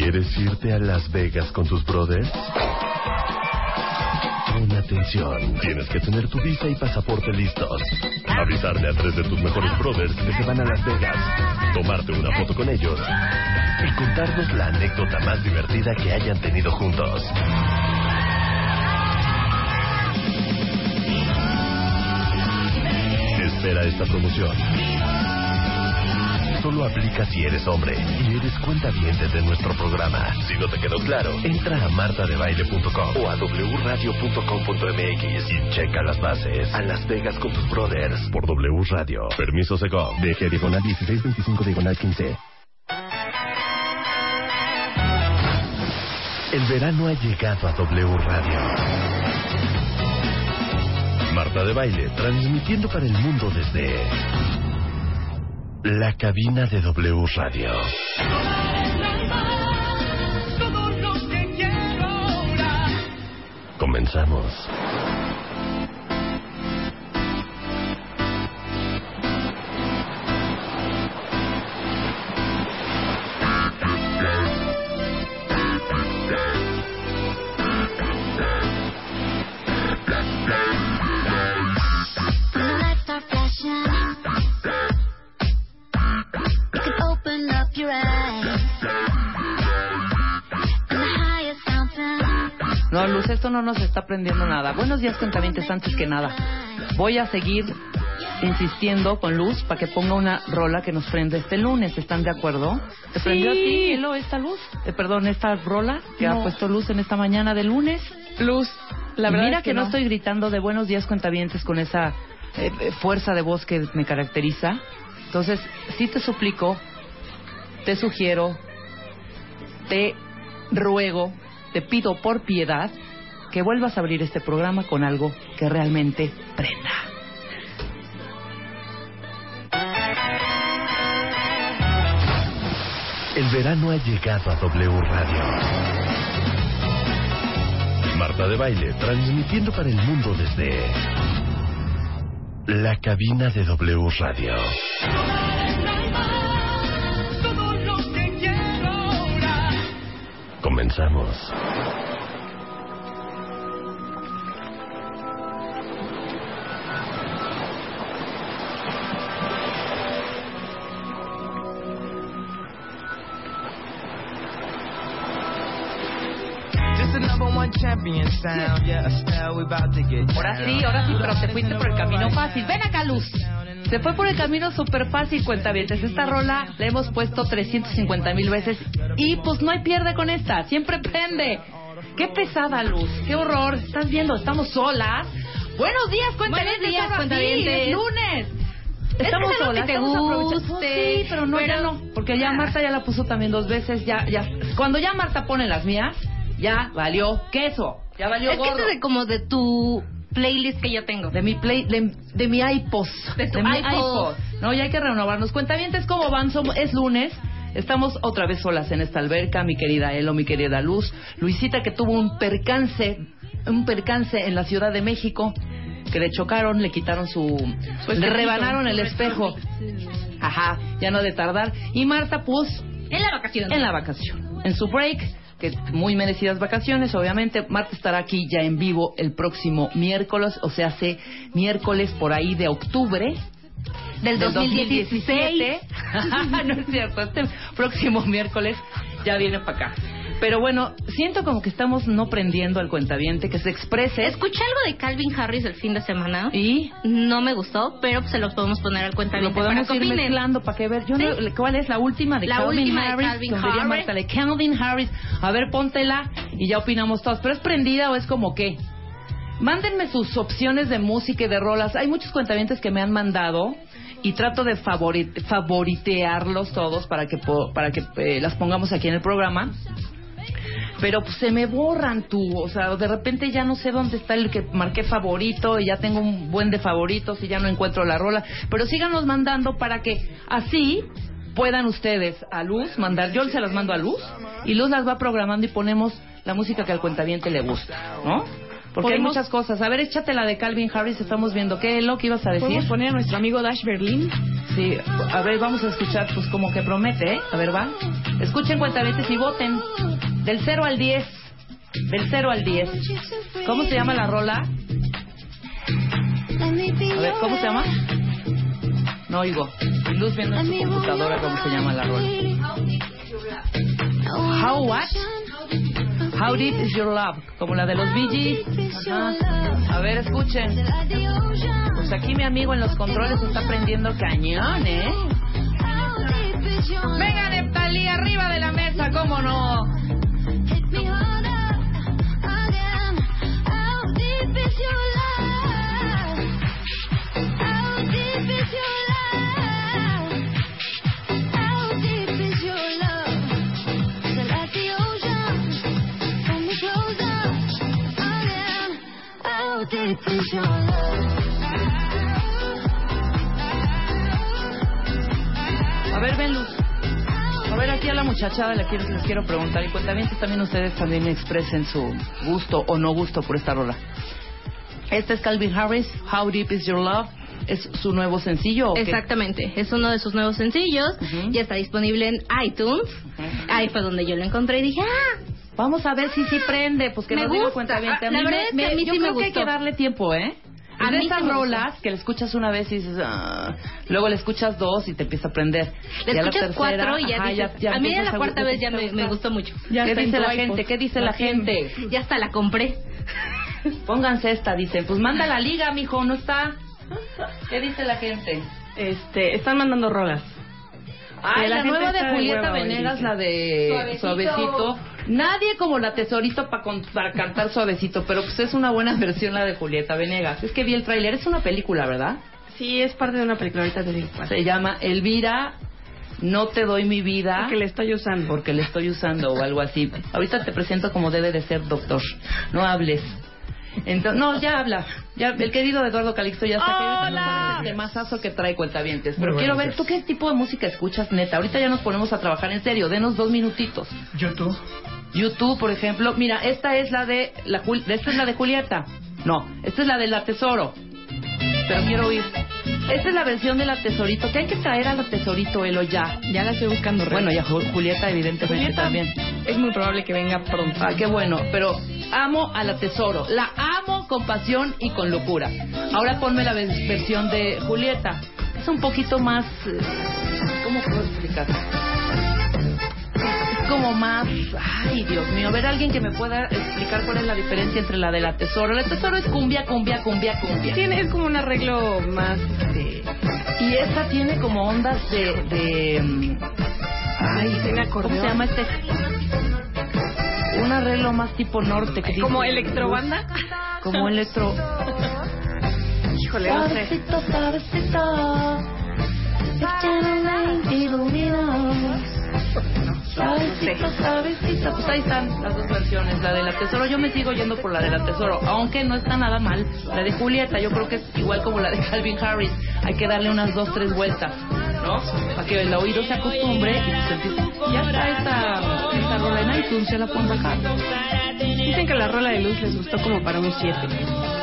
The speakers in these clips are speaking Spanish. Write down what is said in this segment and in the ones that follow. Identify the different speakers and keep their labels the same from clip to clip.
Speaker 1: ¿Quieres irte a Las Vegas con tus brothers? Pon atención. Tienes que tener tu visa y pasaporte listos. Avisarle a tres de tus mejores brothers que se van a Las Vegas. Tomarte una foto con ellos. Y contarnos la anécdota más divertida que hayan tenido juntos. Espera esta promoción. Solo aplica si eres hombre y eres cuenta de nuestro programa. Si no te quedó claro, entra a martadebaile.com o a wradio.com.mx y checa las bases. A Las Vegas con tus brothers por W Radio. Permiso seco. Deje diagonal 1625 diagonal 15. El verano ha llegado a W Radio. Marta de Baile, transmitiendo para el mundo desde la cabina de W Radio. Comenzamos.
Speaker 2: No, Luz, esto no nos está aprendiendo nada. Buenos días, cuentavientes, antes que nada. Voy a seguir insistiendo con Luz para que ponga una rola que nos prenda este lunes. ¿Están de acuerdo? ¿Te prendió a ti, Elo, esta luz? Eh, perdón, esta rola que ha puesto Luz en esta mañana de lunes.
Speaker 3: Luz, la
Speaker 2: Y
Speaker 3: verdad
Speaker 2: Mira
Speaker 3: es
Speaker 2: que, no. estoy gritando de buenos días, cuentavientes, con esa eh, eh, fuerza de voz que me caracteriza. Entonces, sí te suplico, te sugiero, te ruego, te pido por piedad que vuelvas a abrir este programa con algo que realmente prenda.
Speaker 1: El verano ha llegado a W Radio. Marta de Baile, transmitiendo para el mundo desde la cabina de W Radio.
Speaker 4: Get
Speaker 2: Ahora sí, ahora sí, pero te fuiste por el camino fácil. Ven acá, Luz. Se fue por el camino súper fácil, cuentavientes. Esta rola la hemos puesto 350 mil veces y pues no hay pierde con esta. Siempre prende. Qué pesada, Luz. Qué horror. Estás viendo, estamos solas. Buenos días, cuentavientes.
Speaker 3: Buenos días, cuentavientes.
Speaker 2: es lunes.
Speaker 3: que
Speaker 2: Estamos
Speaker 3: es
Speaker 2: solas,
Speaker 3: que te
Speaker 2: estamos
Speaker 3: guste,
Speaker 2: Pues sí, pero no, ya
Speaker 3: pero-
Speaker 2: no. Porque ya Marta ya la puso también dos veces. Ya, ya. Cuando ya Marta pone las mías, ya valió queso. Ya valió
Speaker 3: Es que
Speaker 2: gordo.
Speaker 3: este es de como de tu playlist que yo tengo.
Speaker 2: De mi play, de, de mi iPod.
Speaker 3: De tu
Speaker 2: mi
Speaker 3: iPod.
Speaker 2: No, ya hay que renovarnos. Cuentavientes, ¿cómo van? Somos- es lunes. Estamos otra vez solas en esta alberca, mi querida Elo, mi querida Luz. Luisita que tuvo un percance, un percance en la Ciudad de México, que le chocaron, le quitaron su... le rebanaron el espejo. Ajá, ya no de tardar. Y Marta, pues,
Speaker 3: En la vacación.
Speaker 2: en la vacación, en su break, que muy merecidas vacaciones, obviamente. Marta estará aquí ya en vivo el próximo miércoles, o sea, hace miércoles por ahí de octubre.
Speaker 3: Del 2017.
Speaker 2: no es cierto, este próximo miércoles ya viene para acá. Pero bueno, siento como que estamos no prendiendo al cuentaviente, que se exprese.
Speaker 3: Escuché algo de Calvin Harris el fin de semana.
Speaker 2: Y
Speaker 3: No me gustó, pero se los podemos poner al cuenta
Speaker 2: lo podemos
Speaker 3: para
Speaker 2: ir mezclando para que ver. Yo
Speaker 3: Sí.
Speaker 2: no- ¿Cuál es la última de
Speaker 3: La
Speaker 2: Calvin
Speaker 3: última de
Speaker 2: Harris?
Speaker 3: Calvin
Speaker 2: Como diría
Speaker 3: Harris.
Speaker 2: Marta, de Calvin Harris. A ver, póntela y ya opinamos todos. ¿Pero es prendida o es como qué? Mándenme sus opciones de música y de rolas. Hay muchos cuentavientes que me han mandado y trato de favori- favoritearlos todos para que para que eh, las pongamos aquí en el programa. Pero pues, se me borran tú, o sea, de repente ya no sé dónde está el que marqué favorito y ya tengo un buen de favoritos y ya no encuentro la rola. Pero síganos mandando para que así puedan ustedes a Luz mandar, yo se las mando a Luz y Luz las va programando y ponemos la música que al cuentaviente le gusta, ¿no? Porque hay muchas cosas. A ver, échate la de Calvin Harris, estamos viendo. ¿Qué es lo que ibas a decir?
Speaker 5: Podemos poner a nuestro amigo Dash Berlin.
Speaker 2: Sí, a ver, vamos a escuchar, pues como que promete, ¿eh? A ver, va. Escuchen cuentavientes y voten. Del 0 al 10. Del 0 al 10. ¿Cómo se llama la rola? A ver, ¿cómo se llama? No oigo. Luz viendo en su computadora cómo se llama la rola. How what? How deep is your love? Como la de los Bee Gees. Ajá. A ver, escuchen. Pues aquí mi amigo en los controles está prendiendo cañón, ¿eh? Venga, arriba de la mesa, ¿cómo no? A ver, ven, Luz. Ver, aquí a la muchachada le quiero, les quiero preguntar, y cuentamientos también ustedes también expresen su gusto o no gusto por esta rola. Este es Calvin Harris, How Deep Is Your Love. ¿Es su nuevo sencillo o qué?
Speaker 3: Exactamente, es uno de sus nuevos sencillos,
Speaker 2: Ujú.
Speaker 3: ya está disponible en iTunes. Ahí fue donde yo lo encontré y dije, ah,
Speaker 2: Vamos a ver si sí prende, pues que
Speaker 3: Me
Speaker 2: nos
Speaker 3: gusta.
Speaker 2: cuentaviente. A
Speaker 3: Ah, la verdad es que
Speaker 2: me- yo
Speaker 3: sí me
Speaker 2: que hay que darle tiempo, ¿eh?
Speaker 3: A
Speaker 2: Es de
Speaker 3: mí
Speaker 2: esas rolas que le escuchas una vez y dices, ah, luego le escuchas dos y te empieza a aprender.
Speaker 3: le
Speaker 2: Ya la
Speaker 3: escuchas
Speaker 2: tercera,
Speaker 3: cuatro y ya
Speaker 2: ajá,
Speaker 3: dices, a mí
Speaker 2: empiezas
Speaker 3: la cuarta vez ya me, gustó mucho.
Speaker 5: Ya
Speaker 2: ¿Qué dice la
Speaker 5: iPod.
Speaker 2: gente? ¿Qué dice la gente?
Speaker 3: Ya hasta la compré.
Speaker 2: Pónganse esta, dicen. Pues manda la liga, mijo, ¿no está? ¿Qué dice la gente?
Speaker 5: Este, están mandando rolas.
Speaker 2: Ay,
Speaker 5: Que la
Speaker 2: nueva de Julieta Venegas,
Speaker 5: dice.
Speaker 2: la de
Speaker 3: Suavecito.
Speaker 2: Suavecito. Nadie como la Tesorito pa con- para cantar Suavecito, pero pues es una buena versión la de Julieta Venegas. Es que vi el tráiler, es una película, ¿verdad?
Speaker 5: Sí, es parte de una película, ahorita te digo.
Speaker 2: Se llama Elvira, no te doy mi vida
Speaker 5: Que le estoy usando.
Speaker 2: porque le estoy usando o algo así. Ahorita te presento como debe de ser, doctor. No hables. Entonces, no, ya habla. Ya, el querido Eduardo Calixto ya está aquí. Ahorita nos va a dar El mazazo que trae cuentavientes. Pero
Speaker 6: Muy
Speaker 2: quiero ver, ¿tú qué tipo de música escuchas, neta? Ahorita ya nos ponemos a trabajar en serio. Denos dos minutitos.
Speaker 6: YouTube.
Speaker 2: YouTube, por ejemplo. Mira, esta es la de la esta es la de Julieta. No, esta es la de la Tesoro. Pero quiero oír. Esta es la versión de la Tesorito. ¿Qué hay que traer a la Tesorito, Elo, ya?
Speaker 5: Ya la estoy buscando. Rey.
Speaker 2: Bueno, ya Ju- Julieta, evidentemente,
Speaker 5: Julieta
Speaker 2: también.
Speaker 5: es muy probable que venga pronto.
Speaker 2: Ah, qué bueno, pero amo a la Tesoro. La amo con pasión y con locura. Ahora ponme la versión de Julieta. Es un poquito más... eh, ¿Cómo puedo explicar? Como más... Ay, Dios mío. A ver, alguien que me pueda explicar cuál es la diferencia entre la de la Tesoro. La Tesoro es cumbia, cumbia, cumbia, cumbia.
Speaker 5: Tiene, es como un arreglo más... este,
Speaker 2: Y esta tiene como ondas de... de mm, ay,
Speaker 5: Tiene
Speaker 2: ¿Cómo
Speaker 5: acordeón.
Speaker 2: se llama este? Un arreglo más tipo norte. Que
Speaker 5: como electrobanda.
Speaker 2: Como electro...
Speaker 5: Híjole, no sé.
Speaker 7: Suavecito, suavecito.
Speaker 2: Pues ahí están las dos versiones, la de la Tesoro. Yo me sigo yendo por la de la Tesoro, aunque no está nada mal. La de Julieta, yo creo que es igual como la de Calvin Harris. Hay que darle unas dos, tres vueltas, ¿no? Para que el oído se acostumbre y pues empiece. Ya está esta, esta rola en iTunes, ya la pueden bajar.
Speaker 5: Dicen que la rola de luz les gustó como para un 7.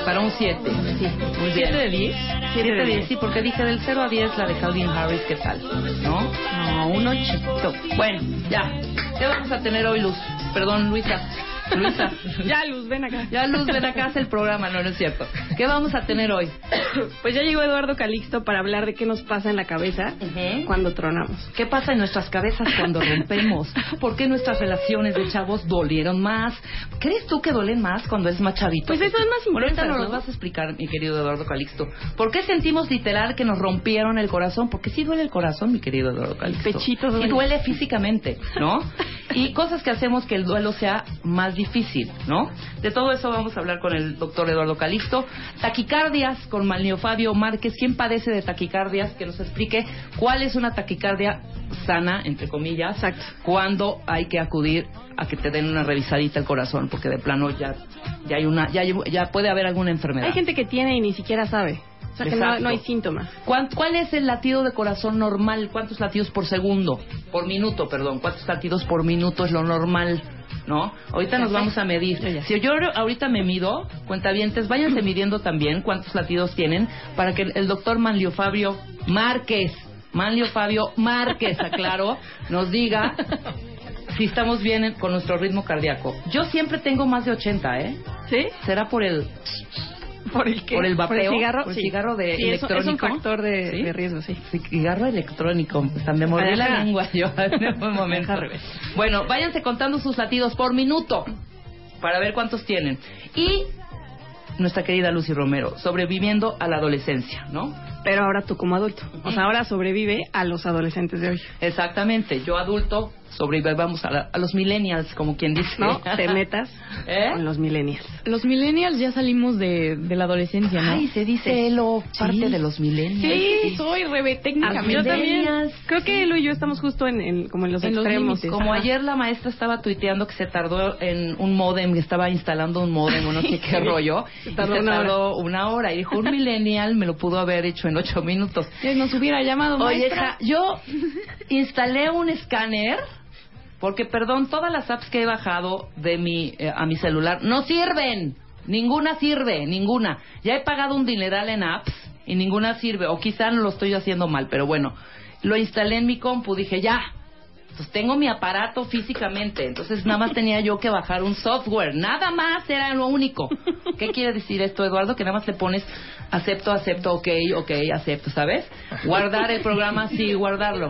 Speaker 2: Para un 7, sí. Bien.
Speaker 5: ¿7 de 10?
Speaker 2: 7 de 10, sí, porque dije del 0 a 10 la de Calvin Harris, ¿qué tal? ¿No? No, un ochito. Bueno, ya. ¿Qué vamos a tener hoy, Luz? Perdón, Luisa. Luisa.
Speaker 5: Ya, Luz, ven acá.
Speaker 2: Ya, Luz, ven acá, hace el programa, no, no es cierto. ¿Qué vamos a tener hoy?
Speaker 5: Pues ya llegó Eduardo Calixto para hablar de qué nos pasa en la cabeza cuando tronamos.
Speaker 2: ¿Qué pasa en nuestras cabezas cuando rompemos? ¿Por qué nuestras relaciones de chavos dolieron más? ¿Crees tú que duelen más cuando es más chavito?
Speaker 5: Pues eso es más
Speaker 2: Bueno, ahorita nos vas a explicar, mi querido Eduardo Calixto. ¿Por qué sentimos literal que nos rompieron el corazón? Porque sí duele el corazón, mi querido Eduardo Calixto.
Speaker 5: pechito duele.
Speaker 2: Sí duele físicamente, ¿no? Y cosas que hacemos que el duelo sea más difícil, ¿no? De todo eso vamos a hablar con el doctor Eduardo Calixto. Taquicardias con Manlio Fabio Márquez. ¿Quién padece de taquicardias? Que nos explique cuál es una taquicardia sana, entre comillas,
Speaker 5: Exacto.
Speaker 2: cuando hay que acudir a que te den una revisadita al corazón, porque de plano ya, ya hay una, ya, ya puede haber alguna enfermedad.
Speaker 5: Hay gente que tiene y ni siquiera sabe. O sea, que no, no hay síntomas.
Speaker 2: ¿Cuán- ¿Cuál es el latido de corazón normal? ¿Cuántos latidos por segundo? Por minuto, perdón. ¿Cuántos latidos por minuto es lo normal? ¿No? Ahorita nos vamos a medir. Si yo ahorita me mido, cuentavientes, váyanse midiendo también cuántos latidos tienen para que el doctor Manlio Fabio Márquez, Manlio Fabio Márquez, aclaro, nos diga si estamos bien en- con nuestro ritmo cardíaco. Yo siempre tengo más de 80, ¿eh?
Speaker 5: ¿Sí?
Speaker 2: ¿Será por el
Speaker 5: ¿Por el qué?
Speaker 2: ¿Por el vapeo?
Speaker 5: ¿Por el cigarro?
Speaker 2: ¿Por el
Speaker 5: Sí.
Speaker 2: cigarro de
Speaker 5: Sí, es un- Es un
Speaker 2: electrónico?
Speaker 5: factor de,
Speaker 2: ¿Sí?
Speaker 5: de riesgo, sí.
Speaker 2: Cigarro electrónico. Hasta me mordí la lengua yo en un momento. Bueno, váyanse contando sus latidos por minuto para ver cuántos tienen. Y nuestra querida Lucy Romero, sobreviviendo a la adolescencia, ¿no?
Speaker 5: Pero ahora tú como adulto. O sea, ahora sobrevive a los adolescentes de hoy.
Speaker 2: Exactamente. Yo adulto sobrevivamos a, la- a los millennials, como quien dice.
Speaker 5: ¿No? Te metas
Speaker 2: ¿Eh?
Speaker 5: con los millennials.
Speaker 6: Los millennials ya salimos de, de la adolescencia, ¿no?
Speaker 2: Ay, se dice Elo, parte de los millennials.
Speaker 6: sí, soy rebe
Speaker 5: Ah,
Speaker 6: técnicamente.
Speaker 5: yo también. Creo que él y yo estamos justo en, en- como en los
Speaker 6: En los
Speaker 5: extremos.
Speaker 6: límites.
Speaker 2: Como
Speaker 5: Ajá.
Speaker 2: ayer la maestra estaba tuiteando que se tardó en un modem, que estaba instalando un modem o no sé qué rollo,
Speaker 5: Se tardó
Speaker 2: se
Speaker 5: una
Speaker 2: tardó una hora. Y dijo, un millennial me lo pudo haber hecho en ocho minutos.
Speaker 6: Nos hubiera llamado
Speaker 2: Oye,
Speaker 6: maestra.
Speaker 2: ja, yo instalé un escáner, porque, perdón, todas las apps que he bajado de mi, eh, a mi celular no sirven. Ninguna sirve, ninguna. Ya he pagado un dineral en apps y ninguna sirve. O quizá no lo estoy haciendo mal, pero bueno. Lo instalé en mi compu, dije, ya. Pues tengo mi aparato físicamente, entonces nada más tenía yo que bajar un software, nada más era lo único. ¿Qué quiere decir esto, Eduardo? Que nada más le pones acepto, acepto, ok, ok, acepto, ¿sabes? Guardar el programa, sí, guardarlo.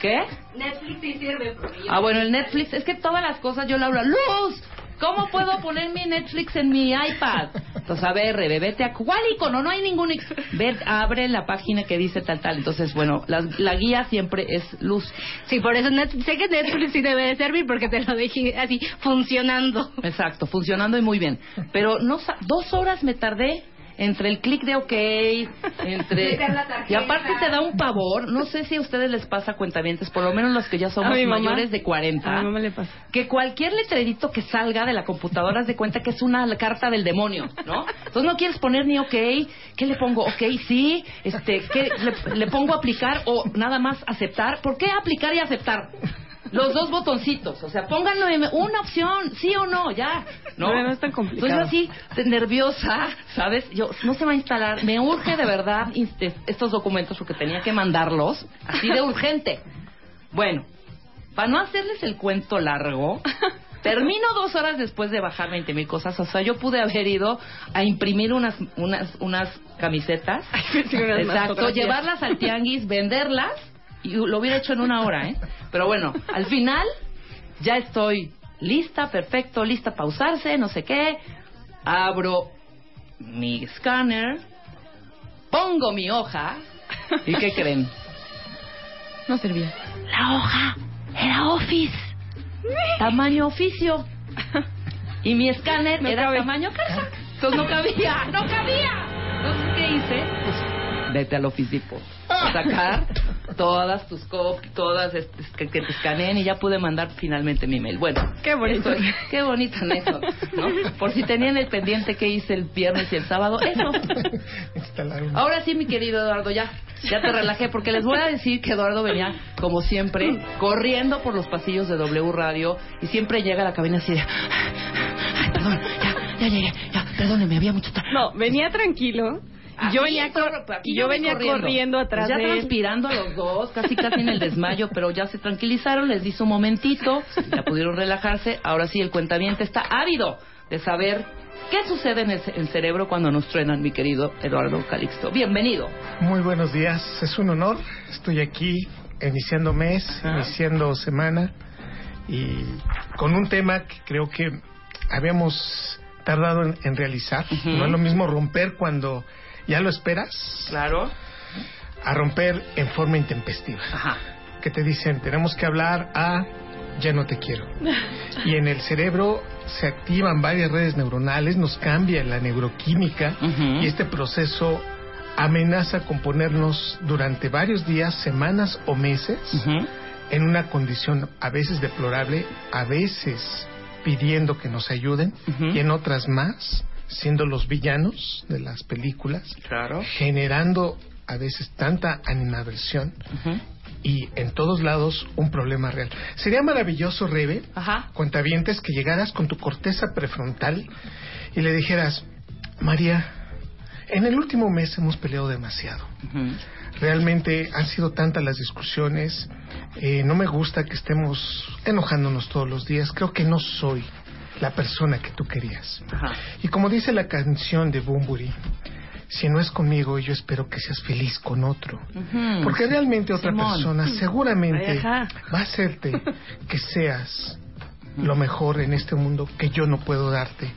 Speaker 2: ¿Qué?
Speaker 3: Netflix sí sirve.
Speaker 2: Ah, bueno, el Netflix, es que todas las cosas yo le hablo, ¡Luz! ¿Cómo puedo poner mi Netflix en mi iPad? Entonces, a ver, Rebe, vete a... ¿Cuál icono? No hay ningún... Ve, abre la página que dice tal, tal. Entonces, bueno, la, la guía siempre es luz.
Speaker 3: Sí, por eso Net- sé que Netflix sí debe de servir porque te lo dejé así funcionando.
Speaker 2: Exacto, funcionando y muy bien. Pero no dos horas me tardé entre el clic de OK, entre... Y aparte te da un pavor, no sé si a ustedes les pasa cuentavientes, por lo menos los que ya somos mayores de 40.
Speaker 5: A mi mamá le pasa.
Speaker 2: que cualquier letrerito que salga de la computadora haz de cuenta que es una carta del demonio, ¿no? Entonces no quieres poner ni OK, ¿qué le pongo? OK, sí, este, ¿qué le, le pongo aplicar o nada más aceptar? ¿Por qué aplicar y aceptar? Los dos botoncitos, o sea, pónganlo en una opción, sí o no, ya. No,
Speaker 5: No, no es tan complicado.
Speaker 2: Entonces así, nerviosa, ¿sabes? Yo, no se va a instalar, me urge de verdad estos documentos porque tenía que mandarlos, así de urgente. Bueno, para no hacerles el cuento largo, termino dos horas después de bajar 20 mil cosas. O sea, yo pude haber ido a imprimir unas, unas, unas camisetas.
Speaker 5: Unas
Speaker 2: Exacto, llevarlas al tianguis, venderlas y lo hubiera hecho en una hora, ¿eh? Pero bueno, al final ya estoy lista, perfecto, lista para usarse, no sé qué. Abro mi escáner, pongo mi hoja y ¿qué creen?
Speaker 6: No servía.
Speaker 2: La hoja era Office. Tamaño oficio. Y mi escáner
Speaker 5: No
Speaker 2: era
Speaker 5: cabe.
Speaker 2: tamaño casa. Entonces no cabía, no cabía. Entonces, ¿qué hice? Pues vete al Office Depot. A sacar todas tus copias, todas este, que, que te escaneen y ya pude mandar finalmente mi mail. Bueno,
Speaker 5: Qué bonito.
Speaker 2: es- qué bonita anécdota, ¿no? Por si tenían el pendiente que hice el viernes y el sábado, eso. Ahora sí, mi querido Eduardo, ya, ya te relajé, porque les voy a decir que Eduardo venía, como siempre, corriendo por los pasillos de W Radio y siempre llega a la cabina así de, ay, perdón, ya, ya llegué, ya, perdóneme, había mucho
Speaker 5: No, venía tranquilo. Y yo venía, cor- y yo venía corriendo, atrás
Speaker 2: ya
Speaker 5: de él.
Speaker 2: transpirando a los dos, casi casi en el desmayo, pero ya se tranquilizaron, les di su momentito, ya pudieron relajarse. Ahora sí, el cuentaviente está ávido de saber qué sucede en el, en cerebro cuando nos truenan, mi querido Eduardo Calixto. Bienvenido.
Speaker 8: Muy buenos días, es un honor. Estoy aquí iniciando mes, iniciando semana y con un tema que creo que habíamos tardado en, en realizar. No es lo mismo romper cuando ya lo esperas
Speaker 2: Claro.
Speaker 8: a romper en forma intempestiva.
Speaker 2: Ajá.
Speaker 8: Que te dicen, tenemos que hablar a ya no te quiero. Y en el cerebro se activan varias redes neuronales, nos cambia la neuroquímica y este proceso amenaza con ponernos durante varios días, semanas o meses en una condición a veces deplorable, a veces pidiendo que nos ayuden y en otras más siendo los villanos de las películas,
Speaker 2: Claro.
Speaker 8: generando a veces tanta animadversión y en todos lados un problema real. Sería maravilloso, Rebe,
Speaker 2: Ajá.
Speaker 8: cuentavientes, que llegaras con tu corteza prefrontal y le dijeras, María, en el último mes hemos peleado demasiado. Realmente han sido tantas las discusiones, eh, no me gusta que estemos enojándonos todos los días, creo que no soy la persona que tú querías.
Speaker 2: Ajá.
Speaker 8: Y como dice la canción de Bumburi, si no es conmigo, yo espero que seas feliz con otro. Porque realmente otra
Speaker 2: Simón.
Speaker 8: persona seguramente
Speaker 2: Ajá.
Speaker 8: va a hacerte que seas lo mejor en este mundo que yo no puedo darte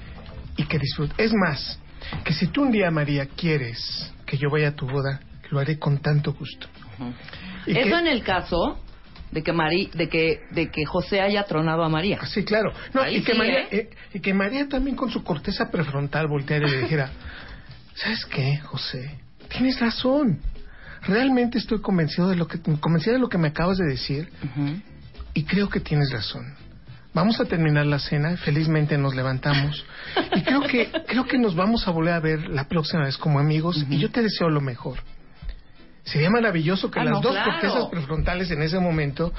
Speaker 8: y que disfrutes. Es más, que si tú un día, María, quieres que yo vaya a tu boda, lo haré con tanto gusto.
Speaker 2: Eso
Speaker 8: que-
Speaker 2: en el caso de que Mari, de que de que José haya tronado a María.
Speaker 8: Sí, claro. No,
Speaker 2: Ahí
Speaker 8: y, que
Speaker 2: sí,
Speaker 8: María,
Speaker 2: ¿eh?
Speaker 8: eh, y que María también con su corteza prefrontal volteara y le dijera, ¿sabes qué, José? Tienes razón. Realmente estoy convencido de lo que convencida de lo que me acabas de decir y creo que tienes razón. Vamos a terminar la cena, felizmente nos levantamos y creo que creo que nos vamos a volver a ver la próxima vez como amigos y yo te deseo lo mejor. Sería maravilloso que
Speaker 2: Ah,
Speaker 8: las
Speaker 2: no,
Speaker 8: dos
Speaker 2: claro.
Speaker 8: cortezas prefrontales en ese momento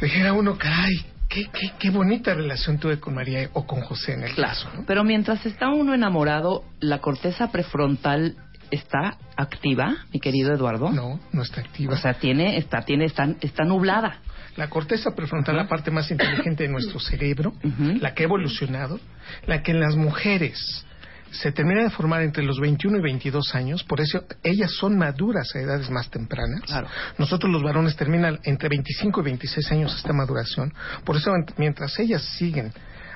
Speaker 8: dijera uno, caray, qué, qué, qué bonita relación tuve con María o con José en el
Speaker 2: Claro.
Speaker 8: caso. ¿no?
Speaker 2: Pero mientras está uno enamorado, la corteza prefrontal está activa, mi querido Eduardo.
Speaker 8: No, no está activa.
Speaker 2: O sea, tiene, está, tiene, está, está nublada.
Speaker 8: La corteza prefrontal, la parte más inteligente de nuestro cerebro, la que ha evolucionado, la que en las mujeres se termina de formar entre los 21 y 22 años, por eso ellas son maduras a edades más tempranas.
Speaker 2: Claro.
Speaker 8: Nosotros los varones terminan entre 25 y 26 años esta maduración, por eso ent- mientras ellas siguen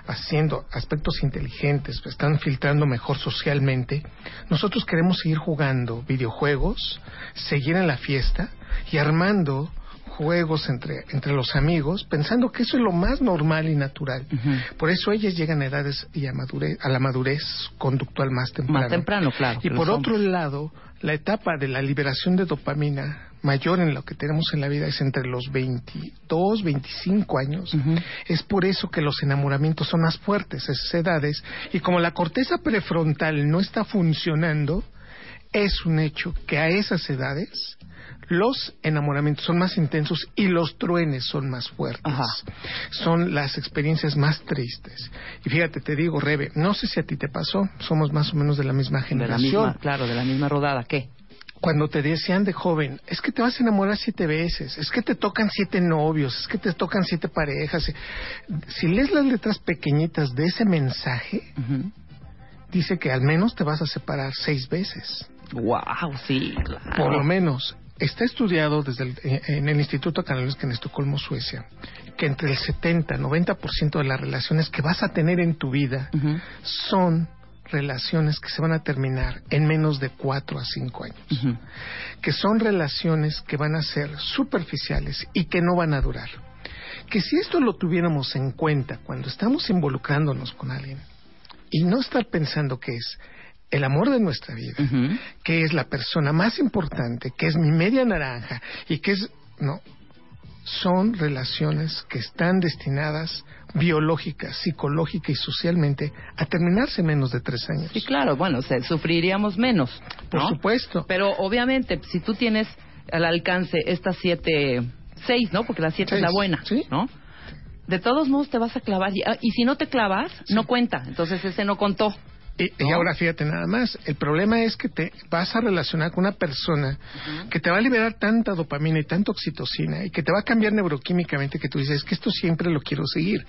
Speaker 8: haciendo aspectos inteligentes, están filtrando mejor socialmente, nosotros queremos seguir jugando videojuegos, seguir en la fiesta y armando juegos entre, entre los amigos, pensando que eso es lo más normal y natural. Por eso ellas llegan a edades y a, madurez, a la madurez conductual más temprano.
Speaker 2: Más temprano, claro.
Speaker 8: Y por otro
Speaker 2: hombres.
Speaker 8: lado, la etapa de la liberación de dopamina mayor en lo que tenemos en la vida es entre los 22, 25 años. Es por eso que los enamoramientos son más fuertes, esas edades. Y como la corteza prefrontal no está funcionando, es un hecho que a esas edades los enamoramientos son más intensos y los truenes son más fuertes.
Speaker 2: Ajá.
Speaker 8: Son las experiencias más tristes. Y fíjate, te digo, Rebe, no sé si a ti te pasó, somos más o menos de la misma
Speaker 2: De la
Speaker 8: generación.
Speaker 2: misma, claro, de la misma rodada. ¿Qué?
Speaker 8: Cuando te decían de joven, es que te vas a enamorar siete veces, es que te tocan siete novios, es que te tocan siete parejas. Si lees las letras pequeñitas de ese mensaje, dice que al menos te vas a separar seis veces.
Speaker 2: Wow, sí, claro.
Speaker 8: Por lo menos. Está estudiado desde el- eh, en el Instituto Karolinska en Estocolmo, Suecia, que entre el 70 90% de las relaciones que vas a tener en tu vida son relaciones que se van a terminar en menos de cuatro a cinco años.
Speaker 2: Ujú.
Speaker 8: que son relaciones que van a ser superficiales y que no van a durar. Que si esto lo tuviéramos en cuenta cuando estamos involucrándonos con alguien y no estar pensando que es el amor de nuestra vida, que es la persona más importante, que es mi media naranja y que es... No, son relaciones que están destinadas biológica, psicológica y socialmente a terminarse en menos de tres años.
Speaker 2: Sí, claro, bueno, sufriríamos menos.
Speaker 8: Por supuesto.
Speaker 2: Pero obviamente, si tú tienes al alcance estas siete, seis, ¿no? Porque la siete es la buena,
Speaker 8: sí.
Speaker 2: ¿no? De todos modos te vas a clavar. Y, ah, y si no te clavas, no cuenta. Entonces ese no contó.
Speaker 8: Y, ahora fíjate nada más, el problema es que te vas a relacionar con una persona que te va a liberar tanta dopamina y tanta oxitocina y que te va a cambiar neuroquímicamente que tú dices, es que esto siempre lo quiero seguir.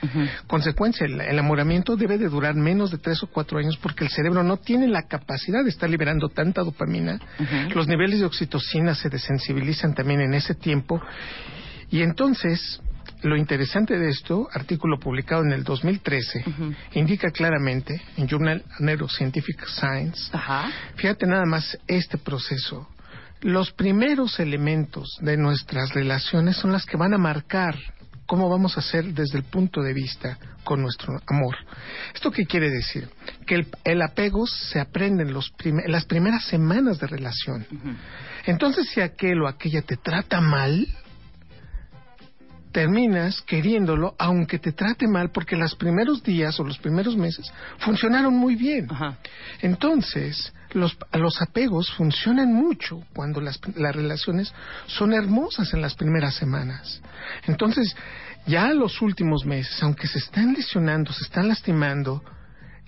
Speaker 8: Consecuencia, el, el enamoramiento debe de durar menos de tres o cuatro años porque el cerebro no tiene la capacidad de estar liberando tanta dopamina. Los niveles de oxitocina se desensibilizan también en ese tiempo. Y entonces... Lo interesante de esto, artículo publicado en el 2013,
Speaker 2: Ujú.
Speaker 8: indica claramente en Journal Neuroscientific Science, fíjate nada más este proceso. Los primeros elementos de nuestras relaciones son las que van a marcar cómo vamos a hacer desde el punto de vista con nuestro amor. ¿Esto qué quiere decir? Que el, el apego se aprende en los prime- las primeras semanas de relación. Entonces, si aquel o aquella te trata mal, terminas queriéndolo aunque te trate mal porque los primeros días o los primeros meses funcionaron muy bien.
Speaker 2: Ajá.
Speaker 8: Entonces, los, los apegos funcionan mucho cuando las, las relaciones son hermosas en las primeras semanas. Entonces, ya los últimos meses, aunque se están lesionando, se están lastimando,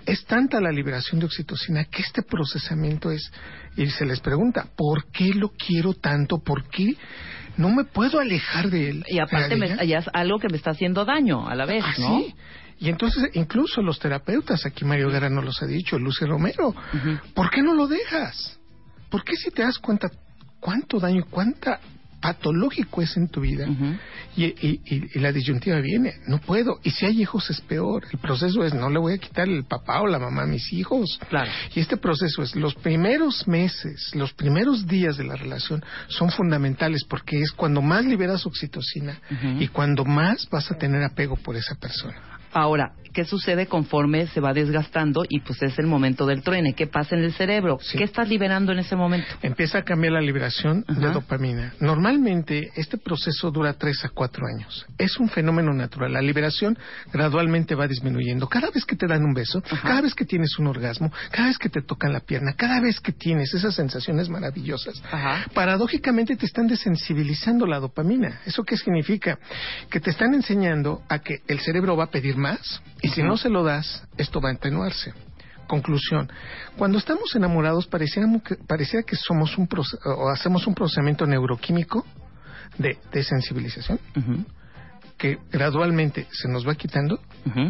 Speaker 8: es tanta la liberación de oxitocina que este procesamiento es, y se les pregunta, ¿por qué lo quiero tanto? ¿Por qué no me puedo alejar de él?
Speaker 2: Y aparte me- ya es algo que me está haciendo daño a la vez,
Speaker 8: Ah,
Speaker 2: ¿no?
Speaker 8: sí. Y entonces, incluso los terapeutas, aquí Mario Guerra nos los ha dicho, Lucy Romero, ¿por qué no lo dejas? ¿Por qué si te das cuenta cuánto daño, cuánta patológico es en tu vida? y, y- y- y la disyuntiva viene, no puedo. Y si hay hijos es peor. El proceso es, no le voy a quitar el papá o la mamá a mis hijos.
Speaker 2: Claro.
Speaker 8: Y este proceso es, los primeros meses, los primeros días de la relación son fundamentales porque es cuando más liberas oxitocina y cuando más vas a tener apego por esa persona.
Speaker 2: Ahora, ¿qué sucede conforme se va desgastando y pues es el momento del truene? ¿Qué pasa en el cerebro?
Speaker 8: Sí.
Speaker 2: ¿Qué estás liberando en ese momento?
Speaker 8: Empieza a cambiar la liberación de dopamina. Normalmente este proceso dura 3 a 4 años. Es un fenómeno natural. La liberación gradualmente va disminuyendo. Cada vez que te dan un beso, cada vez que tienes un orgasmo, cada vez que te tocan la pierna, cada vez que tienes esas sensaciones maravillosas,
Speaker 2: Ajá.
Speaker 8: paradójicamente te están desensibilizando la dopamina. ¿Eso qué significa? Que te están enseñando a que el cerebro va a pedir más y si no se lo das, esto va a atenuarse. Conclusión. Cuando estamos enamorados que- pareciera que somos un o hacemos un procesamiento neuroquímico de desensibilización que gradualmente se nos va quitando,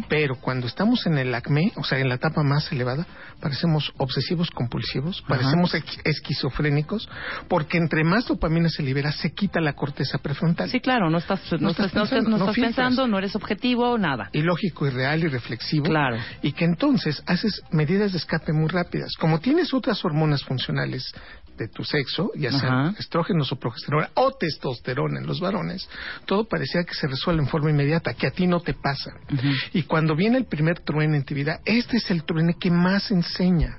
Speaker 8: pero cuando estamos en el acme, o sea, en la etapa más elevada, parecemos obsesivos compulsivos, parecemos ex- esquizofrénicos, porque entre más dopamina se libera, se quita la corteza prefrontal.
Speaker 2: Sí, claro, no estás, no
Speaker 8: No
Speaker 2: estás,
Speaker 8: estás
Speaker 2: no estás-
Speaker 8: pensando,
Speaker 2: no estás pensando, no eres objetivo, nada.
Speaker 8: ilógico, irreal y reflexivo.
Speaker 2: Claro.
Speaker 8: Y que entonces haces medidas de escape muy rápidas. Como tienes otras hormonas funcionales de tu sexo, ya sean estrógenos o progesterona o testosterona en los varones, todo parecía que se resuelve en forma inmediata, que a ti no te pasa. Y cuando viene el primer truene en tu vida, este es el truene que más enseña.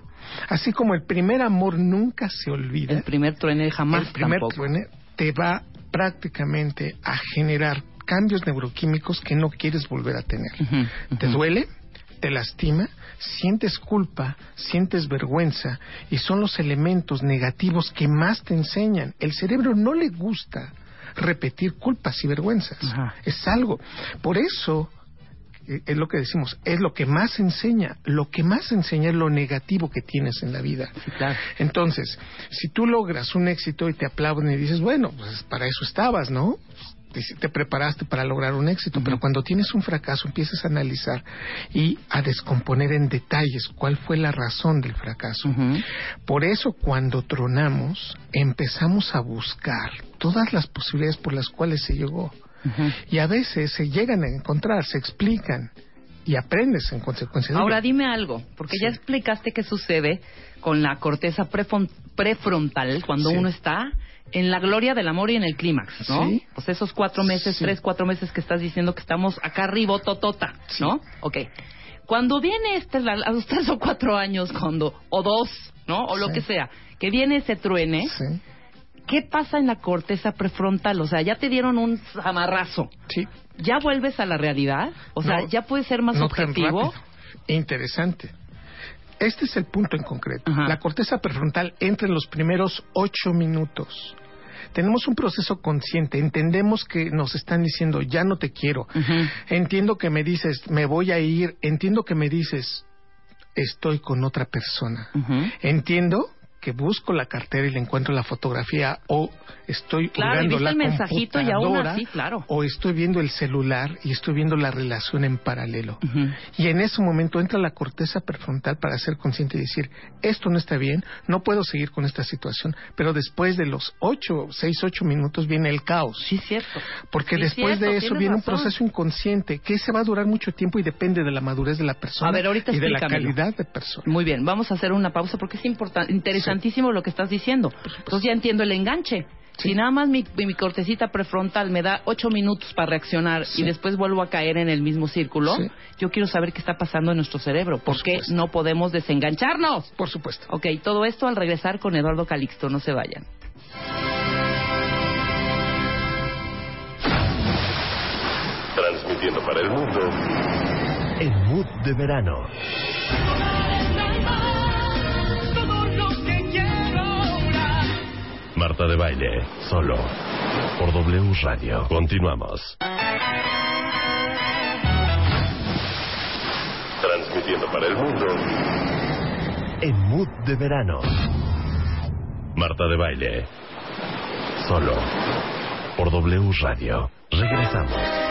Speaker 8: Así como el primer amor nunca se olvida.
Speaker 2: El primer truene jamás
Speaker 8: el primer
Speaker 2: tampoco.
Speaker 8: truene te va prácticamente a generar cambios neuroquímicos que no quieres volver a tener. Te duele, te lastima, sientes culpa, sientes vergüenza y son los elementos negativos que más te enseñan. El cerebro no le gusta repetir culpas y vergüenzas. Es algo. Por eso eh, es lo que decimos, es lo que más enseña. Lo que más enseña es lo negativo que tienes en la vida. Entonces, si tú logras un éxito y te aplauden y dices, bueno, pues para eso estabas, ¿no? Te, te preparaste para lograr un éxito, pero cuando tienes un fracaso empiezas a analizar y a descomponer en detalles cuál fue la razón del fracaso. Por eso cuando tronamos empezamos a buscar todas las posibilidades por las cuales se llegó. Y a veces se llegan a encontrar, se explican y aprendes en consecuencia de
Speaker 2: Ahora dime algo, porque ya explicaste qué sucede con la corteza prefron- prefrontal cuando
Speaker 8: Sí.
Speaker 2: uno está en la gloria del amor y en el clímax, ¿no?
Speaker 8: Sí.
Speaker 2: Pues esos cuatro meses,
Speaker 8: Sí.
Speaker 2: tres, cuatro meses que estás diciendo que estamos acá arriba, totota, ¿no? Ok. Cuando viene este, a los tres o cuatro años, cuando, o dos, ¿no? O lo que sea, que viene ese truene. ¿qué pasa en la corteza prefrontal? O sea, ya te dieron un amarrazo.
Speaker 8: Sí.
Speaker 2: ¿Ya vuelves a la realidad? O sea,
Speaker 8: No,
Speaker 2: ¿ya puedes ser más
Speaker 8: no tan
Speaker 2: objetivo?
Speaker 8: rápido. Interesante. Este es el punto en concreto.
Speaker 2: Ajá.
Speaker 8: La corteza prefrontal entra en los primeros ocho minutos. Tenemos un proceso consciente, entendemos que nos están diciendo, ya no te quiero. Entiendo que me dices, me voy a ir. Entiendo que me dices, estoy con otra persona. Entiendo que busco la cartera y le encuentro la fotografía o estoy
Speaker 2: Claro, viste
Speaker 8: la
Speaker 2: el mensajito y aún así, claro.
Speaker 8: o estoy viendo el celular y estoy viendo la relación en paralelo. Y en ese momento entra la corteza prefrontal para ser consciente y decir, esto no está bien, no puedo seguir con esta situación, pero después de los ocho, seis, ocho minutos viene el caos.
Speaker 2: Sí, cierto.
Speaker 8: Porque
Speaker 2: Sí,
Speaker 8: después
Speaker 2: cierto,
Speaker 8: de eso viene
Speaker 2: razón.
Speaker 8: un proceso inconsciente que se va a durar mucho tiempo y depende de la madurez de la persona
Speaker 2: A ver, ahorita
Speaker 8: y de la calidad de persona.
Speaker 2: Muy bien, vamos a hacer una pausa porque es importan- lo que estás diciendo. Entonces ya entiendo el enganche. Si nada más mi, mi cortecita prefrontal me da ocho minutos para reaccionar y después vuelvo a caer en el mismo círculo,
Speaker 8: Sí.
Speaker 2: yo quiero saber qué está pasando en nuestro cerebro. ¿Por,
Speaker 8: Por
Speaker 2: qué
Speaker 8: supuesto.
Speaker 2: no podemos desengancharnos?
Speaker 8: Por supuesto.
Speaker 2: Ok, todo esto al regresar con Eduardo Calixto. No se vayan.
Speaker 1: Transmitiendo para el mundo en Mood de Verano. Marta de Baile, solo por W Radio. Continuamos. Transmitiendo para el mundo en Mood de Verano. Marta de Baile, solo por W Radio. Regresamos.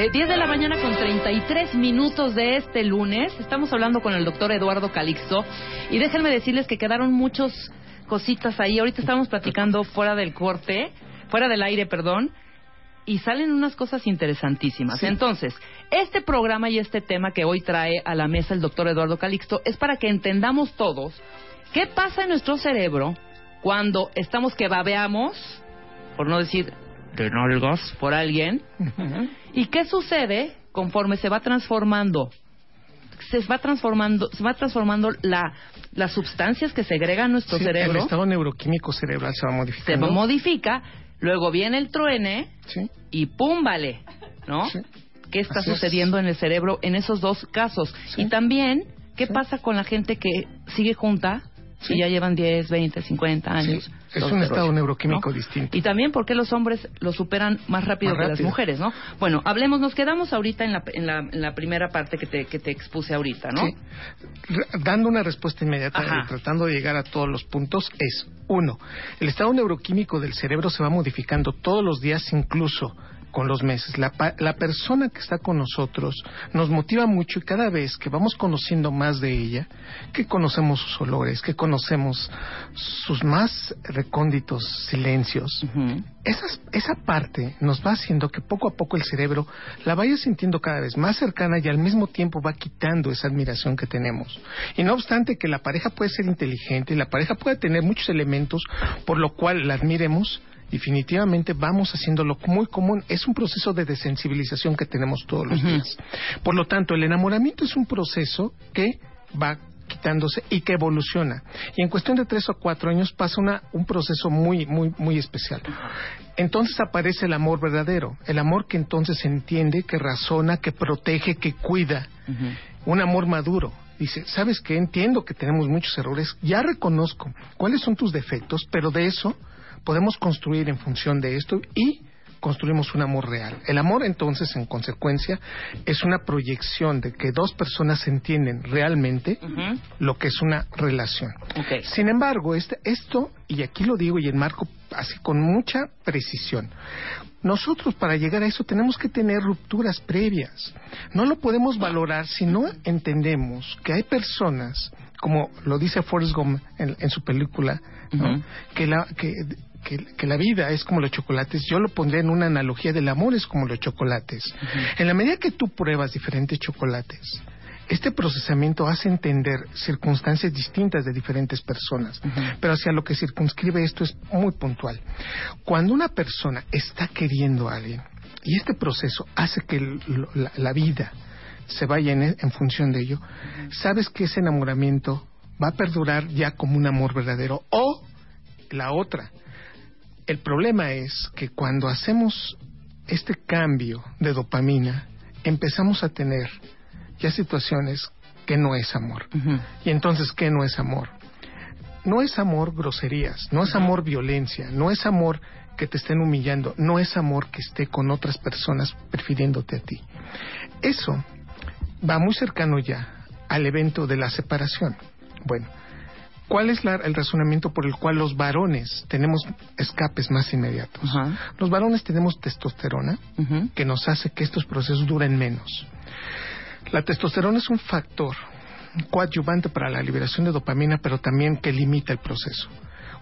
Speaker 2: Eh, 10 de la mañana con 33 minutos de este lunes. Estamos hablando con el doctor Eduardo Calixto. Y déjenme decirles que quedaron muchas cositas ahí. Ahorita estábamos platicando fuera del corte, fuera del aire, perdón. Y salen unas cosas interesantísimas. Entonces, este programa y este tema que hoy trae a la mesa el doctor Eduardo Calixto es para que entendamos todos qué pasa en nuestro cerebro cuando estamos que babeamos, por no decir de nalgas, por alguien, ¿Y qué sucede conforme se va transformando? Se va transformando, se va transformando la, las sustancias que segregan nuestro
Speaker 8: Sí,
Speaker 2: cerebro,
Speaker 8: El estado neuroquímico cerebral se va
Speaker 2: se
Speaker 8: modificando.
Speaker 2: modifica, luego viene el truene
Speaker 8: Sí.
Speaker 2: y ¡pum! vale, ¿no?
Speaker 8: Sí.
Speaker 2: ¿Qué está
Speaker 8: Así es.
Speaker 2: sucediendo en el cerebro en esos dos casos? Y también, ¿qué pasa con la gente que sigue junta y ya llevan 10, 20, 50 años?
Speaker 8: Es un estado neuroquímico
Speaker 2: ¿no?
Speaker 8: distinto.
Speaker 2: Y también porque los hombres lo superan más rápido
Speaker 8: Más
Speaker 2: que las mujeres, ¿no? Bueno, hablemos, nos quedamos ahorita en la, en la, en la primera parte que te, que te expuse ahorita, ¿no?
Speaker 8: Sí. Dando una respuesta inmediata
Speaker 2: Ajá.
Speaker 8: y tratando de llegar a todos los puntos es, uno, el estado neuroquímico del cerebro se va modificando todos los días, incluso con los meses. La, la persona que está con nosotros nos motiva mucho y cada vez que vamos conociendo más de ella, que conocemos sus olores, que conocemos sus más recónditos silencios,
Speaker 2: Ujú.
Speaker 8: esas- esa parte nos va haciendo que poco a poco el cerebro la vaya sintiendo cada vez más cercana y al mismo tiempo va quitando esa admiración que tenemos. Y no obstante que la pareja puede ser inteligente y la pareja puede tener muchos elementos por lo cual la admiremos, definitivamente vamos haciéndolo muy común. Es un proceso de desensibilización que tenemos todos los días. Por lo tanto, el enamoramiento es un proceso que va quitándose y que evoluciona. Y en cuestión de tres o cuatro años pasa una, un proceso muy, muy, muy especial. Entonces aparece el amor verdadero, el amor que entonces entiende, que razona, que protege, que cuida, un amor maduro. Dice, ¿sabes qué? Entiendo que tenemos muchos errores, ya reconozco cuáles son tus defectos, pero de eso podemos construir en función de esto y construimos un amor real. El amor entonces, en consecuencia, es una proyección de que dos personas entienden realmente lo que es una relación. Sin embargo, este, esto, y aquí lo digo y enmarco así con mucha precisión, nosotros para llegar a eso tenemos que tener rupturas previas. No lo podemos valorar si no entendemos que hay personas, como lo dice Forrest Gump en, en su película, que, la, que, que, que la vida es como los chocolates. Yo lo pondré en una analogía del amor es como los chocolates. En la medida que tú pruebas diferentes chocolates, este procesamiento hace entender circunstancias distintas de diferentes personas, pero hacia lo que circunscribe esto es muy puntual. Cuando una persona está queriendo a alguien y este proceso hace que lo- la, la vida se vaya en, en función de ello, sabes que ese enamoramiento va a perdurar ya como un amor verdadero o la otra. El problema es que cuando hacemos este cambio de dopamina, empezamos a tener ya situaciones que no es amor. Y entonces, ¿qué no es amor? No es amor groserías, no es amor violencia, no es amor que te estén humillando, no es amor que esté con otras personas prefiriéndote a ti. Eso va muy cercano ya al evento de la separación. Bueno, ¿cuál es la- el razonamiento por el cual los varones tenemos escapes más inmediatos? Los varones tenemos testosterona, que nos hace que estos procesos duren menos. La testosterona es un factor coadyuvante para la liberación de dopamina, pero también que limita el proceso.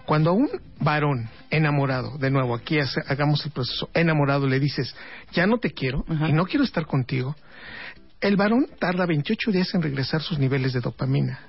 Speaker 8: Cuando a un varón enamorado, de nuevo, aquí hace- hagamos el proceso, enamorado le dices, ya no te quiero y no quiero estar contigo, el varón tarda 28 días en regresar sus niveles de dopamina.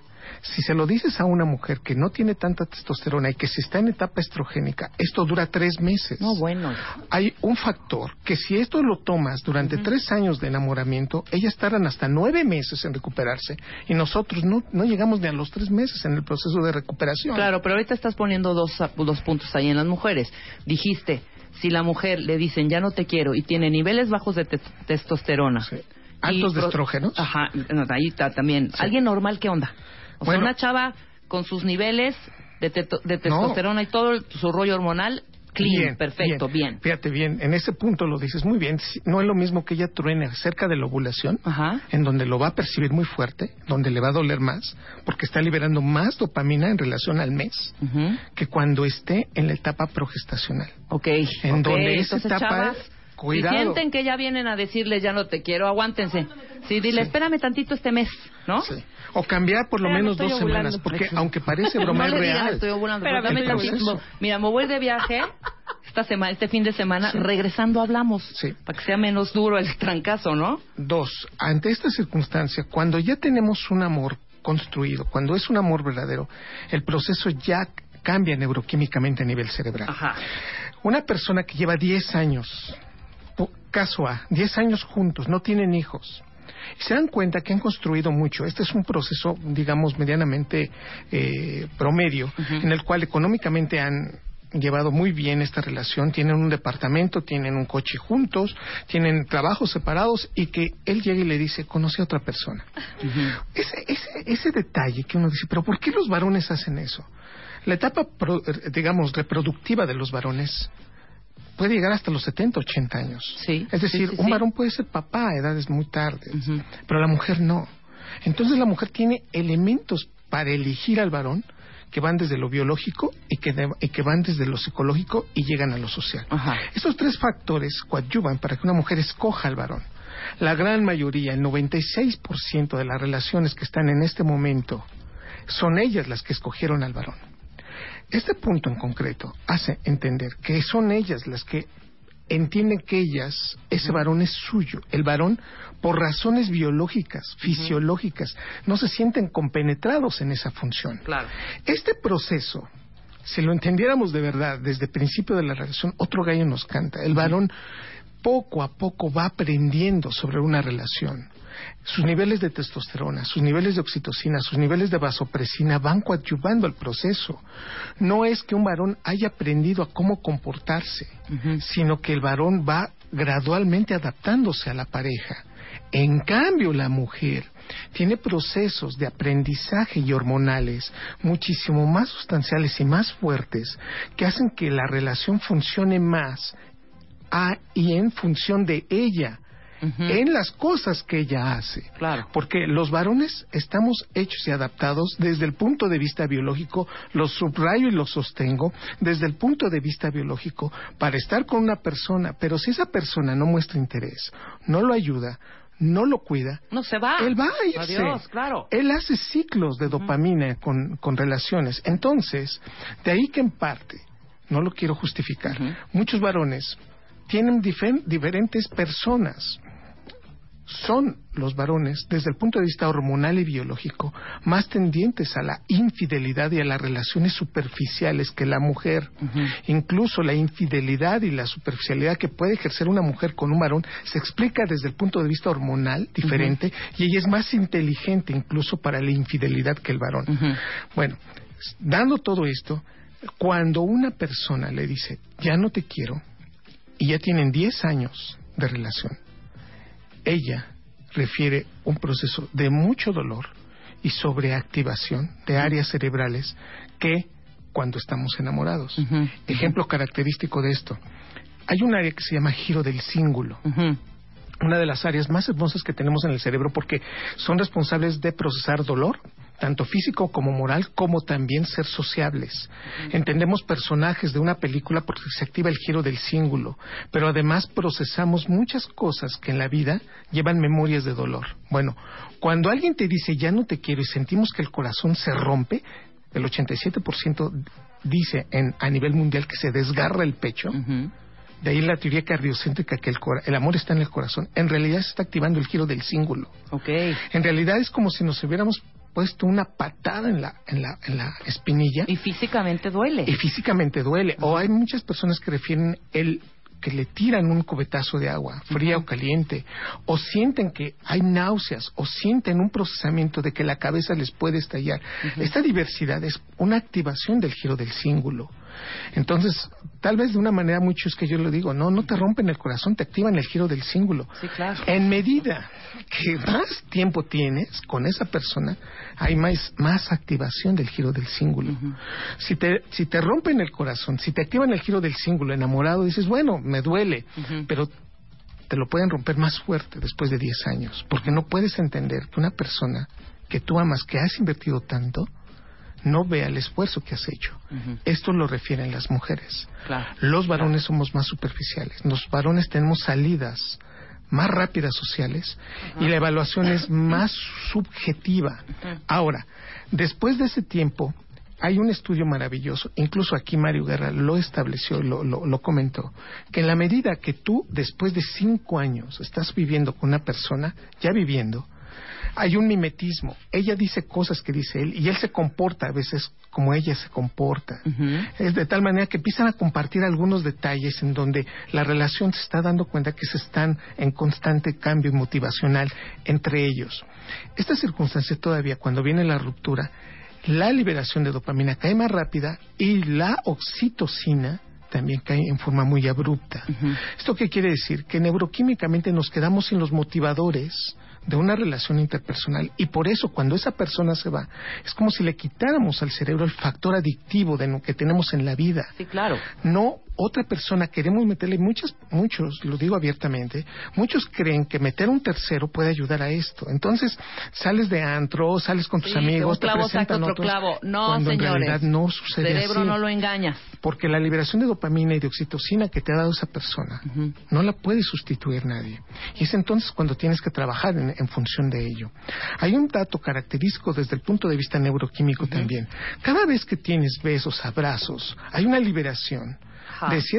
Speaker 8: Si se lo dices a una mujer que no tiene tanta testosterona y que si está en etapa estrogénica, esto dura tres meses.
Speaker 2: No, bueno.
Speaker 8: Hay un factor que si esto lo tomas durante tres años de enamoramiento, ellas tardan hasta nueve meses en recuperarse y nosotros no, no llegamos ni a los tres meses en el proceso de recuperación.
Speaker 2: Claro, pero ahorita estás poniendo dos, dos puntos ahí en las mujeres. Dijiste, si la mujer le dicen ya no te quiero y tiene niveles bajos de te- testosterona.
Speaker 8: Sí.
Speaker 2: y
Speaker 8: Altos de estrógenos.
Speaker 2: Ajá, no, ahí está también. ¿Alguien normal qué onda? O
Speaker 8: Bueno.
Speaker 2: sea, una chava con sus niveles de, teto- de testosterona y todo el- su rollo hormonal, clean, perfecto, bien.
Speaker 8: Fíjate bien, en ese punto lo dices muy bien. No es lo mismo que ella truene cerca de la ovulación,
Speaker 2: Ajá.
Speaker 8: en donde lo va a percibir muy fuerte, donde le va a doler más, porque está liberando más dopamina en relación al mes, que cuando esté en la etapa progestacional.
Speaker 2: Ok.
Speaker 8: En
Speaker 2: ok,
Speaker 8: donde esa
Speaker 2: entonces,
Speaker 8: etapa
Speaker 2: chavas,
Speaker 8: cuidado.
Speaker 2: Si sienten que ya vienen a decirles ya no te quiero, aguántense. Sí, dile, espérame tantito este mes, ¿no?
Speaker 8: Sí. O cambiar por lo
Speaker 5: Espérame,
Speaker 8: menos dos semanas, porque aunque parece broma,
Speaker 2: no
Speaker 8: es
Speaker 2: digas,
Speaker 8: real.
Speaker 2: estoy ovulando,
Speaker 5: Espérame,
Speaker 2: pero dame
Speaker 5: estoy
Speaker 2: tantito. Mira, me voy de viaje esta semana, este fin de semana, regresando hablamos.
Speaker 8: Sí.
Speaker 2: Para que sea menos duro el trancazo, ¿no?
Speaker 8: Dos, ante esta circunstancia, cuando ya tenemos un amor construido, cuando es un amor verdadero, el proceso ya cambia neuroquímicamente a nivel cerebral.
Speaker 2: Ajá.
Speaker 8: Una persona que lleva 10 años, caso A, 10 años juntos, no tienen hijos, y se dan cuenta que han construido mucho. Este es un proceso, digamos, medianamente eh, promedio, en el cual económicamente han llevado muy bien esta relación, tienen un departamento, tienen un coche juntos, tienen trabajos separados y que él llega y le dice, conoce a otra persona. ese, ese, ese detalle que uno dice, pero ¿por qué los varones hacen eso? La etapa, pro- eh, digamos, reproductiva de los varones puede llegar hasta los 70, 80 años.
Speaker 2: Sí,
Speaker 8: Es decir,
Speaker 2: sí, sí,
Speaker 8: un varón puede ser papá a edades muy tardes,
Speaker 2: Ujú.
Speaker 8: pero la mujer no. Entonces la mujer tiene elementos para elegir al varón que van desde lo biológico y que, de- y que van desde lo psicológico y llegan a lo social.
Speaker 2: Ajá.
Speaker 8: Estos tres factores coadyuvan para que una mujer escoja al varón. La gran mayoría, el 96% de las relaciones que están en este momento, son ellas las que escogieron al varón. Este punto en concreto hace entender que son ellas las que entienden que ellas, ese varón es suyo. El varón, por razones biológicas, fisiológicas, no se sienten compenetrados en esa función.
Speaker 2: Claro.
Speaker 8: Este proceso, si lo entendiéramos de verdad desde el principio de la relación, otro gallo nos canta. El varón poco a poco va aprendiendo sobre una relación. Sus niveles de testosterona, sus niveles de oxitocina, sus niveles de vasopresina van coadyuvando al proceso. No es que un varón haya aprendido a cómo comportarse, sino que el varón va gradualmente adaptándose a la pareja. En cambio, la mujer tiene procesos de aprendizaje y hormonales muchísimo más sustanciales y más fuertes que hacen que la relación funcione más a y en función de ella, en las cosas que ella hace.
Speaker 2: Claro.
Speaker 8: Porque los varones estamos hechos y adaptados desde el punto de vista biológico, lo subrayo y lo sostengo, desde el punto de vista biológico, para estar con una persona, pero si esa persona no muestra interés, no lo ayuda, no lo cuida,
Speaker 2: No se va.
Speaker 8: él va a irse.
Speaker 2: Adiós, claro.
Speaker 8: Él hace ciclos de dopamina con, con relaciones. Entonces, de ahí que en parte, no lo quiero justificar, muchos varones tienen diferentes personas. Son los varones, desde el punto de vista hormonal y biológico, más tendientes a la infidelidad y a las relaciones superficiales que la mujer. Incluso la infidelidad y la superficialidad que puede ejercer una mujer con un varón se explica desde el punto de vista hormonal diferente y ella es más inteligente incluso para la infidelidad que el varón. Bueno, dando todo esto, cuando una persona le dice, ya no te quiero, y ya tienen 10 años de relación, ella refiere un proceso de mucho dolor y sobreactivación de áreas cerebrales que cuando estamos enamorados. Ejemplo característico de esto. Hay un área que se llama giro del cíngulo una de las áreas más hermosas que tenemos en el cerebro porque son responsables de procesar dolor, tanto físico como moral, como también ser sociables. Entendemos personajes de una película porque se activa el giro del cíngulo, pero además procesamos muchas cosas que en la vida llevan memorias de dolor. Bueno, cuando alguien te dice ya no te quiero y sentimos que el corazón se rompe, el 87% dice en, a nivel mundial que se desgarra el pecho. De ahí la teoría cardiocéntrica que el, el amor está en el corazón. En realidad se está activando el giro del cíngulo.
Speaker 2: Ok.
Speaker 8: En realidad es como si nos hubiéramos puesto una patada en la, en la, en la espinilla
Speaker 2: Y físicamente duele.
Speaker 8: y físicamente duele. O hay muchas personas que refieren el que le tiran un cubetazo de agua, fría o caliente, o sienten que hay náuseas, o sienten un procesamiento de que la cabeza les puede estallar. Esta diversidad es una activación del giro del cíngulo. Entonces, tal vez de una manera mucho es que yo lo digo, no, no te rompen el corazón, te activan el giro del cíngulo.
Speaker 2: Sí, claro.
Speaker 8: En medida que más tiempo tienes con esa persona, hay más, más activación del giro del cíngulo. si, te, si te rompen el corazón, si te activan el giro del cíngulo enamorado, dices, bueno, me duele, pero te lo pueden romper más fuerte después de 10 años, porque no puedes entender que una persona que tú amas, que has invertido tanto, no vea el esfuerzo que has hecho. Esto lo refieren las mujeres.
Speaker 2: Claro.
Speaker 8: Los varones somos más superficiales. Los varones tenemos salidas más rápidas sociales y la evaluación es más subjetiva. Ahora, después de ese tiempo, hay un estudio maravilloso, incluso aquí Mario Guerra lo estableció, lo, lo, lo comentó, que en la medida que tú, después de cinco años, estás viviendo con una persona, ya viviendo, hay un mimetismo. Ella dice cosas que dice él y él se comporta a veces como ella se comporta. Es de tal manera que empiezan a compartir algunos detalles en donde la relación se está dando cuenta que se están en constante cambio motivacional entre ellos. Esta circunstancia todavía, cuando viene la ruptura, la liberación de dopamina cae más rápida y la oxitocina también cae en forma muy abrupta. ¿Esto qué quiere decir? Que neuroquímicamente nos quedamos sin los motivadores de una relación interpersonal y por eso cuando esa persona se va es como si le quitáramos al cerebro el factor adictivo de lo que tenemos en la vida.
Speaker 2: Sí, claro.
Speaker 8: No otra persona, queremos meterle muchas, muchos, lo digo abiertamente, muchos creen que meter un tercero puede ayudar a esto. Entonces sales de antro, sales con tus
Speaker 2: Sí,
Speaker 8: amigos,
Speaker 2: un clavo
Speaker 8: te presentan
Speaker 2: saca otro
Speaker 8: otros,
Speaker 2: clavo. No,
Speaker 8: cuando
Speaker 2: señores.
Speaker 8: en realidad no sucede
Speaker 2: Cerebro
Speaker 8: así
Speaker 2: no lo engañas.
Speaker 8: porque la liberación de dopamina y de oxitocina que te ha dado esa persona no la puede sustituir nadie. Y es entonces cuando tienes que trabajar en, en función de ello. Hay un dato característico desde el punto de vista neuroquímico también. Cada vez que tienes besos, abrazos, hay una liberación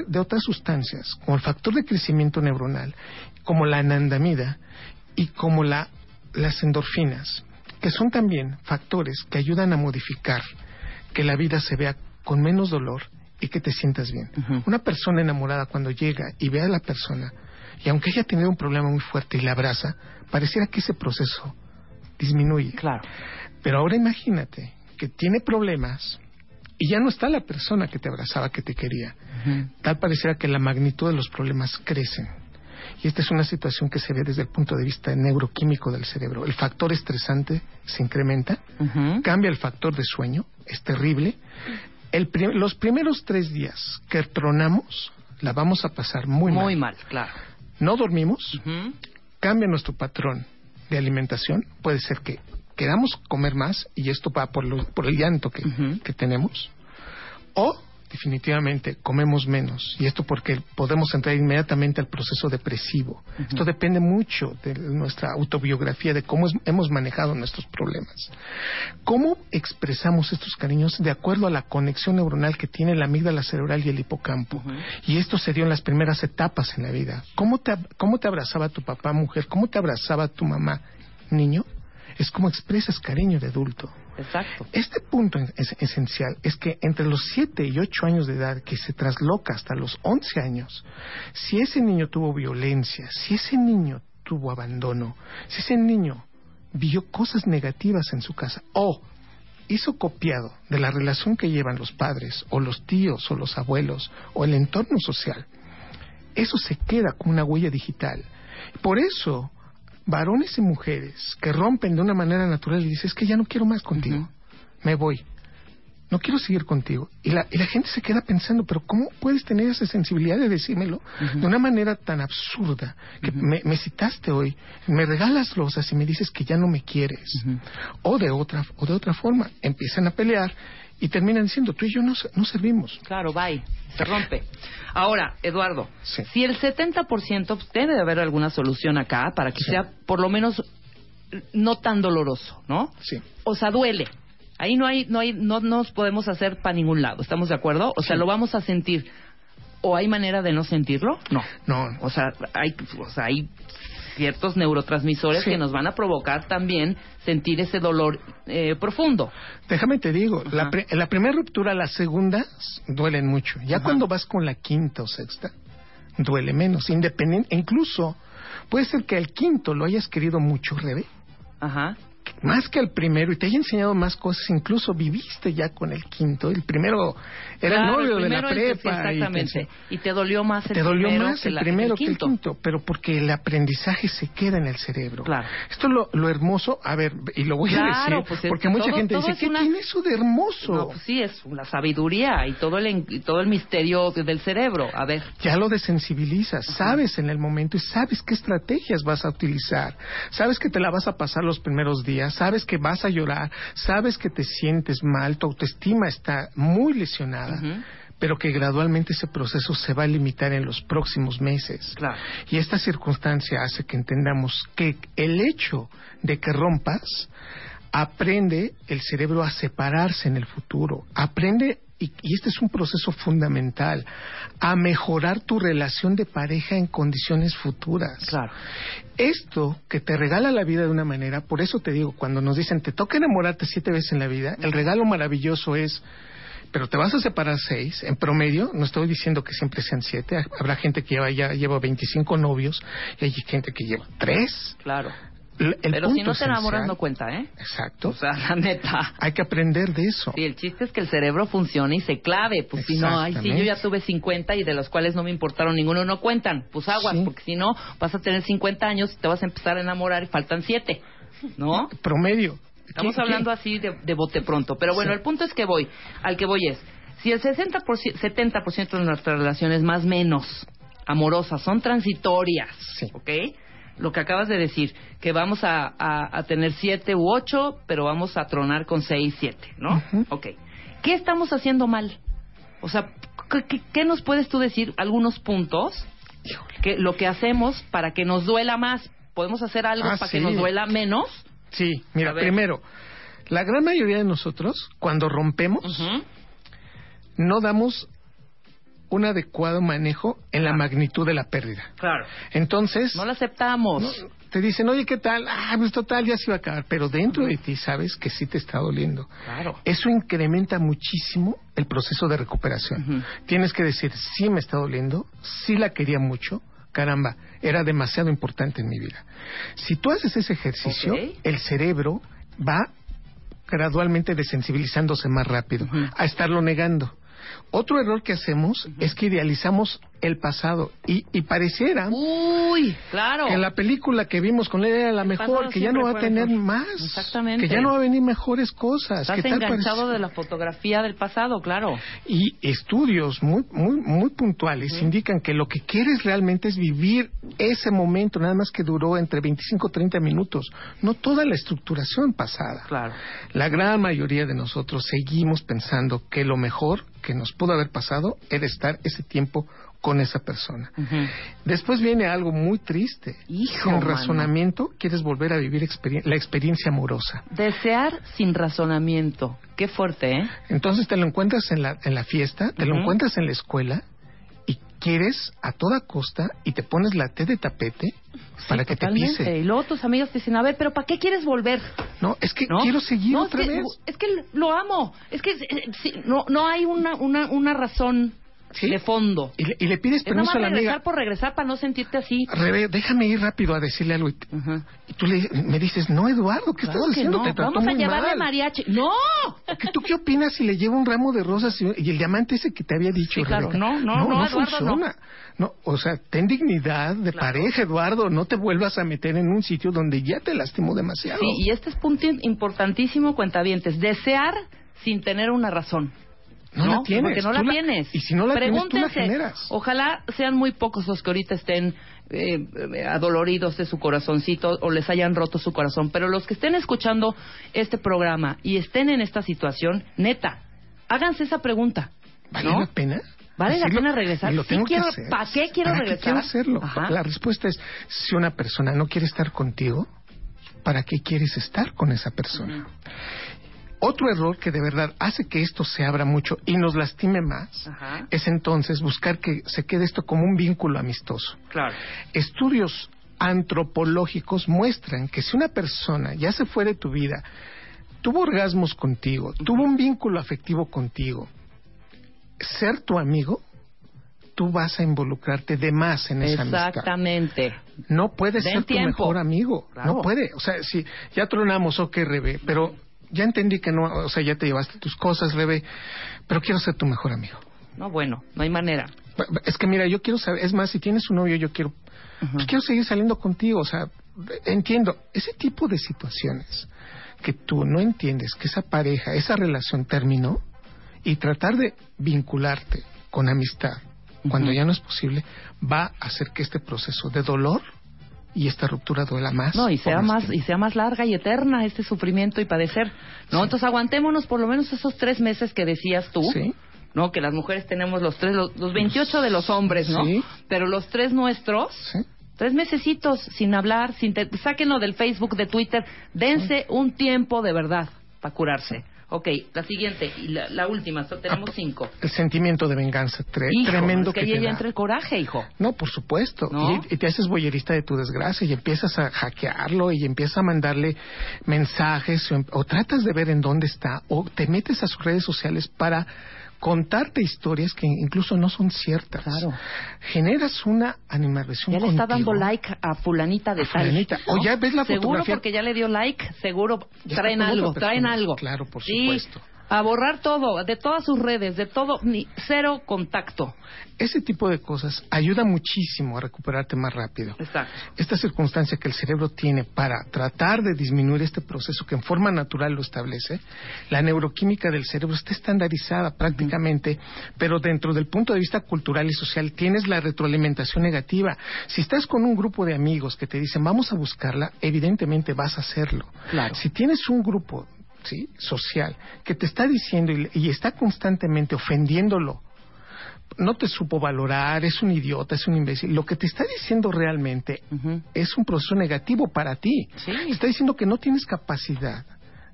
Speaker 8: de otras sustancias, como el factor de crecimiento neuronal, como la anandamida y como la, las endorfinas, que son también factores que ayudan a modificar que la vida se vea con menos dolor y que te sientas bien. Una persona enamorada cuando llega y ve a la persona, y aunque haya tenido un problema muy fuerte y la abraza, pareciera que ese proceso disminuye.
Speaker 2: Claro.
Speaker 8: Pero ahora imagínate que tiene problemas y ya no está la persona que te abrazaba, que te quería. Tal pareciera que la magnitud de los problemas crecen. Y esta es una situación que se ve desde el punto de vista neuroquímico del cerebro. El factor estresante se incrementa, cambia el factor de sueño, es terrible. El los primeros tres días que tronamos, la vamos a pasar muy,
Speaker 2: Muy
Speaker 8: mal.
Speaker 2: mal, claro.
Speaker 8: No dormimos, cambia nuestro patrón de alimentación. Puede ser que queramos comer más y esto va por, lo- por el llanto que, que tenemos. O definitivamente comemos menos y esto porque podemos entrar inmediatamente al proceso depresivo. Esto depende mucho de nuestra autobiografía, de cómo es- hemos manejado nuestros problemas. ¿Cómo expresamos estos cariños de acuerdo a la conexión neuronal que tiene la amígdala cerebral y el hipocampo? Y esto se dio en las primeras etapas en la vida. ¿Cómo te, cómo te abrazaba tu papá, mujer? ¿Cómo te abrazaba tu mamá, niño? Es como expresas cariño de adulto.
Speaker 2: Exacto.
Speaker 8: Este punto es esencial es que entre los 7 y 8 años de edad, que se trasloca hasta los 11 años, si ese niño tuvo violencia, si ese niño tuvo abandono, si ese niño vio cosas negativas en su casa o hizo copiado de la relación que llevan los padres o los tíos o los abuelos o el entorno social, eso se queda como una huella digital. Por eso, varones y mujeres que rompen de una manera natural y dicen, es que ya no quiero más contigo, me voy. no quiero seguir contigo. Y la, y la gente se queda pensando, pero ¿cómo puedes tener esa sensibilidad de decírmelo de una manera tan absurda? Que me, me citaste hoy, me regalas rosas y me dices que ya no me quieres. O de otra, o de otra forma, empiezan a pelear y terminan diciendo, tú y yo no, no servimos.
Speaker 2: Claro, bye. Se rompe. Ahora, Eduardo,
Speaker 8: Sí.
Speaker 2: si el 70% pues, debe de haber alguna solución acá para que sea por lo menos no tan doloroso, ¿no?
Speaker 8: Sí.
Speaker 2: O sea, duele. Ahí no hay, no hay, no nos podemos hacer para ningún lado. ¿Estamos de acuerdo? O sea, lo vamos a sentir. ¿O hay manera de no sentirlo? No.
Speaker 8: No,
Speaker 2: O sea, hay, o sea, hay ciertos neurotransmisores
Speaker 8: Sí.
Speaker 2: que nos van a provocar también sentir ese dolor eh, profundo.
Speaker 8: Déjame te digo, la, pri- la primera ruptura, la segunda, duelen mucho. Ya cuando vas con la quinta o sexta, duele menos. Independiente, incluso puede ser que al quinto lo hayas querido mucho, Rebe,
Speaker 2: Ajá.
Speaker 8: Más que al primero y te haya enseñado más cosas. Incluso viviste ya con el quinto. El primero era
Speaker 2: Claro,
Speaker 8: el novio
Speaker 2: el
Speaker 8: de la prepa. y te
Speaker 2: exactamente. Y te dolió más el
Speaker 8: te dolió
Speaker 2: primero
Speaker 8: más
Speaker 2: que
Speaker 8: el
Speaker 2: la-
Speaker 8: primero
Speaker 2: el
Speaker 8: que el
Speaker 2: quinto.
Speaker 8: pero porque el aprendizaje se queda en el cerebro.
Speaker 2: Claro.
Speaker 8: Esto es lo, lo hermoso, a ver, y lo voy a
Speaker 2: Claro,
Speaker 8: decir,
Speaker 2: pues es
Speaker 8: porque
Speaker 2: que
Speaker 8: mucha gente dice, ¿qué
Speaker 2: una-
Speaker 8: tiene eso de hermoso?
Speaker 2: No, pues sí, es la sabiduría y todo el, y todo el misterio del cerebro. A ver,
Speaker 8: ya lo desensibilizas, sabes en el momento y sabes qué estrategias vas a utilizar, sabes que te la vas a pasar los primeros días, sabes que vas a llorar, sabes que te sientes mal, tu autoestima está muy lesionada, pero que gradualmente ese proceso se va a limitar en los próximos meses.
Speaker 2: Claro.
Speaker 8: Y esta circunstancia hace que entendamos que el hecho de que rompas aprende el cerebro a separarse en el futuro, aprende, y, y este es un proceso fundamental, a mejorar tu relación de pareja en condiciones futuras.
Speaker 2: claro.
Speaker 8: Esto que te regala la vida de una manera, por eso te digo, cuando nos dicen te toca enamorarte siete veces en la vida, el regalo maravilloso es, pero te vas a separar seis, en promedio, no estoy diciendo que siempre sean siete, habrá gente que lleva, ya lleva 25 novios y hay gente que lleva tres.
Speaker 2: Claro.
Speaker 8: El-
Speaker 2: Pero si no te enamoras no cuenta, ¿eh?
Speaker 8: Exacto.
Speaker 2: O sea, la neta.
Speaker 8: Hay que aprender de eso.
Speaker 2: Sí, el chiste es que el cerebro funcione y se clave. Pues si no, ay, sí, yo ya tuve 50 y de los cuales no me importaron ninguno, no cuentan. Pues aguas,
Speaker 8: Sí.
Speaker 2: porque si no, vas a tener 50 años y te vas a empezar a enamorar y faltan 7. ¿No?
Speaker 8: Promedio.
Speaker 2: Estamos
Speaker 8: ¿Qué-
Speaker 2: hablando
Speaker 8: qué?
Speaker 2: así de, de bote pronto. Pero bueno,
Speaker 8: Sí.
Speaker 2: el punto es que voy. Al que voy es, si el 60%, 70% de nuestras relaciones más menos amorosas son transitorias,
Speaker 8: Sí.
Speaker 2: ¿ok? Lo que acabas de decir, que vamos a, a- a tener 7 u 8, pero vamos a tronar con 6, 7, ¿no?
Speaker 8: Ujú.
Speaker 2: Ok. ¿Qué estamos haciendo mal? O sea, ¿qué, qué- nos puedes tú decir? Algunos puntos que lo que hacemos para que nos duela más. ¿Podemos hacer algo
Speaker 8: Ah,
Speaker 2: para que nos duela menos?
Speaker 8: Sí, mira, primero, la gran mayoría de nosotros, cuando rompemos, no damos un adecuado manejo en la magnitud de la pérdida.
Speaker 2: Claro.
Speaker 8: Entonces,
Speaker 2: No lo aceptamos.
Speaker 8: no, te dicen, oye, ¿qué tal? Ah, pues total, ya se iba a acabar. Pero dentro de ti sabes que sí te está doliendo.
Speaker 2: Claro.
Speaker 8: Eso incrementa muchísimo el proceso de recuperación. Tienes que decir, sí me está doliendo, sí la quería mucho, caramba, era demasiado importante en mi vida. Si tú haces ese ejercicio, el cerebro va gradualmente desensibilizándose más rápido, a estarlo negando. Otro error que hacemos es que idealizamos el pasado y, y pareciera
Speaker 2: Uy, claro.
Speaker 8: que la película que vimos con él era la mejor, que ya no va a tener
Speaker 2: mejor.
Speaker 8: más,
Speaker 2: Exactamente.
Speaker 8: que ya no va a venir mejores cosas.
Speaker 2: Estás enganchado de la fotografía del pasado, claro.
Speaker 8: y estudios muy muy muy puntuales indican que lo que quieres realmente es vivir ese momento, nada más que duró entre 25 y 30 minutos, no toda la estructuración pasada.
Speaker 2: Claro.
Speaker 8: La gran mayoría de nosotros seguimos pensando que lo mejor que nos pudo haber pasado era estar ese tiempo con esa persona. Después viene algo muy triste.
Speaker 2: Hijo,
Speaker 8: Sin
Speaker 2: mano.
Speaker 8: razonamiento quieres volver a vivir experien- la experiencia amorosa.
Speaker 2: Desear sin razonamiento. Qué fuerte, ¿eh?
Speaker 8: Entonces te lo encuentras en la, en la fiesta, te lo encuentras en la escuela y quieres a toda costa y te pones la té de tapete para que te pise.
Speaker 2: Y luego tus amigas te dicen, a ver, pero ¿para qué quieres volver?
Speaker 8: No, es que
Speaker 2: ¿No?
Speaker 8: quiero seguir
Speaker 2: No,
Speaker 8: otra
Speaker 2: es que,
Speaker 8: vez.
Speaker 2: Es que lo amo. Es que eh, sí, no, no hay una, una, una razón
Speaker 8: Sí.
Speaker 2: de fondo.
Speaker 8: Y le, y le pides permiso a la
Speaker 2: regresar
Speaker 8: amiga.
Speaker 2: por regresar para no sentirte así.
Speaker 8: Rebe, déjame ir rápido a decirle algo. Y, y tú le, me dices, no, Eduardo, ¿qué
Speaker 2: Claro
Speaker 8: estás
Speaker 2: que no.
Speaker 8: Te trató
Speaker 2: Vamos a
Speaker 8: muy
Speaker 2: llevarle
Speaker 8: mal.
Speaker 2: mariachi. ¡No!
Speaker 8: ¿Qué- ¿Tú qué opinas si le lleva un ramo de rosas y, y el diamante ese que te había dicho,
Speaker 2: Sí, claro. No, no, no, Eduardo,
Speaker 8: funciona. No, o sea, ten dignidad de pareja, Eduardo. No te vuelvas a meter en un sitio donde ya te lastimó demasiado.
Speaker 2: Sí, y este es punto importantísimo, cuentavientes. Desear sin tener una razón.
Speaker 8: No la tienes,
Speaker 2: Porque no la,
Speaker 8: la-
Speaker 2: tienes.
Speaker 8: y si no la tienes, tú la
Speaker 2: Pregúntense.
Speaker 8: generas.
Speaker 2: Ojalá sean muy pocos los que ahorita estén eh, adoloridos de su corazoncito o les hayan roto su corazón. Pero los que estén escuchando este programa y estén en esta situación, neta, háganse esa pregunta.
Speaker 8: ¿Vale
Speaker 2: ¿no?
Speaker 8: la pena?
Speaker 2: ¿Vale la
Speaker 8: Así
Speaker 2: pena regresar?
Speaker 8: lo
Speaker 2: Sí quiero-
Speaker 8: que hacer.
Speaker 2: ¿para qué quiero
Speaker 8: ¿Para qué
Speaker 2: regresar?
Speaker 8: quiero hacerlo?
Speaker 2: Ajá.
Speaker 8: La respuesta es, si una persona no quiere estar contigo, ¿para qué quieres estar con esa persona? Otro error que de verdad hace que esto se abra mucho y nos lastime más
Speaker 2: Ajá.
Speaker 8: es entonces buscar que se quede esto como un vínculo amistoso.
Speaker 2: Claro.
Speaker 8: Estudios antropológicos muestran que si una persona ya se fue de tu vida, tuvo orgasmos contigo, tuvo un vínculo afectivo contigo, ser tu amigo, tú vas a involucrarte de más en esa amistad.
Speaker 2: Exactamente.
Speaker 8: No puedes
Speaker 2: Den
Speaker 8: ser tu mejor amigo.
Speaker 2: Claro.
Speaker 8: No puede. O sea, si ya tronamos, ok, Rebe, pero ya entendí que no, o sea, ya te llevaste tus cosas, Rebe, pero quiero ser tu mejor amigo.
Speaker 2: No, bueno, no hay manera.
Speaker 8: Es que mira, yo quiero saber, es más, si tienes un novio, yo quiero, pues quiero seguir saliendo contigo, o sea, entiendo, ese tipo de situaciones que tú no entiendes que esa pareja, esa relación terminó y tratar de vincularte con amistad cuando ya no es posible, va a hacer que este proceso de dolor y esta ruptura duela más.
Speaker 2: No, y sea más y sea más larga y eterna este sufrimiento y padecer. No, entonces aguantémonos por lo menos esos tres meses que decías tú.
Speaker 8: Sí.
Speaker 2: No, que las mujeres tenemos los tres, los, los 28 de los hombres, ¿no?
Speaker 8: Sí.
Speaker 2: Pero los tres nuestros,
Speaker 8: Sí.
Speaker 2: tres mesecitos sin hablar, sin te- sáquenlo del Facebook, de Twitter, dense un tiempo de verdad para curarse. Ok, la siguiente y la, la última, so- tenemos cinco.
Speaker 8: El sentimiento de venganza tre-
Speaker 2: Hijo,
Speaker 8: tremendo
Speaker 2: es que,
Speaker 8: que,
Speaker 2: ahí
Speaker 8: te da.
Speaker 2: entra el coraje, hijo.
Speaker 8: No, por supuesto.
Speaker 2: ¿No?
Speaker 8: Y, y te haces boyerista de tu desgracia y empiezas a hackearlo y empiezas a mandarle mensajes o, em- o tratas de ver en dónde está o te metes a sus redes sociales para contarte historias que incluso no son ciertas.
Speaker 2: Claro.
Speaker 8: Generas una animadversión
Speaker 2: Ya le está
Speaker 8: contigo.
Speaker 2: dando like a fulanita de
Speaker 8: A
Speaker 2: tal.
Speaker 8: fulanita. O ya ves la
Speaker 2: Seguro
Speaker 8: fotografía.
Speaker 2: porque ya le dio like, seguro
Speaker 8: Ya
Speaker 2: traen algo, traen algo.
Speaker 8: Claro, por
Speaker 2: Sí,
Speaker 8: supuesto.
Speaker 2: A borrar todo, de todas sus redes, de todo, ni cero contacto.
Speaker 8: Ese tipo de cosas ayuda muchísimo a recuperarte más rápido.
Speaker 2: Exacto.
Speaker 8: esta circunstancia que el cerebro tiene para tratar de disminuir este proceso que en forma natural lo establece, la neuroquímica del cerebro está estandarizada prácticamente, pero dentro del punto de vista cultural y social tienes la retroalimentación negativa. Si estás con un grupo de amigos que te dicen vamos a buscarla, evidentemente vas a hacerlo.
Speaker 2: Claro.
Speaker 8: Si tienes un grupo ¿sí? social que te está diciendo y, y está constantemente ofendiéndolo, no te supo valorar, es un idiota, es un imbécil. Lo que te está diciendo realmente es un proceso negativo para ti.
Speaker 2: Sí.
Speaker 8: Te está diciendo que no tienes capacidad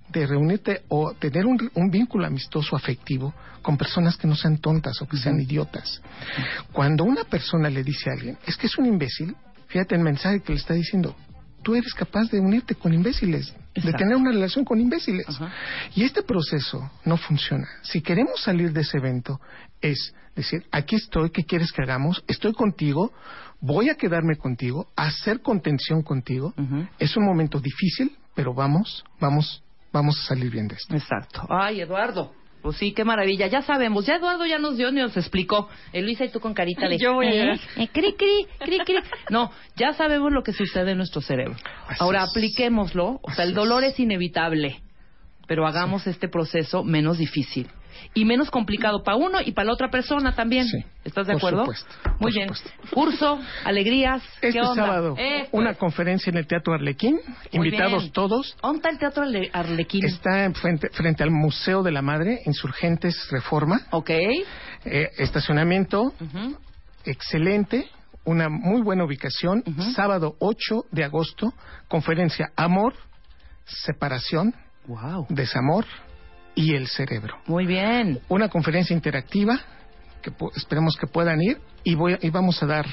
Speaker 8: de reunirte o tener un, un vínculo amistoso afectivo con personas que no sean tontas o que sean idiotas. Cuando una persona le dice a alguien, es que es un imbécil, fíjate el mensaje que le está diciendo, tú eres capaz de unirte con imbéciles, de tener una relación con imbéciles.
Speaker 2: Ajá.
Speaker 8: Y este proceso no funciona. Si queremos salir de ese evento, es decir, aquí estoy, ¿qué quieres que hagamos? Estoy contigo, voy a quedarme contigo, hacer contención contigo. Es un momento difícil, pero vamos, vamos, vamos a salir bien de esto.
Speaker 2: Exacto. Ay, Eduardo. Pues sí, qué maravilla. Ya sabemos. Ya Eduardo ya nos dio, nos explicó. Eh, Luisa y tú con carita de...
Speaker 5: Yo voy a
Speaker 2: ¿Eh? Eh, cri, cri, cri, cri. No, ya sabemos lo que sucede en nuestro cerebro.
Speaker 8: Así
Speaker 2: Ahora
Speaker 8: es.
Speaker 2: apliquémoslo. O sea, el dolor
Speaker 8: es.
Speaker 2: es inevitable. Pero hagamos este proceso menos difícil. Y menos complicado para uno y para la otra persona también.
Speaker 8: Sí,
Speaker 2: ¿Estás de
Speaker 8: por
Speaker 2: acuerdo?
Speaker 8: supuesto,
Speaker 2: Muy
Speaker 8: por
Speaker 2: bien.
Speaker 8: supuesto.
Speaker 2: Curso, alegrías.
Speaker 8: Este
Speaker 2: ¿Qué onda?
Speaker 8: sábado,
Speaker 2: Eh,
Speaker 8: una
Speaker 2: pues,
Speaker 8: conferencia en el Teatro Arlequín,
Speaker 2: Muy
Speaker 8: invitados
Speaker 2: bien.
Speaker 8: todos.
Speaker 2: ¿Dónde está el Teatro Arle- Arlequín?
Speaker 8: Está en frente, frente al Museo de la Madre, Insurgentes Reforma,
Speaker 2: Ok.
Speaker 8: eh, estacionamiento
Speaker 2: Ujú.
Speaker 8: excelente, una muy buena ubicación,
Speaker 2: Ujú.
Speaker 8: sábado 8 de agosto, conferencia Amor, Separación,
Speaker 2: Wow.
Speaker 8: Desamor y el Cerebro.
Speaker 2: Muy bien.
Speaker 8: Una conferencia interactiva que esperemos que puedan ir y, voy y vamos a dar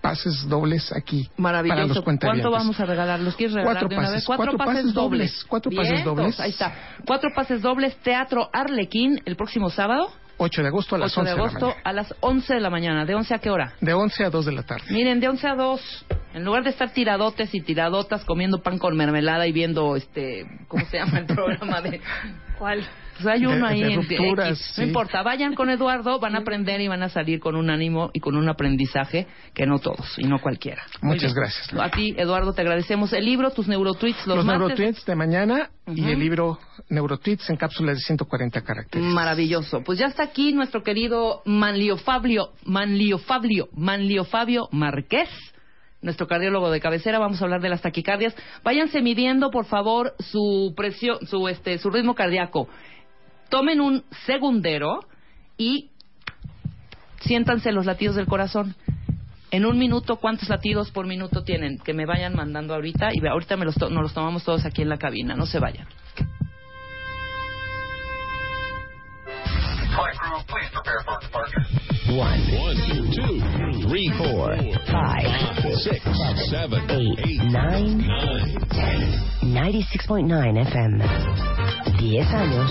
Speaker 8: pases dobles aquí para los
Speaker 2: Maravilloso. ¿Cuánto vamos a regalar? ¿Los quieres regalar
Speaker 8: Cuatro
Speaker 2: de una
Speaker 8: pases,
Speaker 2: vez? Cuatro,
Speaker 8: cuatro
Speaker 2: pases,
Speaker 8: pases
Speaker 2: dobles.
Speaker 8: dobles, cuatro pases
Speaker 2: Vientos,
Speaker 8: dobles.
Speaker 2: Ahí está. Cuatro pases dobles. Teatro Arlequín el próximo sábado,
Speaker 8: 8 de agosto a las
Speaker 2: 8
Speaker 8: 11
Speaker 2: de
Speaker 8: de, la
Speaker 2: agosto,
Speaker 8: mañana.
Speaker 2: a las 11 de la mañana. ¿De 11 a qué hora?
Speaker 8: De 11 a 2 de la tarde.
Speaker 2: Miren, de 11 a 2. En lugar de estar tiradotes y tiradotas comiendo pan con mermelada y viendo, este, ¿cómo se llama el programa de
Speaker 5: ¿Cuál?
Speaker 2: Pues hay uno
Speaker 8: de-
Speaker 2: ahí
Speaker 8: de
Speaker 2: en
Speaker 8: rupturas,
Speaker 2: X.
Speaker 8: sí.
Speaker 2: No importa, vayan con Eduardo, van a aprender y van a salir con un ánimo y con un aprendizaje que no todos y no cualquiera.
Speaker 8: Muchas gracias.
Speaker 2: A ti, Eduardo, te agradecemos el libro, tus neurotweets, los,
Speaker 8: Los,
Speaker 2: martes.
Speaker 8: neurotweets de mañana y
Speaker 2: Ujú.
Speaker 8: el libro Neurotweets en cápsulas de 140 caracteres.
Speaker 2: Maravilloso. Pues ya está aquí nuestro querido Manlio Fabio, Manlio Fabio, Manlio Fabio Márquez, nuestro cardiólogo de cabecera. Vamos a hablar de las taquicardias. Váyanse midiendo, por favor, su presión, su este, su ritmo cardíaco. Tomen un segundero y siéntanse los latidos del corazón. En un minuto, ¿cuántos latidos por minuto tienen? Que me vayan mandando ahorita y ahorita me los nos los tomamos todos aquí en la cabina. No se vayan.
Speaker 9: One, two, three, four, five, six, seven, eight, nine, ten. 96.9 FM. 10 años.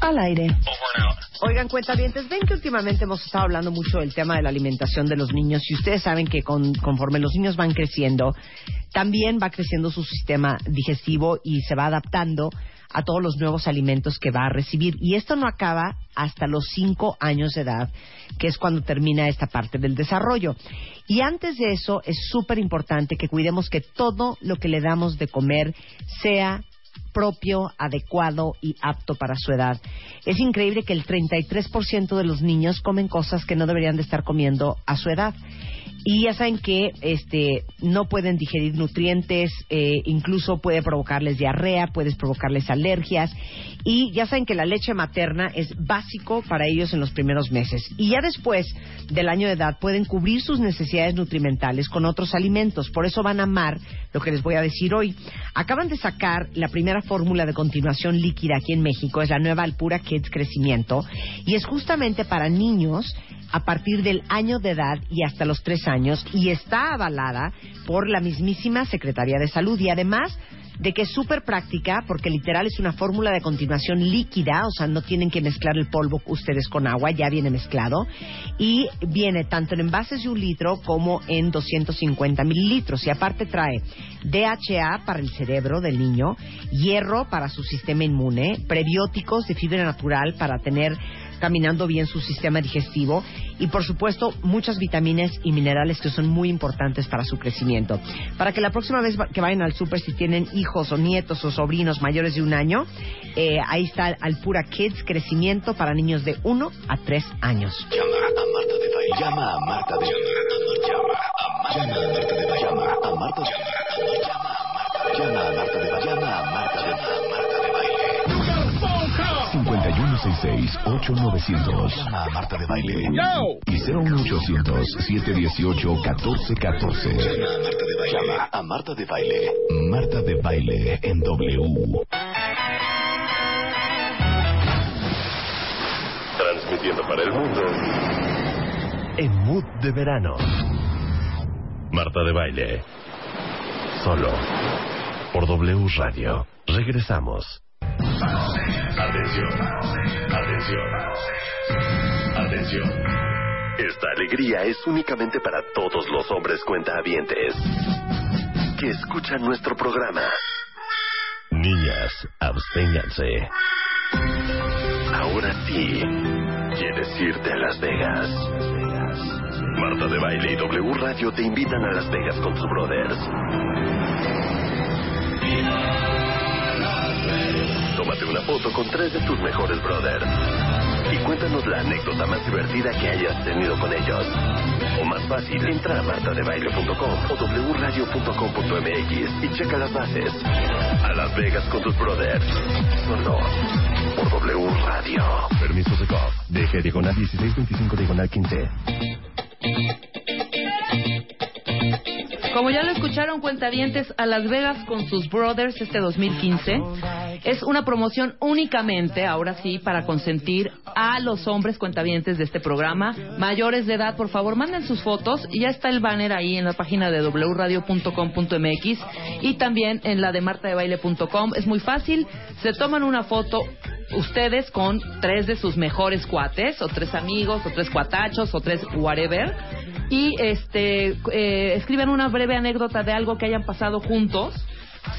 Speaker 7: Al aire. Oigan, cuentavientes, ven que últimamente hemos estado hablando mucho del tema de la alimentación de los niños y ustedes saben que con- conforme los niños van creciendo, también va creciendo su sistema digestivo y se va adaptando a todos los nuevos alimentos que va a recibir. Y esto no acaba hasta los 5 años de edad, que es cuando termina esta parte del desarrollo. Y antes de eso, es súper importante que cuidemos que todo lo que le damos de comer sea propio, adecuado y apto para su edad. Es increíble que el 33% de los niños comen cosas que no deberían de estar comiendo a su edad. Y ya saben que este, no pueden digerir nutrientes, eh, incluso puede provocarles diarrea, puede provocarles alergias. Y ya saben que la leche materna es básico para ellos en los primeros meses. Y ya después del año de edad pueden cubrir sus necesidades nutrimentales con otros alimentos. Por eso van a amar lo que les voy a decir hoy. Acaban de sacar la primera fórmula de continuación líquida aquí en México, es la nueva Alpura Kids Crecimiento, y es justamente para niños a partir del año de edad y hasta los tres años, y está avalada por la mismísima Secretaría de Salud, y además de que es súper práctica, porque literal es una fórmula de continuación líquida, o sea, no tienen que mezclar el polvo ustedes con agua, ya viene mezclado, y viene tanto en envases de un litro como en 250 mililitros, y aparte trae DHA para el cerebro del niño, hierro para su sistema inmune, prebióticos de fibra natural para tener caminando bien su sistema digestivo y por supuesto muchas vitaminas y minerales que son muy importantes para su crecimiento. Para que la próxima vez que vayan al súper si tienen hijos o nietos o sobrinos mayores de un año, eh, ahí está Alpura Kids Crecimiento para niños de 1 a 3 años.
Speaker 9: Llama a Marta de Baile. Llama a Marta de. Llama a Marta de. Llama a Marta de. Llama a Marta de. Llama a Marta 5166-8900. Llama a Marta de Baile. Y 01800-718-1414. Llama a Marta de Baile. Llama a Marta de Baile. Marta de Baile en W.
Speaker 1: Transmitiendo para el mundo en Mood de Verano. Marta de Baile. Solo por W Radio. Regresamos. Atención. Atención. Atención. Esta alegría es únicamente para todos los hombres cuentahabientes que escuchan nuestro programa. Niñas, absténganse. Ahora sí, ¿quieres irte a Las Vegas? Marta de Baile y W Radio te invitan a Las Vegas con tus brothers. Tómate una foto con tres de tus mejores brothers. Y cuéntanos la anécdota más divertida que hayas tenido con ellos. O más fácil, entra a martadebaile.com o wradio.com.mx y checa las bases. A Las Vegas con tus brothers. Solo por W Radio. Permiso de COP. DG diagonal 1625 diagonal 15.
Speaker 2: Como ya lo escucharon cuentavientes a Las Vegas con sus brothers este 2015, es una promoción únicamente, ahora sí, para consentir a los hombres cuentavientes de este programa. Mayores de edad, por favor, manden sus fotos. Ya está el banner ahí en la página de wradio.com.mx y también en la de martadebaile.com. Es muy fácil. Se toman una foto ustedes con tres de sus mejores cuates, o tres amigos, o tres cuatachos, o tres whatever y este eh, escriban una breve anécdota de algo que hayan pasado juntos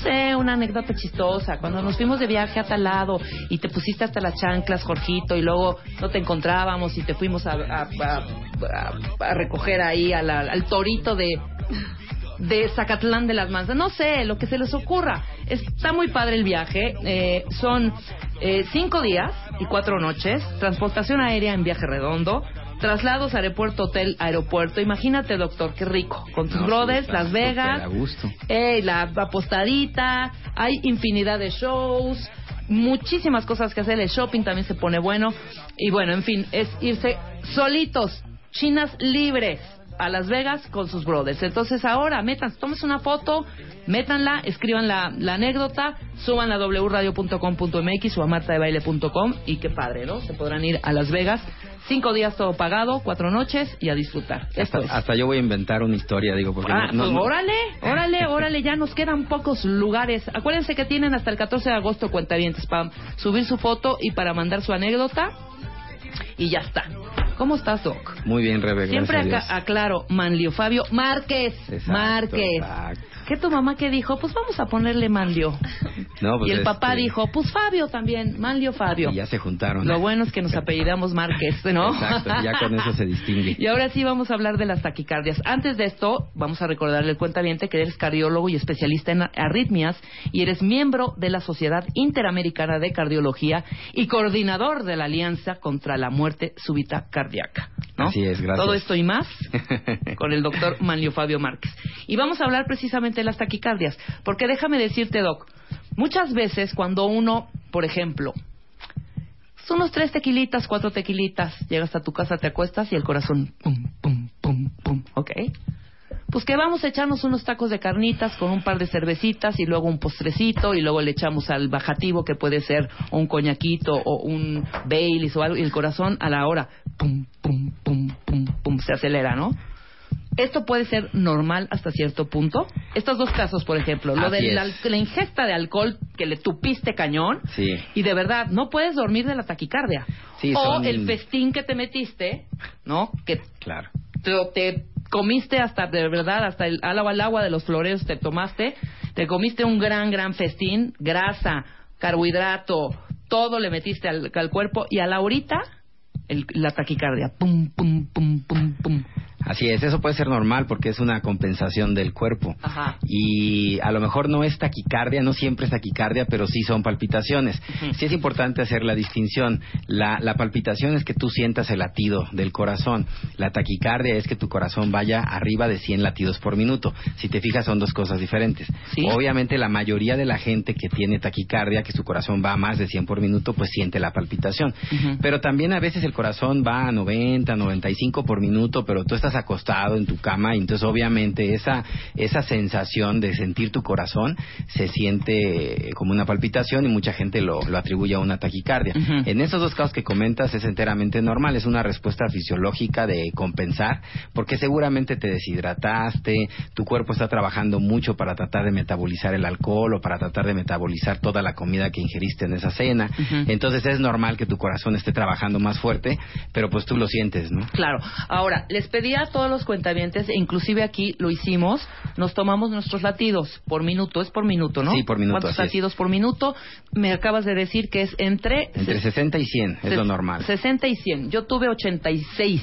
Speaker 2: sé, una anécdota chistosa. Cuando nos fuimos de viaje a tal lado y te pusiste hasta las chanclas, Jorgito, y luego no te encontrábamos y te fuimos a, a- a- recoger ahí a la- al torito de de Zacatlán de las Manzas. No sé, lo que se les ocurra. Está muy padre el viaje. Eh, son eh, cinco días y cuatro noches. Transportación aérea en viaje redondo. Traslados aeropuerto, hotel, aeropuerto. Imagínate, doctor, qué rico. Con tus
Speaker 10: No,
Speaker 2: brothers, Las Vegas.
Speaker 10: a gusto.
Speaker 2: eh, la apostadita. Hay infinidad de shows. Muchísimas cosas que hacer. El shopping también se pone bueno. Y bueno, en fin, es irse solitos, chinas libres a Las Vegas con sus brothers. Entonces ahora, metan, tomes una foto, métanla, escriban la, la anécdota, suban a wradio.com.mx o a martadebaile.com y qué padre, ¿no? Se podrán ir a Las Vegas. Cinco días todo pagado, cuatro noches y a disfrutar. Esto
Speaker 10: Hasta, yo voy a inventar una historia, digo, porque
Speaker 2: Ah,
Speaker 10: no,
Speaker 2: pues
Speaker 10: no-
Speaker 2: órale, órale, órale, ya nos quedan pocos lugares. Acuérdense que tienen hasta el 14 de agosto cuentavientes para subir su foto y para mandar su anécdota y ya está. ¿Cómo estás, Doc?
Speaker 10: Muy bien, Rebe,
Speaker 2: Siempre acá, aclaro, Manlio Fabio Márquez.
Speaker 10: Exacto,
Speaker 2: Márquez.
Speaker 10: exacto.
Speaker 2: ¿Qué tu mamá que dijo? Pues vamos a ponerle Manlio.
Speaker 10: No, pues
Speaker 2: y el papá dijo, pues Fabio también, Manlio Fabio.
Speaker 10: Y ya se juntaron.
Speaker 2: Lo bueno es que nos apellidamos Márquez, ¿no?
Speaker 10: Exacto, ya con eso se distingue.
Speaker 2: Y ahora sí vamos a hablar de las taquicardias. Antes de esto, vamos a recordarle al cuentaviente que eres cardiólogo y especialista en arritmias y eres miembro de la Sociedad Interamericana de Cardiología y coordinador de la Alianza contra la Muerte Súbita Cardíaca. ¿No?
Speaker 10: Así es, gracias.
Speaker 2: Todo esto y más con el doctor Manlio Fabio Márquez. Y vamos a hablar precisamente de las taquicardias, porque déjame decirte, Doc, muchas veces cuando uno, por ejemplo, son unos tres tequilitas, cuatro tequilitas, llegas a tu casa, te acuestas y el corazón pum, pum, pum, pum, ¿ok? Pues que vamos a echarnos unos tacos de carnitas con un par de cervecitas y luego un postrecito y luego le echamos al bajativo que puede ser un coñaquito o un Baileys o algo y el corazón a la hora pum, pum, pum, pum, pum, se acelera, ¿no? Esto puede ser normal hasta cierto punto. Estos dos casos, por ejemplo, lo
Speaker 10: Así
Speaker 2: de la, la ingesta de alcohol que le tupiste cañón
Speaker 10: Sí.
Speaker 2: y de verdad no puedes dormir de la taquicardia.
Speaker 10: Sí,
Speaker 2: o
Speaker 10: son-
Speaker 2: el festín que te metiste, ¿no? Que
Speaker 10: Claro.
Speaker 2: te, te comiste hasta, de verdad, hasta el agua al agua de los floreos te tomaste, te comiste un gran, gran festín, grasa, carbohidrato, todo le metiste al, al cuerpo y a la horita, el- la taquicardia, pum, pum, pum, pum, pum.
Speaker 10: Así es, eso puede ser normal porque es una compensación del cuerpo.
Speaker 2: Ajá.
Speaker 10: Y a lo mejor no es taquicardia, no siempre es taquicardia, pero sí son palpitaciones.
Speaker 2: Ujú.
Speaker 10: Sí es importante hacer la distinción. La, la palpitación es que tú sientas el latido del corazón. La taquicardia es que tu corazón vaya arriba de 100 latidos por minuto. Si te fijas, son dos cosas diferentes.
Speaker 2: Sí.
Speaker 10: Obviamente, la mayoría de la gente que tiene taquicardia, que su corazón va a más de 100 por minuto, pues siente la palpitación. Pero también a veces el corazón va a 90, 95 por minuto, pero tú estás acostado en tu cama y entonces obviamente esa, esa sensación de sentir tu corazón se siente como una palpitación y mucha gente lo, lo atribuye a una taquicardia. En esos dos casos que comentas es enteramente normal, es una respuesta fisiológica de compensar, porque seguramente te deshidrataste, tu cuerpo está trabajando mucho para tratar de metabolizar el alcohol o para tratar de metabolizar toda la comida que ingeriste en esa cena. Entonces es normal que tu corazón esté trabajando más fuerte, pero pues tú lo sientes, ¿no?
Speaker 2: Claro. Ahora, les pedí a todos los cuentavientes, e inclusive aquí lo hicimos, nos tomamos nuestros latidos por minuto, es por minuto, ¿no?
Speaker 10: Sí, por minuto,
Speaker 2: ¿Cuántos
Speaker 10: así es.
Speaker 2: latidos por minuto? Me acabas de decir que es entre...
Speaker 10: Entre 60 y 100 es lo normal.
Speaker 2: 60 y 100. Yo tuve 86.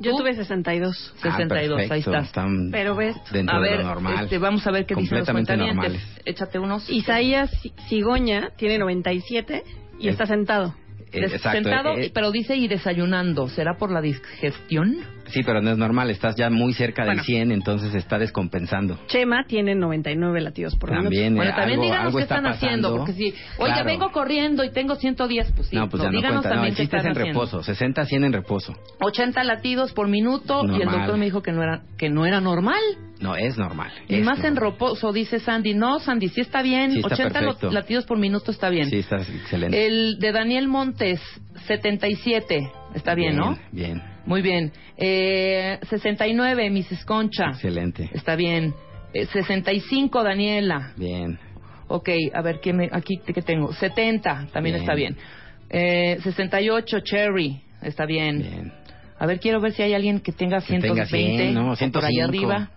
Speaker 3: Yo
Speaker 2: ¿Tú?
Speaker 3: tuve 62.
Speaker 2: 62,
Speaker 10: Ah,
Speaker 2: ahí
Speaker 10: perfecto,
Speaker 2: estás.
Speaker 10: Están
Speaker 3: Pero ves,
Speaker 10: dentro
Speaker 2: a ver,
Speaker 10: de lo normal.
Speaker 2: este, vamos a ver qué dicen los cuentavientes.
Speaker 10: normales.
Speaker 2: Échate unos.
Speaker 3: Isaías Cigoña tiene 97 y
Speaker 10: Es-
Speaker 3: está sentado.
Speaker 10: Eh,
Speaker 2: Des-
Speaker 10: exacto,
Speaker 2: sentado,
Speaker 10: eh,
Speaker 2: pero dice y desayunando. ¿Será por la digestión?
Speaker 10: Sí, pero no es normal, estás ya muy cerca
Speaker 3: Bueno.
Speaker 10: del 100, entonces está descompensando.
Speaker 3: Chema tiene 99 latidos por minuto.
Speaker 10: También,
Speaker 2: Bueno,
Speaker 10: eh,
Speaker 2: también
Speaker 10: algo,
Speaker 2: díganos
Speaker 10: algo
Speaker 2: qué
Speaker 10: está
Speaker 2: están haciendo,
Speaker 10: pasando.
Speaker 2: porque si, oiga,
Speaker 10: Claro.
Speaker 2: vengo corriendo y tengo 110, pues sí.
Speaker 10: no, pues ya no
Speaker 2: díganos
Speaker 10: cuenta. No,
Speaker 2: también
Speaker 10: el chiste es en
Speaker 2: haciendo.
Speaker 10: reposo, 60 a 100 en reposo.
Speaker 2: 80 latidos por minuto y el
Speaker 10: Normal.
Speaker 2: doctor me dijo que no era que no era normal.
Speaker 10: No, es normal.
Speaker 2: Y
Speaker 10: es
Speaker 2: más en
Speaker 10: normal.
Speaker 2: reposo, dice Sandy. No, Sandy, sí está bien.
Speaker 10: Sí, está
Speaker 2: 80 lo-
Speaker 10: perfecto.
Speaker 2: latidos por minuto está bien.
Speaker 10: Sí, está excelente.
Speaker 2: El de Daniel Montes, 77. Está bien, ¿no?
Speaker 10: Bien,
Speaker 2: Muy bien. Eh, 69, Mrs. Concha.
Speaker 10: excelente.
Speaker 2: Está bien. Eh, 65, Daniela.
Speaker 10: Bien.
Speaker 2: Ok, a ver, ¿qué me, aquí qué tengo? 70, también
Speaker 10: Bien.
Speaker 2: está bien. Eh, 68, Cherry. Está bien.
Speaker 10: Bien.
Speaker 2: A ver, quiero ver si hay alguien que tenga
Speaker 10: Que tenga
Speaker 2: 120
Speaker 10: 100, no,
Speaker 2: o por ahí
Speaker 10: 105.
Speaker 2: arriba.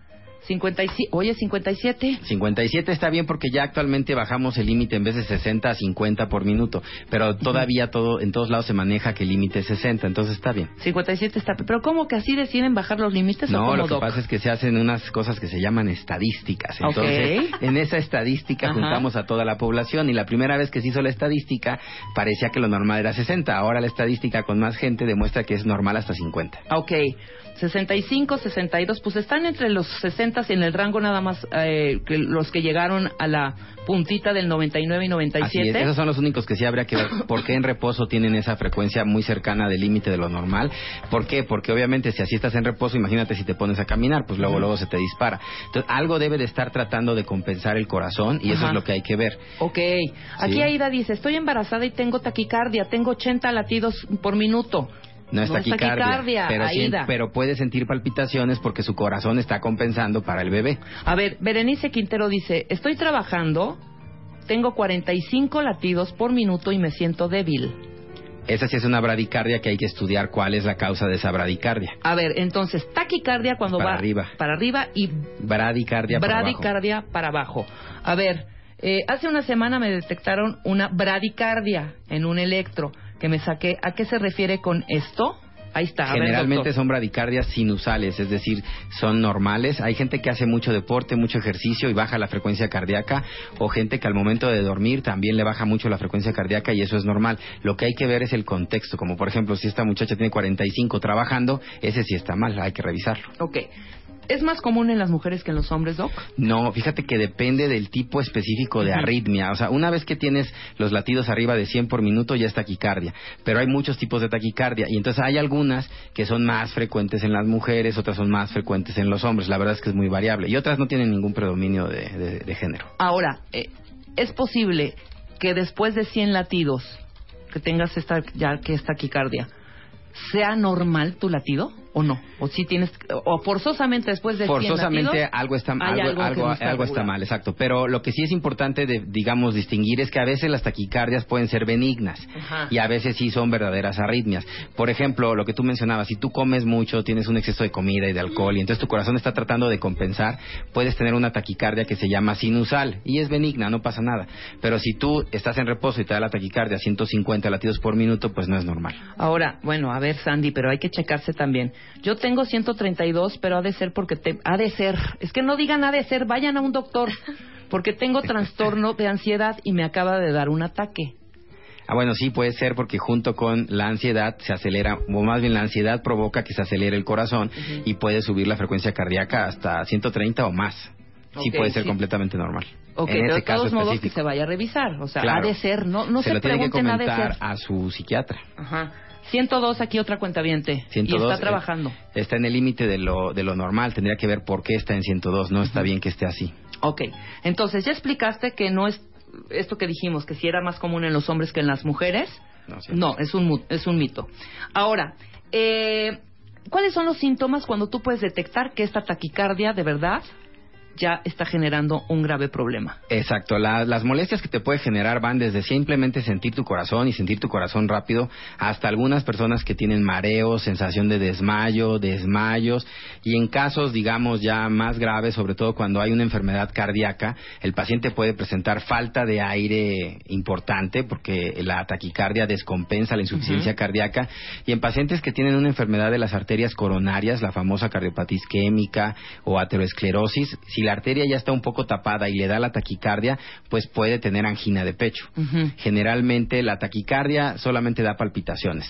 Speaker 2: 57. Oye, 57.
Speaker 10: 57 está bien porque ya actualmente bajamos el límite en vez de 60 a 50 por minuto, pero todavía todo en todos lados se maneja que el límite es 60, entonces está bien.
Speaker 2: 57 está. Pero ¿cómo que así deciden bajar los límites o
Speaker 10: No,
Speaker 2: cómo,
Speaker 10: lo que
Speaker 2: Doc?
Speaker 10: pasa es que se hacen unas cosas que se llaman estadísticas. Entonces, en esa estadística
Speaker 2: Ajá.
Speaker 10: juntamos a toda la población y la primera vez que se hizo la estadística parecía que lo normal era 60. Ahora la estadística con más gente demuestra que es normal hasta 50.
Speaker 2: Ok. 65, 62, pues están entre los 60 y en el rango nada más eh, que los que llegaron a la puntita del 99 y
Speaker 10: Así
Speaker 2: 97.
Speaker 10: es, esos son los únicos que sí habría que ver por qué en reposo tienen esa frecuencia muy cercana del límite de lo normal. ¿Por qué? Porque obviamente si así estás en reposo, imagínate si te pones a caminar, pues luego luego se te dispara. Entonces, algo debe de estar tratando de compensar el corazón y eso es lo que hay que ver.
Speaker 2: Ok. Aquí
Speaker 10: Sí.
Speaker 2: Aida dice, estoy embarazada y tengo taquicardia, tengo 80 latidos por minuto.
Speaker 10: No es taquicardia,
Speaker 2: taquicardia,
Speaker 10: pero, sí- pero puede sentir palpitaciones porque su corazón está compensando para el bebé.
Speaker 2: A ver, Berenice Quintero dice, estoy trabajando, tengo 45 latidos por minuto y me siento débil.
Speaker 10: Esa sí es una bradicardia que hay que estudiar cuál es la causa de esa bradicardia.
Speaker 2: A ver, entonces, taquicardia cuando
Speaker 10: Para
Speaker 2: va
Speaker 10: arriba.
Speaker 2: para arriba y
Speaker 10: Bradicardia por abajo.
Speaker 2: para abajo. A ver, eh, hace una semana me detectaron una bradicardia en un electro que me saqué. ¿A qué se refiere con esto? Ahí está. ver,
Speaker 10: Generalmente son bradicardias sinusales, es decir, son normales. Hay gente que hace mucho deporte, mucho ejercicio y baja la frecuencia cardíaca, o gente que al momento de dormir también le baja mucho la frecuencia cardíaca y eso es normal. Lo que hay que ver es el contexto, como por ejemplo, si esta muchacha tiene 45 trabajando, ese sí está mal, hay que revisarlo.
Speaker 2: Ok. ¿Es más común en las mujeres que en los hombres, Doc?
Speaker 10: No, fíjate que depende del tipo específico de arritmia. O sea, una vez que tienes los latidos arriba de 100 por minuto ya es taquicardia. Pero hay muchos tipos de taquicardia. Y entonces hay algunas que son más frecuentes en las mujeres, otras son más frecuentes en los hombres. La verdad es que es muy variable. Y otras no tienen ningún predominio de, de- de género.
Speaker 2: Ahora, eh, ¿es posible que después de 100 latidos que tengas esta, ya que es taquicardia, sea normal tu latido o no? ¿O si tienes, o forzosamente después de 100
Speaker 10: Forzosamente
Speaker 2: latidos,
Speaker 10: algo está, algo,
Speaker 2: algo que
Speaker 10: algo-
Speaker 2: no está
Speaker 10: algo está
Speaker 2: regular?
Speaker 10: mal, exacto. Pero lo que sí es importante, de, digamos, distinguir es que a veces las taquicardias pueden ser benignas
Speaker 2: Ajá.
Speaker 10: y a veces sí son verdaderas arritmias. Por ejemplo, lo que tú mencionabas, si tú comes mucho, tienes un exceso de comida y de alcohol y entonces tu corazón está tratando de compensar, puedes tener una taquicardia que se llama sinusal y es benigna, no pasa nada. Pero si tú estás en reposo y te da la taquicardia a 150 latidos por minuto, pues no es normal.
Speaker 2: Ahora, bueno, a ver, Sandy, pero hay que checarse también. Yo tengo 132, pero ha de ser porque te... Ha de ser. Es que no digan ha de ser, vayan a un doctor. Porque tengo trastorno de ansiedad y me acaba de dar un ataque.
Speaker 10: Ah, bueno, sí puede ser porque junto con la ansiedad se acelera, o más bien la ansiedad provoca que se acelere el corazón y puede subir la frecuencia cardíaca hasta 130 o más. Sí puede ser
Speaker 2: sí.
Speaker 10: completamente normal.
Speaker 2: Ok,
Speaker 10: en
Speaker 2: pero de
Speaker 10: caso
Speaker 2: todos modos que
Speaker 10: específico.
Speaker 2: se vaya a revisar. O sea,
Speaker 10: Claro.
Speaker 2: ha de ser. No, no se,
Speaker 10: se lo tiene que comentar a su psiquiatra.
Speaker 2: Ajá. 102 aquí otra cuenta Y
Speaker 10: 102,
Speaker 2: está trabajando.
Speaker 10: eh, está en el límite de lo, de lo normal. Tendría que ver por qué está en 102. No está bien que esté así.
Speaker 2: Ok, entonces ya explicaste que no es esto que dijimos, que si era más común en los hombres que en las mujeres.
Speaker 10: No, sí.
Speaker 2: No, es un, es un mito. Ahora, eh, ¿cuáles son los síntomas cuando tú puedes detectar que esta taquicardia de verdad ya está generando un grave problema?
Speaker 10: Exacto, la- las molestias que te puede generar van desde simplemente sentir tu corazón y sentir tu corazón rápido hasta algunas personas que tienen mareos, sensación de desmayo, desmayos. Y en casos digamos ya más graves, sobre todo cuando hay una enfermedad cardíaca, el paciente puede presentar falta de aire importante porque la taquicardia descompensa la insuficiencia cardíaca. Y en pacientes que tienen una enfermedad de las arterias coronarias, la famosa cardiopatía isquémica o aterosclerosis, si la arteria ya está un poco tapada y le da la taquicardia, pues puede tener angina de pecho. Generalmente la taquicardia solamente da palpitaciones.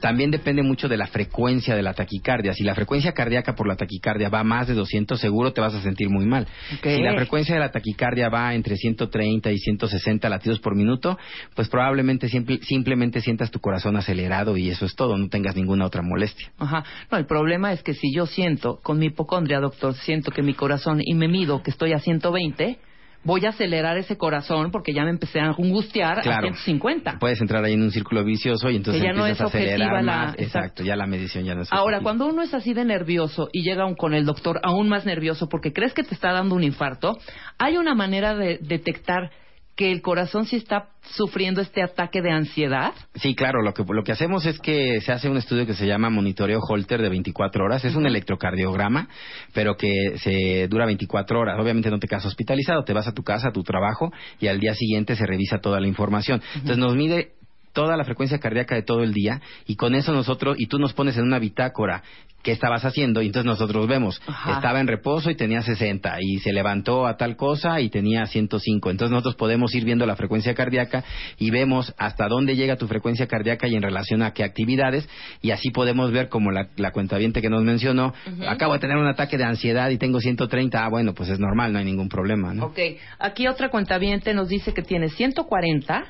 Speaker 10: También depende mucho de la frecuencia de la taquicardia. Si la frecuencia cardíaca por la taquicardia va más de 200, seguro te vas a sentir muy mal. Si la frecuencia de la taquicardia va entre 130 y 160 latidos por minuto, pues probablemente simple- simplemente sientas tu corazón acelerado y eso es todo, no tengas ninguna otra molestia.
Speaker 2: Ajá. No, el problema es que si yo siento, con mi hipocondria, doctor, siento que mi corazón y me mido que estoy a 120, voy a acelerar ese corazón porque ya me empecé a angustiar a
Speaker 10: Claro.
Speaker 2: 150.
Speaker 10: Puedes entrar ahí en un círculo vicioso y entonces
Speaker 2: Que ya no
Speaker 10: empiezas
Speaker 2: es
Speaker 10: a acelerar
Speaker 2: la-
Speaker 10: más.
Speaker 2: exacto.
Speaker 10: Exacto, ya la medición ya no es
Speaker 2: Ahora,
Speaker 10: objetiva.
Speaker 2: cuando uno es así de nervioso y llega un- con el doctor aún más nervioso porque crees que te está dando un infarto, hay una manera de detectar que el corazón sí está sufriendo este ataque de ansiedad?
Speaker 10: Sí, claro, lo que, lo que hacemos es que se hace un estudio que se llama monitoreo Holter de 24 horas. Es un electrocardiograma, pero que se dura 24 horas. Obviamente no te quedas hospitalizado, te vas a tu casa, a tu trabajo y al día siguiente se revisa toda la información. Entonces nos mide toda la frecuencia cardíaca de todo el día y con eso nosotros, y tú nos pones en una bitácora qué estabas haciendo y entonces nosotros vemos,
Speaker 2: Ajá.
Speaker 10: estaba en reposo y tenía 60 y se levantó a tal cosa y tenía 105. Entonces nosotros podemos ir viendo la frecuencia cardíaca y vemos hasta dónde llega tu frecuencia cardíaca y en relación a qué actividades y así podemos ver como la, la cuentaviente que nos mencionó, acabo de tener un ataque de ansiedad y tengo 130, ah bueno, pues es normal, no hay ningún problema, ¿no?
Speaker 2: Ok, aquí otra cuentaviente nos dice que tiene 140,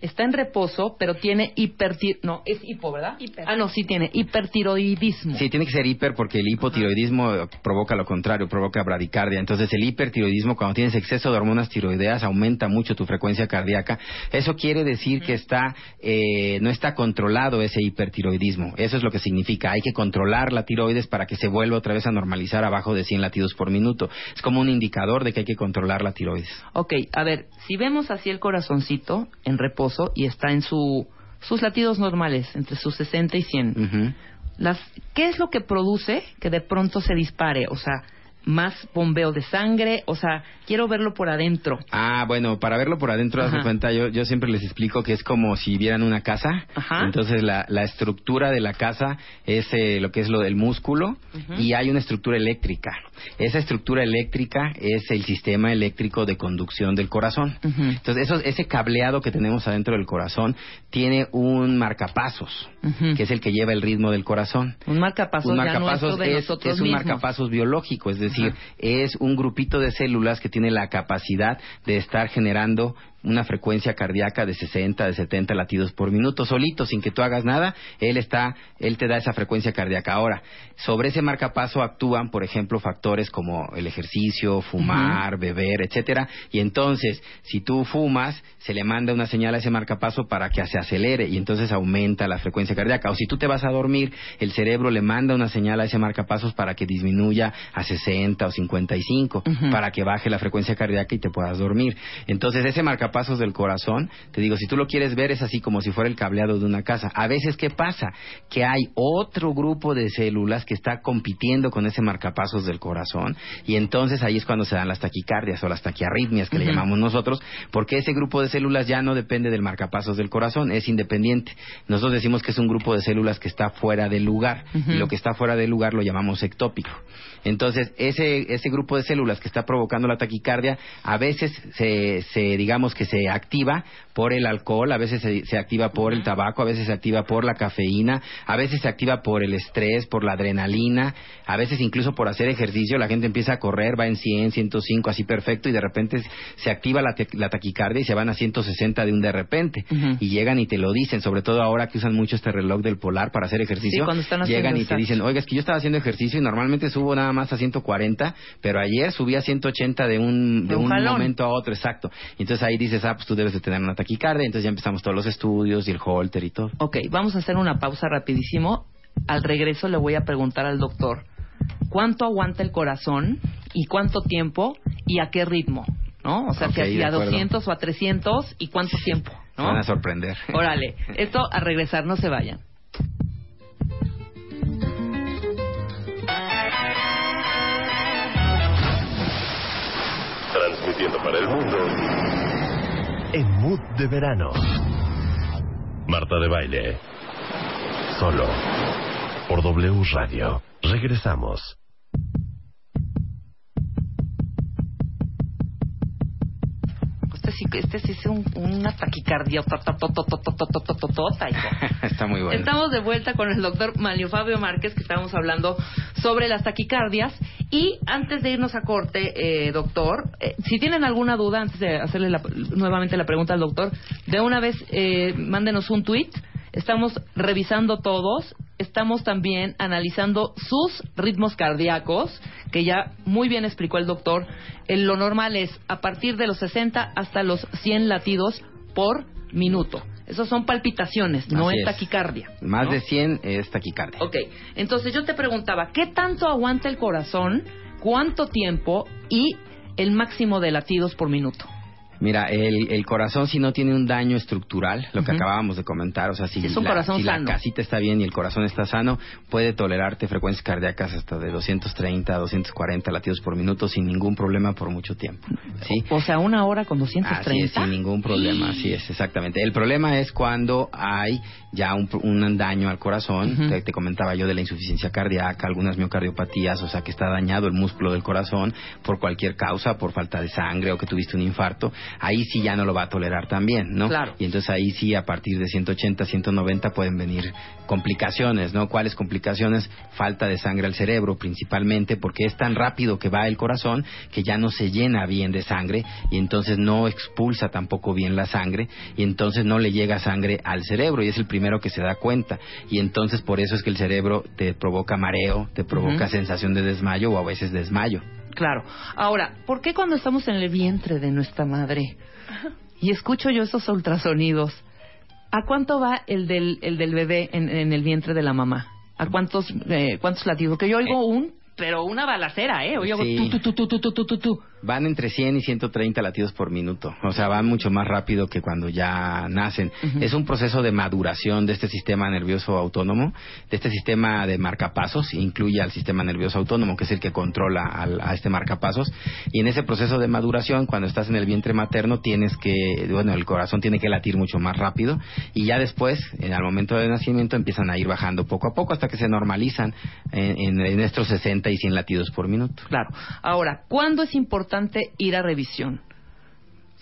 Speaker 2: está en reposo, pero tiene hipertir... No, es hipo, ¿verdad? Ah, no, sí tiene hipertiroidismo.
Speaker 10: Sí, tiene que ser hiper porque el hipotiroidismo provoca lo contrario, provoca bradicardia. Entonces, el hipertiroidismo, cuando tienes exceso de hormonas tiroideas, aumenta mucho tu frecuencia cardíaca. Eso quiere decir que está eh, no está controlado ese hipertiroidismo. Eso es lo que significa. Hay que controlar la tiroides para que se vuelva otra vez a normalizar abajo de 100 latidos por minuto. Es como un indicador de que hay que controlar la tiroides.
Speaker 2: Ok, a ver, si vemos así el corazoncito en reposo y está en su, sus latidos normales, entre sus 60 y 100,
Speaker 10: Ujú.
Speaker 2: las, ¿qué es lo que produce que de pronto se dispare? O sea, más bombeo de sangre, o sea, quiero verlo por adentro.
Speaker 10: Ah, bueno, para verlo por adentro, haz cuenta, yo, yo siempre les explico que es como si vieran una casa.
Speaker 2: Ajá.
Speaker 10: Entonces, la, la estructura de la casa es eh, lo que es lo del músculo y hay una estructura eléctrica. Esa estructura eléctrica es el sistema eléctrico de conducción del corazón. Entonces, eso, ese cableado que tenemos adentro del corazón tiene un marcapasos, que es el que lleva el ritmo del corazón.
Speaker 2: Un marcapasos,
Speaker 10: Un
Speaker 2: ya
Speaker 10: marcapasos
Speaker 2: de
Speaker 10: es,
Speaker 2: nosotros
Speaker 10: es un
Speaker 2: mismos.
Speaker 10: marcapasos biológico, es decir, es un grupito de células que tiene la capacidad de estar generando una frecuencia cardíaca de 60, de 70 latidos por minuto, solito, sin que tú hagas nada, él está, él te da esa frecuencia cardíaca. Ahora, sobre ese marcapaso actúan, por ejemplo, factores como el ejercicio, fumar, beber, etcétera, y entonces, si tú fumas, se le manda una señal a ese marcapaso para que se acelere y entonces aumenta la frecuencia cardíaca. O si tú te vas a dormir, el cerebro le manda una señal a ese marcapasos para que disminuya a 60 o 55,
Speaker 2: Ujú.
Speaker 10: para que baje la frecuencia cardíaca y te puedas dormir. Entonces, ese marcapasos del corazón, te digo, si tú lo quieres ver, es así como si fuera el cableado de una casa. A veces, ¿qué pasa? Que hay otro grupo de células que está compitiendo con ese marcapasos del corazón y entonces ahí es cuando se dan las taquicardias o las taquiarritmias que le llamamos nosotros, porque ese grupo de células ya no depende del marcapasos del corazón, es independiente. Nosotros decimos que es un grupo de células que está fuera del lugar y lo que está fuera del lugar lo llamamos ectópico. Entonces, ese, ese grupo de células que está provocando la taquicardia, a veces se, se digamos que se activa por el alcohol, a veces se, se activa por el tabaco, a veces se activa por la cafeína, a veces se activa por el estrés, por la adrenalina, a veces incluso por hacer ejercicio, la gente empieza a correr, va en 100, 105, así perfecto, y de repente se activa la, la taquicardia y se van a 160 de un de repente. Y llegan y te lo dicen, sobre todo ahora que usan mucho este reloj del polar para hacer ejercicio.
Speaker 2: Sí, cuando están haciendo
Speaker 10: llegan y te dicen, oiga, es que yo estaba haciendo ejercicio y normalmente subo nada más a 140, pero ayer subí a 180 de un, de
Speaker 2: De un
Speaker 10: momento a otro, exacto. Entonces ahí dices, ah, pues tú debes de tener una taquicardia, entonces ya empezamos todos los estudios y el holter y todo.
Speaker 2: Ok, vamos a hacer una pausa rapidísimo. Al regreso le voy a preguntar al doctor cuánto aguanta el corazón y cuánto tiempo y a qué ritmo, ¿no? O sea,
Speaker 10: Ok,
Speaker 2: si así
Speaker 10: de
Speaker 2: a
Speaker 10: acuerdo.
Speaker 2: 200 o a 300 y cuánto tiempo, ¿no?
Speaker 10: van a sorprender.
Speaker 2: Órale, esto a regresar, no se vayan.
Speaker 1: Transmitiendo para el mundo en Mood de Verano. Marta de Baile. Solo por W Radio. Regresamos.
Speaker 2: así, este se hizo un, una taquicardia.
Speaker 10: Está muy bueno.
Speaker 2: Estamos de vuelta con el doctor Manlio Fabio Márquez, que estábamos hablando sobre las taquicardias. Y antes de irnos a corte, eh, doctor, si tienen alguna duda, antes de hacerle la, nuevamente la pregunta al doctor, de una vez eh, mándenos un tweet. Estamos revisando todos estamos también analizando sus ritmos cardíacos, que ya muy bien explicó el doctor. Lo normal es a partir de los 60 hasta los 100 latidos por minuto. Esos son palpitaciones, no es
Speaker 10: es.
Speaker 2: taquicardia.
Speaker 10: Más
Speaker 2: ¿no?
Speaker 10: de 100 es taquicardia.
Speaker 2: Ok, entonces yo te preguntaba, ¿qué tanto aguanta el corazón? ¿Cuánto tiempo? Y el máximo de latidos por minuto.
Speaker 10: Mira, el, el corazón si no tiene un daño estructural, lo que acabábamos de comentar, o sea, si,
Speaker 2: Es un
Speaker 10: la,
Speaker 2: corazón
Speaker 10: si la casita está bien y el corazón está sano, puede tolerarte frecuencias cardíacas hasta de 230 a 240 latidos por minuto sin ningún problema por mucho tiempo. ¿sí?
Speaker 2: O sea, una hora con
Speaker 10: Así es,
Speaker 2: 230.
Speaker 10: sin ningún problema, así es, exactamente. El problema es cuando hay ya un, un daño al corazón, te comentaba yo de la insuficiencia cardíaca, algunas miocardiopatías, o sea, que está dañado el músculo del corazón por cualquier causa, por falta de sangre o que tuviste un infarto, ahí sí ya no lo va a tolerar también, ¿no?
Speaker 2: Claro.
Speaker 10: Y entonces ahí sí, a partir de 180, 190 pueden venir complicaciones, ¿no? ¿Cuáles complicaciones? Falta de sangre al cerebro, principalmente, porque es tan rápido que va el corazón que ya no se llena bien de sangre y entonces no expulsa tampoco bien la sangre y entonces no le llega sangre al cerebro y es el primero que se da cuenta y entonces por eso es que el cerebro te provoca mareo, te provoca sensación de desmayo o a veces desmayo.
Speaker 2: Claro. Ahora, ¿por qué cuando estamos en el vientre de nuestra madre y escucho yo esos ultrasonidos, ¿a cuánto va el del, el del bebé en, en el vientre de la mamá? ¿A cuántos, eh, cuántos latidos? Porque yo oigo un, pero una balacera, ¿eh? Oigo
Speaker 10: Sí.
Speaker 2: tu, tu, tu, tu, tu, tu, tu, tu.
Speaker 10: Van entre 100 y 130 latidos por minuto. O sea, van mucho más rápido que cuando ya nacen. Es un proceso de maduración de este sistema nervioso autónomo, de este sistema de marcapasos, incluye al sistema nervioso autónomo, que es el que controla al- a este marcapasos. Y en ese proceso de maduración, cuando estás en el vientre materno, tienes que, bueno, el corazón tiene que latir mucho más rápido. Y ya después, en, al momento del nacimiento, empiezan a ir bajando poco a poco hasta que se normalizan en, en- en estos 60 y 100 latidos por minuto.
Speaker 2: Claro. Ahora, ¿cuándo es importante ir a revisión?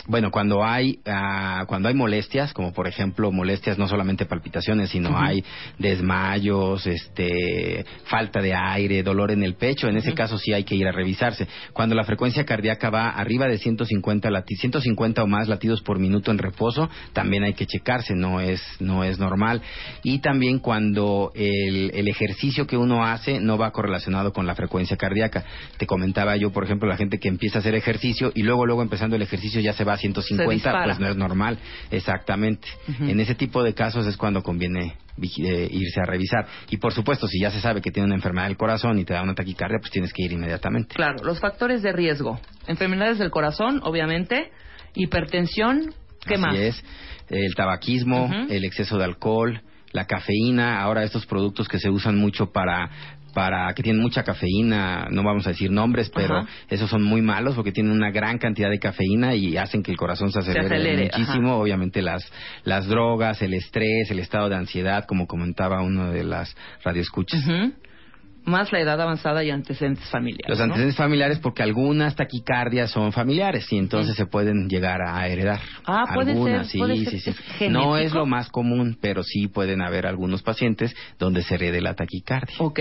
Speaker 10: Bueno, cuando hay ah, cuando hay molestias, como por ejemplo molestias no solamente palpitaciones, sino hay desmayos, este, falta de aire, dolor en el pecho, en ese caso sí hay que ir a revisarse. Cuando la frecuencia cardíaca va arriba de 150 lati 150 o más latidos por minuto en reposo, también hay que checarse, no es no es normal. Y también cuando el, el ejercicio que uno hace no va correlacionado con la frecuencia cardíaca. Te comentaba yo, por ejemplo, la gente que empieza a hacer ejercicio y luego luego empezando el ejercicio ya se va a 150,
Speaker 2: dispara.
Speaker 10: pues no es normal, exactamente. En ese tipo de casos es cuando conviene eh, irse a revisar. Y por supuesto, si ya se sabe que tiene una enfermedad del corazón y te da una taquicardia, pues tienes que ir inmediatamente.
Speaker 2: Claro, los factores de riesgo. Enfermedades del corazón, obviamente. Hipertensión, ¿qué
Speaker 10: Así
Speaker 2: más?
Speaker 10: es. El tabaquismo, el exceso de alcohol, la cafeína, ahora estos productos que se usan mucho para para que tienen mucha cafeína, no vamos a decir nombres, pero
Speaker 2: Ajá.
Speaker 10: esos son muy malos porque tienen una gran cantidad de cafeína y hacen que el corazón se acelere,
Speaker 2: acelere,
Speaker 10: muchísimo. Obviamente las las drogas, el estrés, el estado de ansiedad, como comentaba uno de las radioescuchas.
Speaker 2: Ujú. Más la edad avanzada y antecedentes familiares.
Speaker 10: Los
Speaker 2: ¿no?
Speaker 10: antecedentes familiares porque algunas taquicardias son familiares y entonces se pueden llegar a heredar.
Speaker 2: Ah, puede
Speaker 10: algunas,
Speaker 2: ser,
Speaker 10: sí,
Speaker 2: puede ser
Speaker 10: sí, sí. No es lo más común, pero sí pueden haber algunos pacientes donde se herede la taquicardia.
Speaker 2: Ok,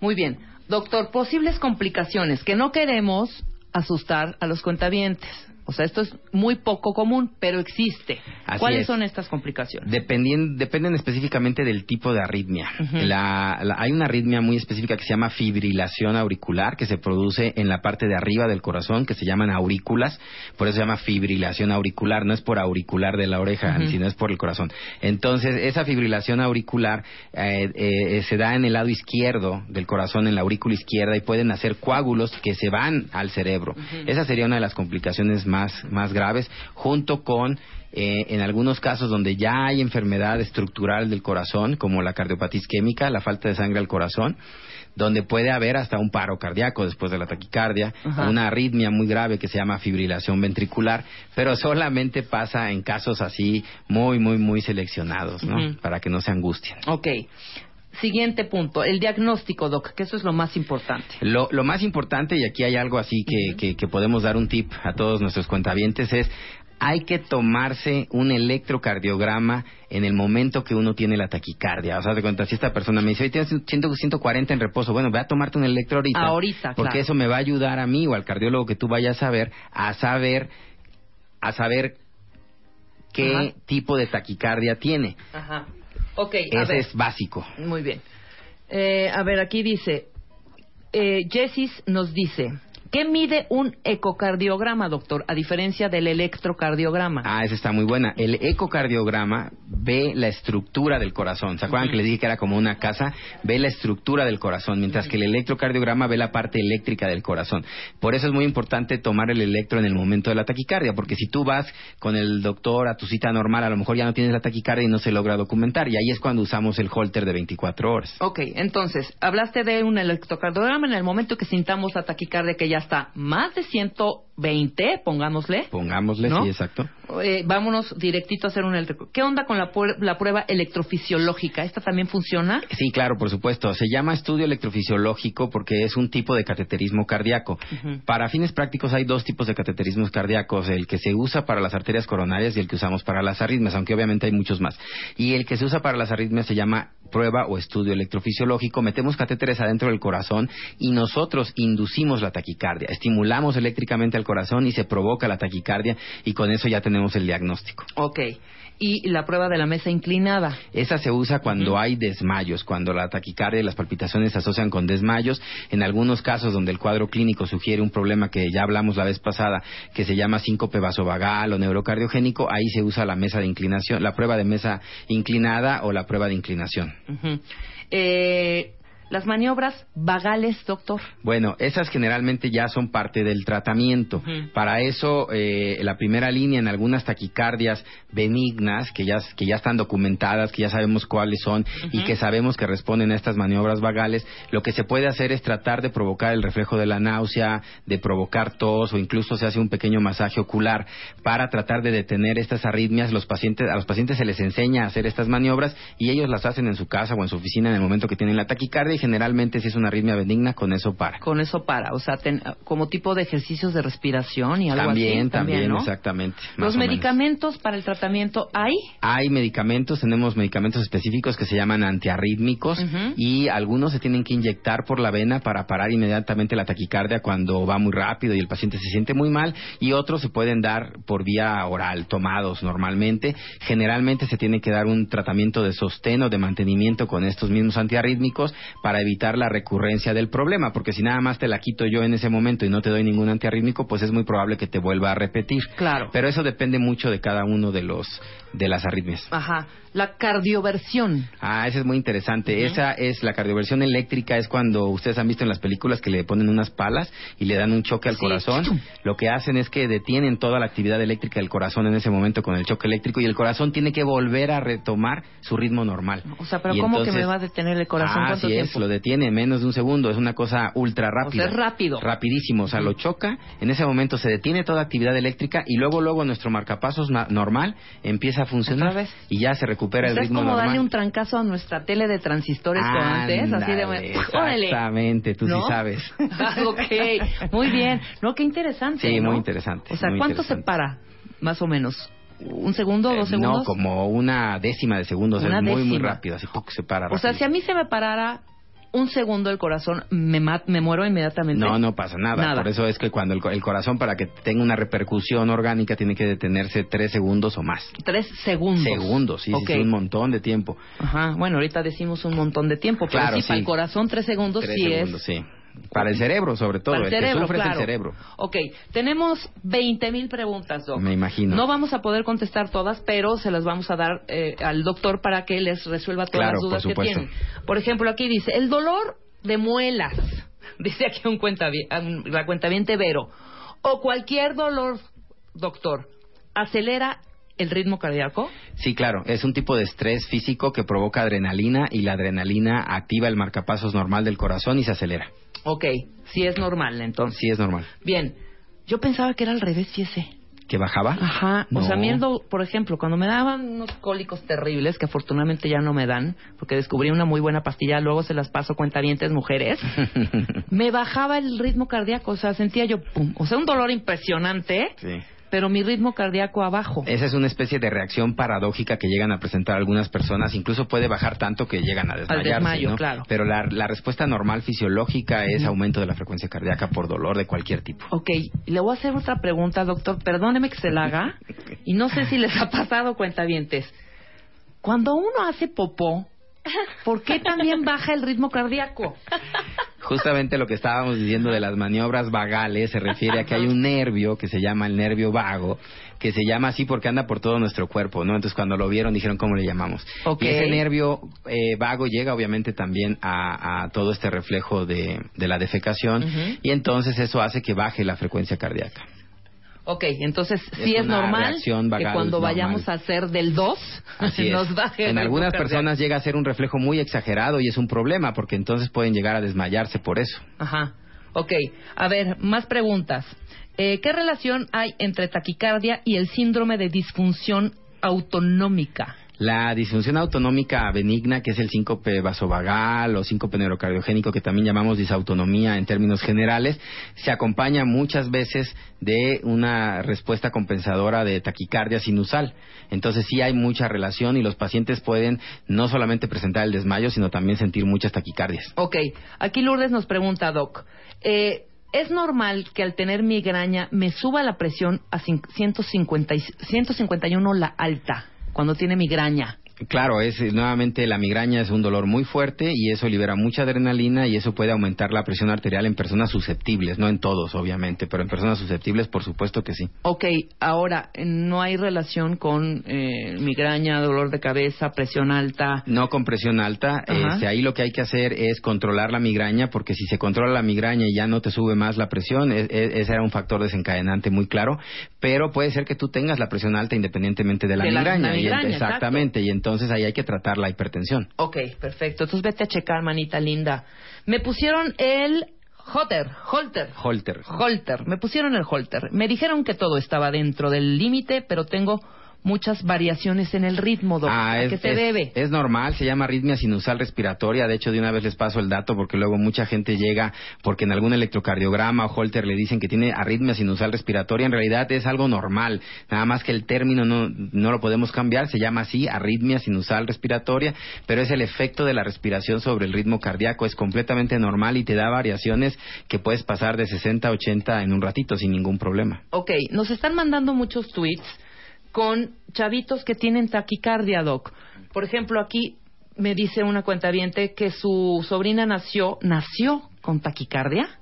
Speaker 2: muy bien. Doctor, posibles complicaciones que no queremos asustar a los cuentavientes. O sea, esto es muy poco común, pero existe.
Speaker 10: Así
Speaker 2: ¿Cuáles
Speaker 10: es.
Speaker 2: son estas complicaciones?
Speaker 10: Dependien- dependen específicamente del tipo de arritmia. La- la- hay una arritmia muy específica que se llama fibrilación auricular, que se produce en la parte de arriba del corazón, que se llaman aurículas. Por eso se llama fibrilación auricular. No es por auricular de la oreja, sino es por el corazón. Entonces, esa fibrilación auricular eh, eh, se da en el lado izquierdo del corazón, en la aurícula izquierda, y pueden hacer coágulos que se van al cerebro. Esa sería una de las complicaciones más, más graves, junto con eh, en algunos casos donde ya hay enfermedad estructural del corazón, como la cardiopatía isquémica, la falta de sangre al corazón, donde puede haber hasta un paro cardíaco después de la taquicardia,
Speaker 2: Ajá.
Speaker 10: una arritmia muy grave que se llama fibrilación ventricular, pero solamente pasa en casos así muy, muy, muy seleccionados, ¿no? Para que no se angustien.
Speaker 2: Ok. Siguiente punto, el diagnóstico, Doc, que eso es lo más importante.
Speaker 10: Lo, lo más importante, y aquí hay algo así que, que, que podemos dar un tip a todos nuestros cuentavientes, es hay que tomarse un electrocardiograma en el momento que uno tiene la taquicardia. O sea, de cuenta, si esta persona me dice, hoy tienes 100, 140 en reposo, bueno, ve a tomarte un electro ahorita.
Speaker 2: Ahorita,
Speaker 10: Porque
Speaker 2: claro.
Speaker 10: eso me va a ayudar a mí o al cardiólogo que tú vayas a ver, a saber, a saber qué
Speaker 2: Ajá.
Speaker 10: tipo de taquicardia tiene.
Speaker 2: Ajá. Ok, a
Speaker 10: Ese
Speaker 2: ver.
Speaker 10: es básico.
Speaker 2: Muy bien. Eh, a ver, aquí dice, eh, Jessis nos dice, ¿Qué mide un ecocardiograma, doctor, a diferencia del electrocardiograma?
Speaker 10: Ah, esa está muy buena. El ecocardiograma ve la estructura del corazón. ¿Se acuerdan que les dije que era como una casa? Ve la estructura del corazón, mientras que el electrocardiograma ve la parte eléctrica del corazón. Por eso es muy importante tomar el electro en el momento de la taquicardia, porque si tú vas con el doctor a tu cita normal, a lo mejor ya no tienes la taquicardia y no se logra documentar. Y ahí es cuando usamos el holter de 24 horas.
Speaker 2: Ok, entonces, hablaste de un electrocardiograma en el momento que sintamos la taquicardia que ya está más de 120, pongámosle.
Speaker 10: Pongámosle,
Speaker 2: ¿No?
Speaker 10: sí, exacto.
Speaker 2: Eh, vámonos directito a hacer un electro. ¿Qué onda con la, prueba electrofisiológica? ¿Esta también funciona?
Speaker 10: Sí, claro, por supuesto. Se llama estudio electrofisiológico porque es un tipo de cateterismo cardíaco. Para fines prácticos hay dos tipos de cateterismos cardíacos, el que se usa para las arterias coronarias y el que usamos para las arritmias, aunque obviamente hay muchos más. Y el que se usa para las arritmias se llama prueba o estudio electrofisiológico. Metemos catéteres adentro del corazón y nosotros inducimos la taquicardia. Estimulamos eléctricamente al corazón y se provoca la taquicardia y con eso ya tenemos el diagnóstico.
Speaker 2: Ok. Y la prueba de la mesa inclinada.
Speaker 10: Esa se usa cuando hay desmayos, cuando la taquicardia y las palpitaciones se asocian con desmayos. En algunos casos donde el cuadro clínico sugiere un problema que ya hablamos la vez pasada, que se llama síncope vasovagal o neurocardiogénico, ahí se usa la mesa de inclinación, la prueba de mesa inclinada o la prueba de inclinación.
Speaker 2: Eh, las maniobras vagales, doctor.
Speaker 10: Bueno, esas generalmente ya son parte del tratamiento. Para eso, eh, la primera línea en algunas taquicardias benignas, que ya, que ya están documentadas, que ya sabemos cuáles son y que sabemos que responden a estas maniobras vagales, lo que se puede hacer es tratar de provocar el reflejo de la náusea, de provocar tos o incluso se hace un pequeño masaje ocular para tratar de detener estas arritmias. Los pacientes, a los pacientes se les enseña a hacer estas maniobras y ellos las hacen en su casa o en su oficina en el momento que tienen la taquicardia y generalmente si es una arritmia benigna con eso para.
Speaker 2: Con eso para, o sea, ten- como tipo de ejercicios de respiración y algo
Speaker 10: También,
Speaker 2: así.
Speaker 10: también,
Speaker 2: ¿no?
Speaker 10: exactamente.
Speaker 2: Los
Speaker 10: menos.
Speaker 2: medicamentos para el tratamiento hay.
Speaker 10: Hay medicamentos, tenemos medicamentos específicos que se llaman antiarrítmicos y algunos se tienen que inyectar por la vena para parar inmediatamente la taquicardia cuando va muy rápido y el paciente se siente muy mal y otros se pueden dar por vía oral, tomados normalmente. Generalmente se tiene que dar un tratamiento de sostén o de mantenimiento con estos mismos antiarrítmicos para evitar la recurrencia del problema, porque si nada más te la quito yo en ese momento y no te doy ningún antiarrítmico, pues es muy probable que te vuelva a repetir.
Speaker 2: Claro.
Speaker 10: Pero eso depende mucho de cada uno de los de las arritmias.
Speaker 2: Ajá. La cardioversión.
Speaker 10: Ah, esa es muy interesante. Esa es la cardioversión eléctrica, es cuando ustedes han visto en las películas que le ponen unas palas y le dan un choque al
Speaker 2: Sí.
Speaker 10: corazón. Lo que hacen es que detienen toda la actividad eléctrica del corazón en ese momento con el choque eléctrico y el corazón tiene que volver a retomar su ritmo normal.
Speaker 2: O sea, pero
Speaker 10: Y
Speaker 2: ¿cómo que me va a detener el corazón?
Speaker 10: Ah,
Speaker 2: ¿Cuánto
Speaker 10: así es, lo detiene en menos de un segundo, es una cosa ultra rápida.
Speaker 2: O sea, es rápido.
Speaker 10: Rapidísimo, o sea, lo choca, en ese momento se detiene toda actividad eléctrica y luego luego nuestro marcapasos normal empieza a funcionar y ya se recupera
Speaker 2: Sea,
Speaker 10: el
Speaker 2: es
Speaker 10: ritmo
Speaker 2: como
Speaker 10: normal.
Speaker 2: darle un trancazo a nuestra tele de transistores como antes, así de...
Speaker 10: Ándale,
Speaker 2: ¡Órale!
Speaker 10: Exactamente, tú
Speaker 2: ¿No?
Speaker 10: sí sabes.
Speaker 2: Ah, ok, muy bien. No, qué interesante.
Speaker 10: Sí,
Speaker 2: ¿no?
Speaker 10: muy interesante,
Speaker 2: O sea,
Speaker 10: muy
Speaker 2: ¿cuánto se para, más o menos? ¿Un segundo, dos
Speaker 10: Eh,
Speaker 2: segundos?
Speaker 10: No, como una décima de segundos,
Speaker 2: Una
Speaker 10: es muy, muy
Speaker 2: décima.
Speaker 10: rápido, así ¡puc! se para
Speaker 2: O sea, si
Speaker 10: rápido.
Speaker 2: a mí se me parara un segundo el corazón, me, me muero inmediatamente.
Speaker 10: No, no pasa nada.
Speaker 2: Nada.
Speaker 10: Por eso es que cuando el, el corazón, para que tenga una repercusión orgánica, tiene que detenerse tres segundos o más.
Speaker 2: Tres segundos.
Speaker 10: Segundos, sí, sí,
Speaker 2: Ok.
Speaker 10: sí, un montón de tiempo.
Speaker 2: Ajá, bueno, ahorita decimos un montón de tiempo, pero
Speaker 10: Claro,
Speaker 2: sí, para
Speaker 10: sí.
Speaker 2: el corazón tres segundos
Speaker 10: Tres
Speaker 2: sí
Speaker 10: segundos,
Speaker 2: es...
Speaker 10: sí. Para el cerebro, sobre todo.
Speaker 2: Para el
Speaker 10: el
Speaker 2: cerebro,
Speaker 10: que sufre
Speaker 2: claro.
Speaker 10: es el cerebro.
Speaker 2: Ok, tenemos 20 mil preguntas, Doc.
Speaker 10: Me imagino.
Speaker 2: No vamos a poder contestar todas, pero se las vamos a dar eh, al doctor para que les resuelva todas
Speaker 10: Claro,
Speaker 2: las dudas
Speaker 10: por
Speaker 2: que tienen. Por ejemplo, aquí dice, el dolor de muelas, dice aquí un cuenta, la cuenta bien Vero, o cualquier dolor, doctor, acelera el ritmo cardíaco.
Speaker 10: Sí, claro, es un tipo de estrés físico que provoca adrenalina y la adrenalina activa el marcapasos normal del corazón y se acelera.
Speaker 2: Ok, sí es normal entonces.
Speaker 10: Sí, es normal.
Speaker 2: Bien, yo pensaba que era al revés, fíjese.
Speaker 10: ¿Que bajaba?
Speaker 2: Ajá, o sea, a mí el do- por ejemplo, cuando me daban unos cólicos terribles, que afortunadamente ya no me dan, porque descubrí una muy buena pastilla, luego se las paso cuentavientes mujeres, me bajaba el ritmo cardíaco, o sea, sentía yo, pum, o sea, un dolor impresionante,
Speaker 10: sí.
Speaker 2: Pero mi ritmo cardíaco abajo.
Speaker 10: Esa es una especie de reacción paradójica que llegan a presentar algunas personas. Incluso puede bajar tanto que llegan a desmayarse.
Speaker 2: desmayo,
Speaker 10: ¿no?
Speaker 2: claro.
Speaker 10: Pero la, la respuesta normal fisiológica es aumento de la frecuencia cardíaca por dolor de cualquier tipo.
Speaker 2: Ok, le voy a hacer otra pregunta, doctor, perdóneme que se la haga, y no sé si les ha pasado cuentavientes. Cuando uno hace popó, ¿por qué también baja el ritmo cardíaco?
Speaker 10: Justamente lo que estábamos diciendo de las maniobras vagales se refiere a que hay un nervio que se llama el nervio vago, que se llama así porque anda por todo nuestro cuerpo, ¿no? Entonces cuando lo vieron dijeron cómo le llamamos. Y ese nervio eh, vago llega obviamente también a, a todo este reflejo de, de la defecación y entonces eso hace que baje la frecuencia cardíaca.
Speaker 2: Ok, entonces sí
Speaker 10: Es
Speaker 2: normal que cuando
Speaker 10: normal.
Speaker 2: vayamos a hacer del 2
Speaker 10: Así es.
Speaker 2: nos baje
Speaker 10: En algunas personas llega a ser un reflejo muy exagerado y es un problema porque entonces pueden llegar a desmayarse por eso.
Speaker 2: Ajá. Ok, a ver, más preguntas. Eh, ¿Qué relación hay entre taquicardia y el síndrome de disfunción autonómica?
Speaker 10: La disfunción autonómica benigna, que es el síncope vasovagal o síncope neurocardiogénico, que también llamamos disautonomía en términos generales, se acompaña muchas veces de una respuesta compensadora de taquicardia sinusal. Entonces sí hay mucha relación y los pacientes pueden no solamente presentar el desmayo, sino también sentir muchas taquicardias.
Speaker 2: Ok, aquí Lourdes nos pregunta, Doc, eh, ¿es normal que al tener migraña me suba la presión a cin- 150 y- 151 la alta cuando tiene migraña?
Speaker 10: Claro, es nuevamente la migraña es un dolor muy fuerte y eso libera mucha adrenalina y eso puede aumentar la presión arterial en personas susceptibles, no en todos obviamente, pero en personas susceptibles por supuesto que sí.
Speaker 2: Ok, ahora, ¿no hay relación con eh, migraña, dolor de cabeza, presión alta?
Speaker 10: No con presión alta, este, ahí lo que hay que hacer es controlar la migraña porque si se controla la migraña y ya no te sube más la presión, e- e- ese era un factor desencadenante muy claro, pero puede ser que tú tengas la presión alta independientemente de la
Speaker 2: De la-
Speaker 10: migraña. y exactamente, y entonces ahí hay que tratar la hipertensión.
Speaker 2: Ok, perfecto. Entonces vete a checar, manita linda. Me pusieron el Holter. Holter.
Speaker 10: Holter,
Speaker 2: me pusieron el Holter. Me dijeron que todo estaba dentro del límite, pero tengo muchas variaciones en el ritmo, doctor.
Speaker 10: Ah,
Speaker 2: ¿A
Speaker 10: es,
Speaker 2: qué se
Speaker 10: es-
Speaker 2: debe?
Speaker 10: es normal, se llama arritmia sinusal respiratoria. De hecho, de una vez les paso el dato porque luego mucha gente llega porque en algún electrocardiograma o Holter le dicen que tiene arritmia sinusal respiratoria. En realidad es algo normal, nada más que el término no, no lo podemos cambiar. Se llama así, arritmia sinusal respiratoria, pero es el efecto de la respiración sobre el ritmo cardíaco. Es completamente normal y te da variaciones que puedes pasar de 60 a 80 en un ratito sin ningún problema.
Speaker 2: Ok, nos están mandando muchos tweets con chavitos que tienen taquicardia, doc. Por ejemplo, aquí me dice una cuentaviente que su sobrina nació, nació con taquicardia.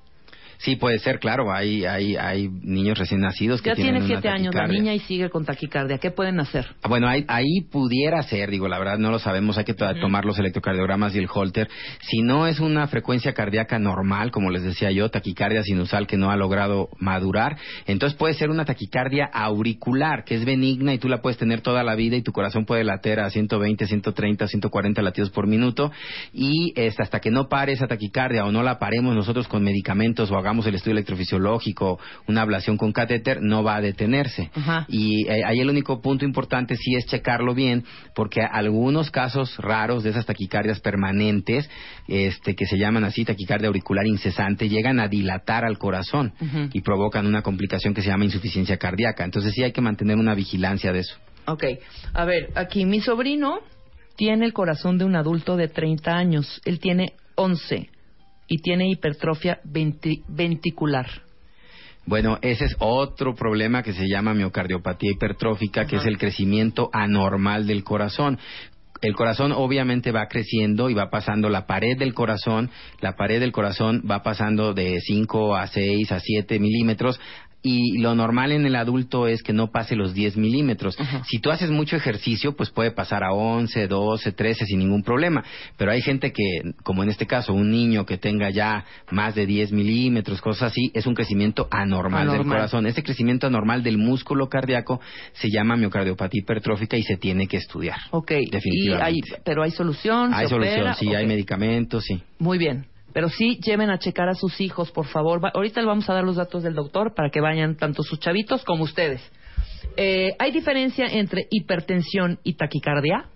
Speaker 10: Sí, puede ser, claro. Hay, hay, hay niños recién nacidos que
Speaker 2: Ya
Speaker 10: tienen
Speaker 2: tiene
Speaker 10: una
Speaker 2: siete años la niña y sigue con taquicardia. ¿Qué pueden hacer?
Speaker 10: Ah, Bueno, ahí, ahí pudiera ser, digo, la verdad no lo sabemos, hay que to- tomar los electrocardiogramas y el holter. Si no es una frecuencia cardíaca normal, como les decía yo, taquicardia sinusal que no ha logrado madurar, entonces puede ser una taquicardia auricular, que es benigna y tú la puedes tener toda la vida y tu corazón puede latir a 120, 130, 140 latidos por minuto y este, hasta que no pare esa taquicardia o no la paremos nosotros con medicamentos o hagamos el estudio electrofisiológico, una ablación con catéter, no va a detenerse.
Speaker 2: Ajá.
Speaker 10: Y eh, ahí el único punto importante sí es checarlo bien, porque algunos casos raros de esas taquicardias permanentes, este, que se llaman así taquicardia auricular incesante, llegan a dilatar al corazón y provocan una complicación que se llama insuficiencia cardíaca. Entonces sí hay que mantener una vigilancia de eso.
Speaker 2: Ok, a ver, aquí mi sobrino tiene el corazón de un adulto de 30 años. Él tiene 11 y tiene hipertrofia ventricular.
Speaker 10: Bueno, ese es otro problema que se llama miocardiopatía hipertrófica, que es el crecimiento anormal del corazón. El corazón obviamente va creciendo y va pasando la pared del corazón, la pared del corazón va pasando de 5 a 6 a 7 milímetros y lo normal en el adulto es que no pase los 10 milímetros. Si tú haces mucho ejercicio, pues puede pasar a 11, 12, 13 sin ningún problema. Pero hay gente que, como en este caso, un niño que tenga ya más de 10 milímetros, cosas así, es un crecimiento anormal, del corazón. Este crecimiento anormal del músculo cardíaco se llama miocardiopatía hipertrófica y se tiene que estudiar.
Speaker 2: Ok, y hay,
Speaker 10: Definitivamente.
Speaker 2: pero hay solución.
Speaker 10: Hay solución,
Speaker 2: opera?
Speaker 10: sí, hay medicamentos, sí.
Speaker 2: Muy bien. Pero sí lleven a checar a sus hijos, por favor. Va- ahorita le vamos a dar los datos del doctor para que vayan tanto sus chavitos como ustedes. Eh, ¿Hay diferencia entre hipertensión y taquicardia?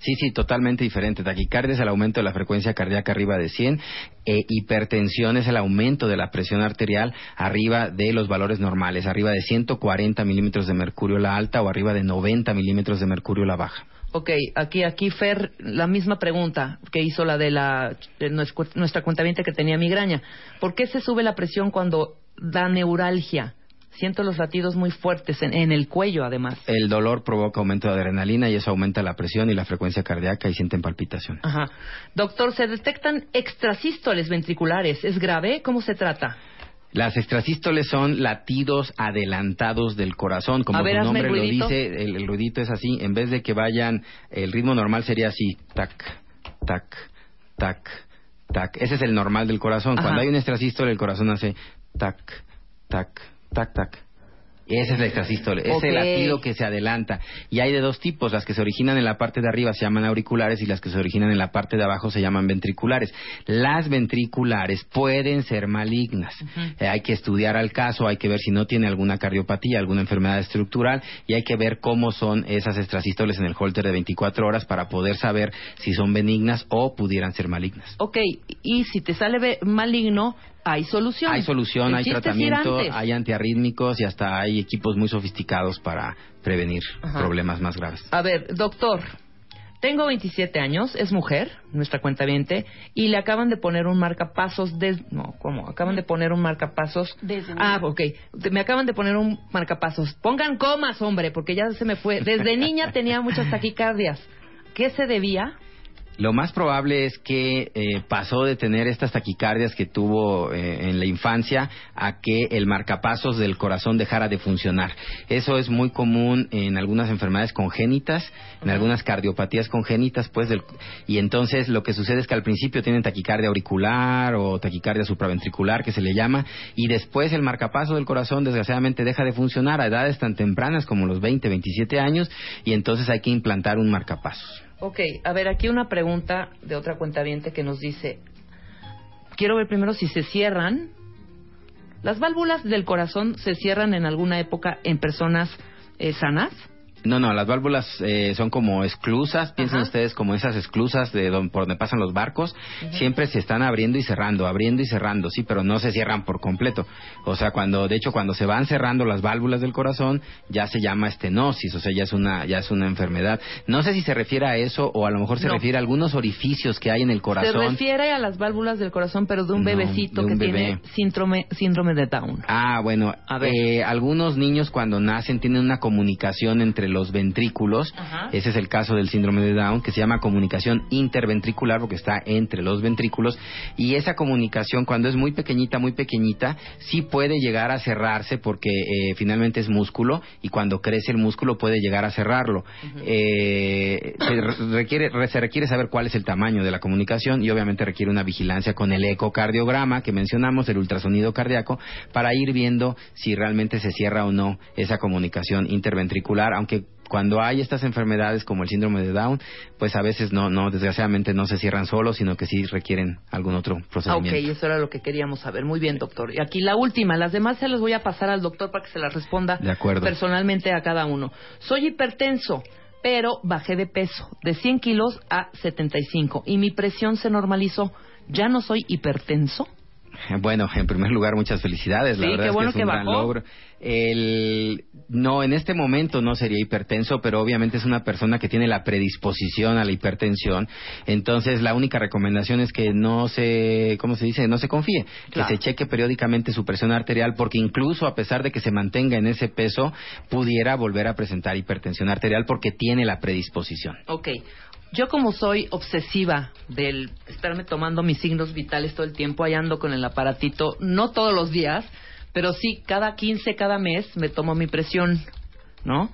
Speaker 10: Sí, sí, totalmente diferente. Taquicardia es el aumento de la frecuencia cardíaca arriba de 100. E hipertensión es el aumento de la presión arterial arriba de los valores normales, arriba de 140 milímetros de mercurio la alta o arriba de 90 milímetros de mercurio la baja.
Speaker 2: Ok, aquí, aquí Fer, la misma pregunta que hizo la de la de nuestra, nuestra cuentaviente que tenía migraña. ¿Por qué se sube la presión cuando da neuralgia? Siento los latidos muy fuertes en, en el cuello, además.
Speaker 10: El dolor provoca aumento de adrenalina y eso aumenta la presión y la frecuencia cardíaca y sienten palpitación.
Speaker 2: Ajá. Doctor, se detectan extrasístoles ventriculares. ¿Es grave? ¿Cómo se trata?
Speaker 10: Las extrasístoles son latidos adelantados del corazón, como
Speaker 2: ver,
Speaker 10: su nombre lo dice, el, el ruidito es así, en vez de que vayan, el ritmo normal sería así, tac, tac, tac, tac. Ese es el normal del corazón.
Speaker 2: Ajá.
Speaker 10: Cuando hay un extrasístole, el corazón hace tac, tac, tac, tac. Ese es la extrasístole,
Speaker 2: Ok.
Speaker 10: ese latido que se adelanta. Y hay de dos tipos, las que se originan en la parte de arriba se llaman auriculares y las que se originan en la parte de abajo se llaman ventriculares. Las ventriculares pueden ser malignas. Eh, hay que estudiar al caso, hay que ver si no tiene alguna cardiopatía, alguna enfermedad estructural y hay que ver cómo son esas extrasístoles en el holter de 24 horas para poder saber si son benignas o pudieran ser malignas.
Speaker 2: Ok, y si te sale maligno, hay solución.
Speaker 10: Hay solución, hay tratamiento, hay antiarrítmicos y hasta hay equipos muy sofisticados para prevenir
Speaker 2: Ajá.
Speaker 10: problemas más graves.
Speaker 2: A ver, doctor, tengo 27 años, es mujer, nuestra cuenta y le acaban de poner un marcapasos de... No, ¿cómo? Acaban de poner un marcapasos...
Speaker 3: Desde
Speaker 2: Ah, ok. Me acaban de poner un marcapasos. Pongan comas, hombre, porque ya se me fue. Desde niña tenía muchas taquicardias. ¿Qué se debía?
Speaker 10: Lo más probable es que eh, pasó de tener estas taquicardias que tuvo eh, en la infancia a que el marcapasos del corazón dejara de funcionar. Eso es muy común en algunas enfermedades congénitas, en algunas cardiopatías congénitas, pues, del- y entonces lo que sucede es que al principio tienen taquicardia auricular o taquicardia supraventricular, que se le llama, y después el marcapaso del corazón desgraciadamente deja de funcionar a edades tan tempranas como los 20, 27 años, y entonces hay que implantar un marcapasos.
Speaker 2: Ok, a ver, aquí una pregunta de otra cuenta que nos dice, quiero ver primero si se cierran. ¿Las válvulas del corazón se cierran en alguna época en personas eh, sanas?
Speaker 10: No, no, las válvulas eh, son como esclusas, piensen ustedes como esas esclusas de don- por donde pasan los barcos, siempre se están abriendo y cerrando, abriendo y cerrando, sí, pero no se cierran por completo. O sea, cuando, de hecho, cuando se van cerrando las válvulas del corazón, ya se llama estenosis, o sea, ya es una, ya es una enfermedad. No sé si se refiere a eso o a lo mejor se
Speaker 2: No.
Speaker 10: refiere a algunos orificios que hay en el
Speaker 2: Se
Speaker 10: corazón.
Speaker 2: refiere a las válvulas del corazón, pero de un
Speaker 10: No,
Speaker 2: bebecito
Speaker 10: de un
Speaker 2: que
Speaker 10: bebé.
Speaker 2: tiene síndrome, síndrome de Down.
Speaker 10: Ah, bueno,
Speaker 2: A ver.
Speaker 10: eh, algunos niños cuando nacen tienen una comunicación entre los ventrículos.
Speaker 2: Ajá.
Speaker 10: Ese es el caso del síndrome de Down, que se llama comunicación interventricular porque está entre los ventrículos. Y esa comunicación, cuando es muy pequeñita, muy pequeñita, sí puede llegar a cerrarse porque eh, finalmente es músculo y cuando crece el músculo puede llegar a cerrarlo. Eh, se, re- requiere, re- se requiere saber cuál es el tamaño de la comunicación y obviamente requiere una vigilancia con el ecocardiograma que mencionamos, el ultrasonido cardíaco, para ir viendo si realmente se cierra o no esa comunicación interventricular, aunque cuando hay estas enfermedades como el síndrome de Down, pues a veces no, no, desgraciadamente no se cierran solos, sino que sí requieren algún otro
Speaker 2: Ah, ok,
Speaker 10: procedimiento.
Speaker 2: eso era lo que queríamos saber. Muy bien, doctor. Y aquí la última. Las demás se las voy a pasar al doctor para que se las responda
Speaker 10: De acuerdo.
Speaker 2: personalmente a cada uno. Soy hipertenso, pero bajé de peso, de 100 kilos a 75, y mi presión se normalizó. ¿Ya no soy hipertenso?
Speaker 10: Bueno, en primer lugar, muchas felicidades. La
Speaker 2: Sí,
Speaker 10: verdad
Speaker 2: qué
Speaker 10: es
Speaker 2: bueno
Speaker 10: que es
Speaker 2: que
Speaker 10: un gran
Speaker 2: bajó.
Speaker 10: logro. El, no, en este momento no sería hipertenso, pero obviamente es una persona que tiene la predisposición a la hipertensión. Entonces, la única recomendación es que no se, ¿cómo se dice? No se confíe.
Speaker 2: Claro.
Speaker 10: Que se cheque periódicamente su presión arterial, porque incluso a pesar de que se mantenga en ese peso, pudiera volver a presentar hipertensión arterial porque tiene la predisposición.
Speaker 2: Ok. Yo como soy obsesiva del estarme tomando mis signos vitales todo el tiempo, ahí ando con el aparatito, no todos los días, pero sí cada 15, cada mes me tomo mi presión, ¿no?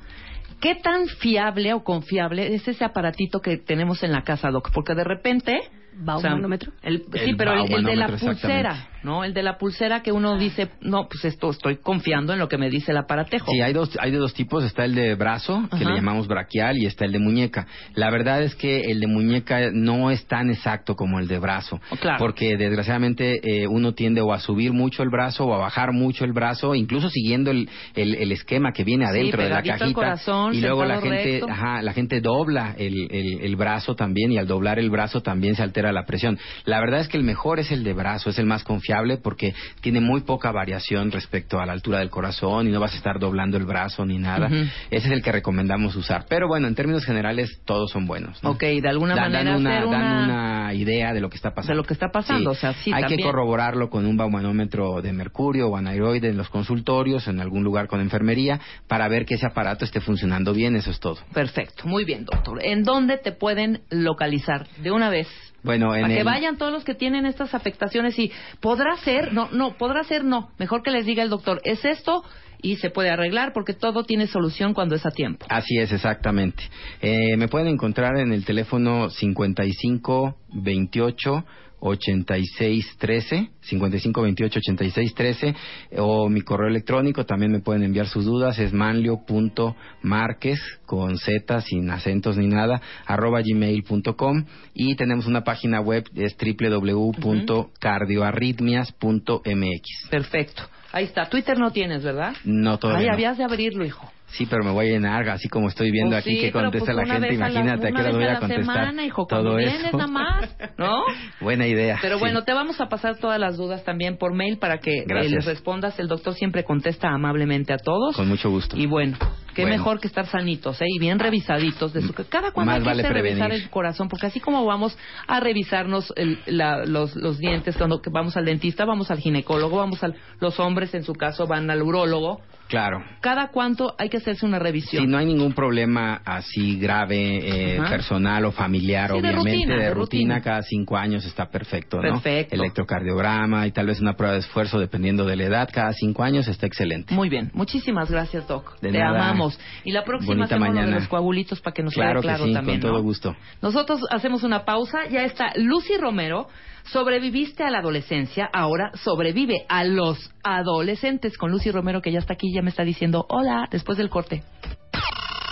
Speaker 2: ¿Qué tan fiable o confiable es ese aparatito que tenemos en la casa, Doc? Porque de repente...
Speaker 3: ¿Va
Speaker 2: o sea,
Speaker 3: un manómetro?
Speaker 2: el- sí,
Speaker 10: El
Speaker 2: pero el, el de la
Speaker 10: baumanómetro,
Speaker 2: pulsera. ¿No? El de la pulsera que uno dice, no, pues esto estoy confiando en lo que me dice el aparatejo.
Speaker 10: Sí, hay dos, hay de dos tipos. Está el de brazo, que
Speaker 2: Ajá.
Speaker 10: le llamamos braquial, y está el de muñeca. La verdad es que el de muñeca no es tan exacto como el de brazo.
Speaker 2: Oh, claro.
Speaker 10: Porque desgraciadamente eh, uno tiende o a subir mucho el brazo o a bajar mucho el brazo, incluso siguiendo el, el, el esquema que viene
Speaker 2: Sí,
Speaker 10: adentro de la cajita.
Speaker 2: corazón,
Speaker 10: y luego la gente, ajá, la gente dobla el, el, el brazo también, y al doblar el brazo también se altera la presión. La verdad es que el mejor es el de brazo, es el más confiable. Deseable porque tiene muy poca variación respecto a la altura del corazón y no vas a estar doblando el brazo ni nada. Ese es el que recomendamos usar. Pero bueno, en términos generales todos son buenos. ¿no?
Speaker 2: Ok, de alguna
Speaker 10: Dan-
Speaker 2: manera
Speaker 10: dan una,
Speaker 2: hacer
Speaker 10: dan
Speaker 2: una-
Speaker 10: una idea de lo que está pasando.
Speaker 2: De lo que está pasando, o sea, sí,
Speaker 10: Hay que corroborarlo con un baumanómetro de mercurio o anaeroide en los consultorios, en algún lugar con enfermería, para ver que ese aparato esté funcionando bien, eso es todo.
Speaker 2: Perfecto, muy bien, doctor. ¿En dónde te pueden localizar de una vez?
Speaker 10: Bueno, en
Speaker 2: Para que
Speaker 10: el-
Speaker 2: vayan todos los que tienen estas afectaciones y podrá ser, no, no, podrá ser no. Mejor que les diga el doctor, es esto y se puede arreglar porque todo tiene solución cuando es a tiempo.
Speaker 10: Así es, exactamente. Eh, me pueden encontrar en el teléfono 55 28 86 13, 55 28 86 13, o mi correo electrónico, también me pueden enviar sus dudas, es manlio.marquez, con z, sin acentos ni nada, arroba gmail.com, y tenemos una página web, es www.cardioarritmias.mx.
Speaker 2: Perfecto. Ahí está. Twitter no tienes, ¿verdad?
Speaker 10: No, todavía no.
Speaker 2: habías de abrirlo, hijo.
Speaker 10: Sí, pero me voy a llenar, así como estoy viendo
Speaker 2: Pues
Speaker 10: aquí
Speaker 2: sí,
Speaker 10: que
Speaker 2: pero
Speaker 10: contesta
Speaker 2: pues
Speaker 10: la gente, imagínate a qué voy
Speaker 2: a
Speaker 10: contestar
Speaker 2: semana, hijo,
Speaker 10: todo
Speaker 2: vienes
Speaker 10: eso.
Speaker 2: nada más, ¿no?
Speaker 10: Buena idea.
Speaker 2: Pero
Speaker 10: sí.
Speaker 2: bueno, te vamos a pasar todas las dudas también por mail para que eh, les respondas. El doctor siempre contesta amablemente a todos.
Speaker 10: Con mucho gusto.
Speaker 2: Y bueno, qué
Speaker 10: Bueno.
Speaker 2: mejor que estar sanitos, ¿eh? Y bien revisaditos. De su... Cada cuando hay que
Speaker 10: vale
Speaker 2: revisar el corazón, porque así como vamos a revisarnos el- la- los, los dientes cuando vamos al dentista, vamos al ginecólogo, vamos al... Los hombres, en su caso, van al urólogo.
Speaker 10: Claro.
Speaker 2: Cada cuánto hay que hacerse una revisión.
Speaker 10: Si no hay ningún problema así grave, eh, personal o familiar,
Speaker 2: Sí, de
Speaker 10: obviamente,
Speaker 2: rutina, de
Speaker 10: rutina,
Speaker 2: rutina.
Speaker 10: cada cinco años está perfecto, ¿no?
Speaker 2: Perfecto.
Speaker 10: Electrocardiograma y tal vez una prueba de esfuerzo dependiendo de la edad, cada cinco años está excelente.
Speaker 2: Muy bien, muchísimas gracias, Doc.
Speaker 10: De
Speaker 2: Te
Speaker 10: nada.
Speaker 2: amamos. Y la próxima hacemos lo de
Speaker 10: mañana.
Speaker 2: los coagulitos para que nos
Speaker 10: Claro
Speaker 2: quede
Speaker 10: que
Speaker 2: claro
Speaker 10: sí,
Speaker 2: también.
Speaker 10: con todo
Speaker 2: ¿no?
Speaker 10: gusto.
Speaker 2: Nosotros hacemos una pausa. Ya está Lucy Romero. Sobreviviste a la adolescencia, ahora sobrevive a los adolescentes con Lucy Romero que ya está aquí, ya me está diciendo hola después del corte.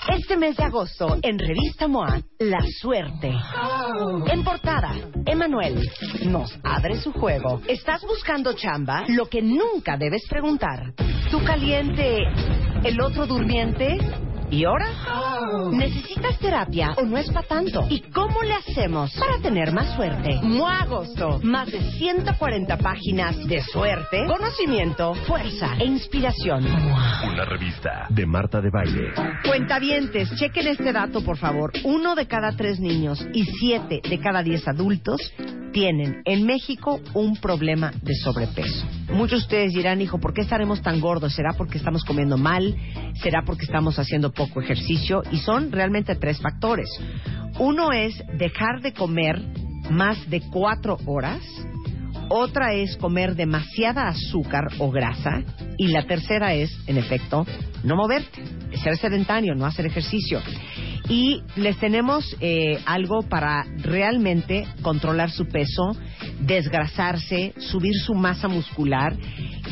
Speaker 7: Este mes de agosto, en Revista MOA, La Suerte. En portada, Emanuel nos abre su juego. ¿Estás buscando chamba? Lo que nunca debes preguntar. ¿Tú caliente? ¿El otro durmiente? ¿Y ahora? ¿Necesitas terapia o no es para tanto? ¿Y cómo le hacemos para tener más suerte? MOA Agosto. Más de 140 páginas de suerte, conocimiento, fuerza e inspiración.
Speaker 1: Una revista de Marta de Baile.
Speaker 7: Cuentavientes, chequen este dato, por favor. Uno de cada tres niños y siete de cada diez adultos tienen en México un problema de sobrepeso. Muchos de ustedes dirán, hijo, ¿por qué estaremos tan gordos? ¿Será porque estamos comiendo mal? ¿Será porque estamos haciendo poco ejercicio? Y son realmente tres factores. Uno es dejar de comer más de cuatro horas. Otra es comer demasiada azúcar o grasa. Y la tercera es, en efecto, no moverte, ser sedentario, no hacer ejercicio. Y les tenemos eh, algo para realmente controlar su peso, desgrasarse, subir su masa muscular.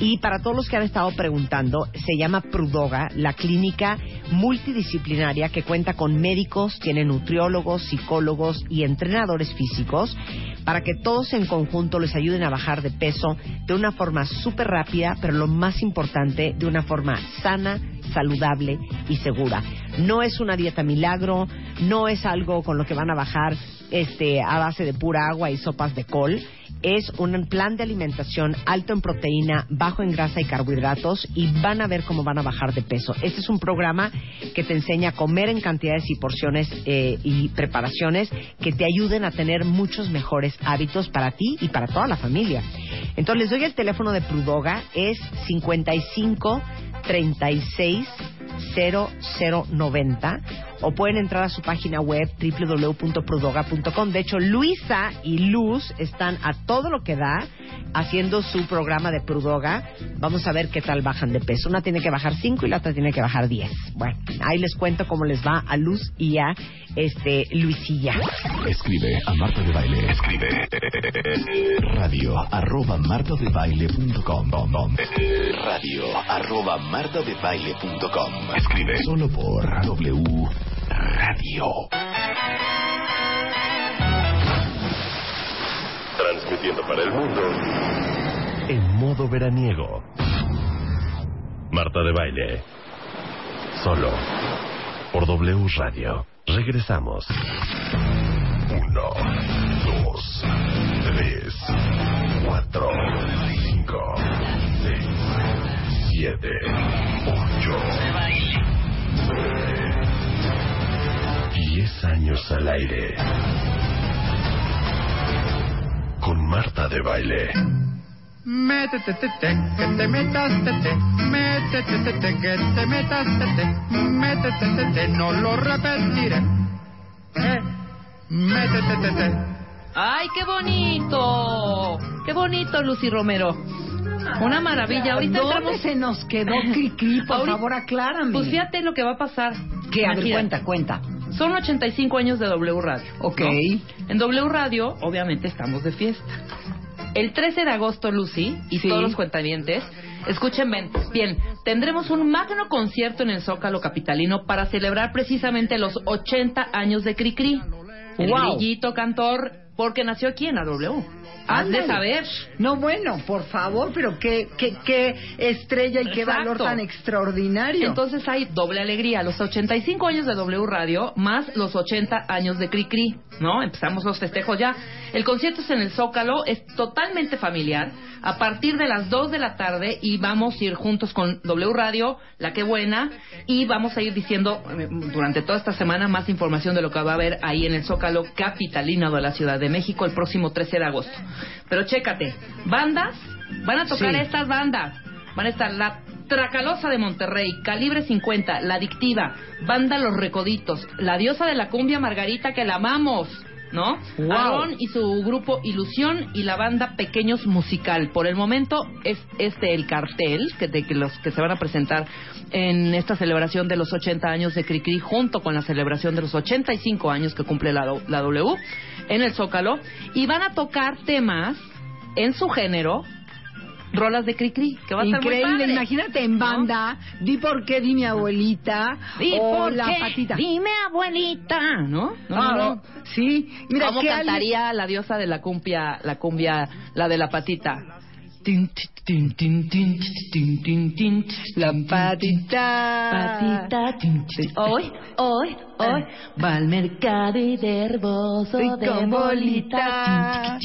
Speaker 7: Y para todos los que han estado preguntando, se llama Prudoga, la clínica multidisciplinaria que cuenta con médicos, tiene nutriólogos, psicólogos y entrenadores físicos para que todos en conjunto les ayuden a bajar de peso de una forma súper rápida, pero lo más importante, de una forma sana, saludable y segura. No es una dieta milagro, no es algo con lo que van a bajar este a base de pura agua y sopas de col. Es un plan de alimentación alto en proteína, bajo en grasa y carbohidratos y van a ver cómo van a bajar de peso. Este es un programa que te enseña a comer en cantidades y porciones eh, y preparaciones que te ayuden a tener muchos mejores hábitos para ti y para toda la familia. Entonces les doy el teléfono de Prudoga, es 55 36 0090 o pueden entrar a su página web www.prudoga.com. De hecho, Luisa y Luz están a todo lo que da haciendo su programa de Prudoga. Vamos a ver qué tal bajan de peso. Una tiene que bajar 5 y la otra tiene que bajar 10. Bueno, ahí les cuento cómo les va a Luz y a este Luisilla.
Speaker 9: Escribe a Marta de Baile. Escribe radio arroba martadebaile.com radio arroba martadebaile.com Escribe solo por W Radio.
Speaker 1: Transmitiendo para el mundo en modo veraniego. Marta de Baile. Solo por W Radio. Regresamos. Uno, dos, tres, cuatro. 6, 7, 8, 9, 10 años al aire. Con Marta de Baile.
Speaker 11: Métete, te, te, que te metas, te, te. Métete, te, te, que te metas, te, te. Métete, te, te, no lo repetiré. Eh, métete, te, te.
Speaker 2: ¡Ay, qué bonito! ¡Qué bonito, Lucy Romero! Una maravilla. Ahorita
Speaker 12: ¿Dónde
Speaker 2: entramos-
Speaker 12: se nos quedó Cricri? Por
Speaker 2: Ahorita-
Speaker 12: favor, aclárame.
Speaker 2: Pues fíjate lo que va a pasar.
Speaker 12: ¿Qué? A ver, cuenta, cuenta.
Speaker 2: Son 85 años de W Radio.
Speaker 12: Ok.
Speaker 2: ¿no? En W Radio, obviamente, estamos de fiesta. El 13 de agosto, Lucy, y
Speaker 12: Sí.
Speaker 2: todos los cuentavientes, escuchen bien, bien, tendremos un magno concierto en el Zócalo Capitalino para celebrar precisamente los 80 años de Cricri. El
Speaker 12: Wow.
Speaker 2: cantor, porque nació aquí en la W. Has de saber.
Speaker 12: No, bueno, por favor, pero qué, qué, qué estrella y qué valor tan extraordinario.
Speaker 2: Entonces hay doble alegría, los 85 años de W Radio más los 80 años de Cri Cri, ¿no? Empezamos los festejos ya. El concierto es en el Zócalo, es totalmente familiar, a partir de las 2 de la tarde y vamos a ir juntos con W Radio, La Que Buena, y vamos a ir diciendo eh, durante toda esta semana más información de lo que va a haber ahí en el Zócalo Capitalino de la Ciudad de México el próximo 13 de agosto. Pero chécate, bandas, van a tocar
Speaker 12: Sí.
Speaker 2: estas bandas. Van a estar la Tracalosa de Monterrey, Calibre 50, La Adictiva, Banda Los Recoditos, La Diosa de la Cumbia Margarita que la amamos, ¿no?
Speaker 12: Wow.
Speaker 2: Aarón y su grupo Ilusión y la banda Pequeños Musical. Por el momento es este el cartel que de que los que se van a presentar en esta celebración de los 80 años de Cricri junto con la celebración de los 85 años que cumple la, la W en el Zócalo y van a tocar temas en su género rolas de Cricri, que va a estar muy
Speaker 12: Increíble,
Speaker 2: padre.
Speaker 12: imagínate en
Speaker 2: ¿No?
Speaker 12: banda, di por qué, di mi abuelita,
Speaker 2: ¿Y
Speaker 12: o
Speaker 2: por
Speaker 12: la
Speaker 2: qué?
Speaker 12: patita.
Speaker 2: Dime, abuelita, ¿no? No,
Speaker 12: Ah,
Speaker 2: no, no.
Speaker 12: Sí, mira,
Speaker 2: ¿Cómo
Speaker 12: que alguien-
Speaker 2: cantaría la diosa de la cumbia, la cumbia, la de la patita? Tin, tin, tin, tin, tin, tin, tin, tin,
Speaker 12: La
Speaker 2: tin, tin,
Speaker 12: patita.
Speaker 2: Patita, tin, tin. hoy, hoy, hoy, va al mercado y de herboso de
Speaker 12: con
Speaker 2: bolita.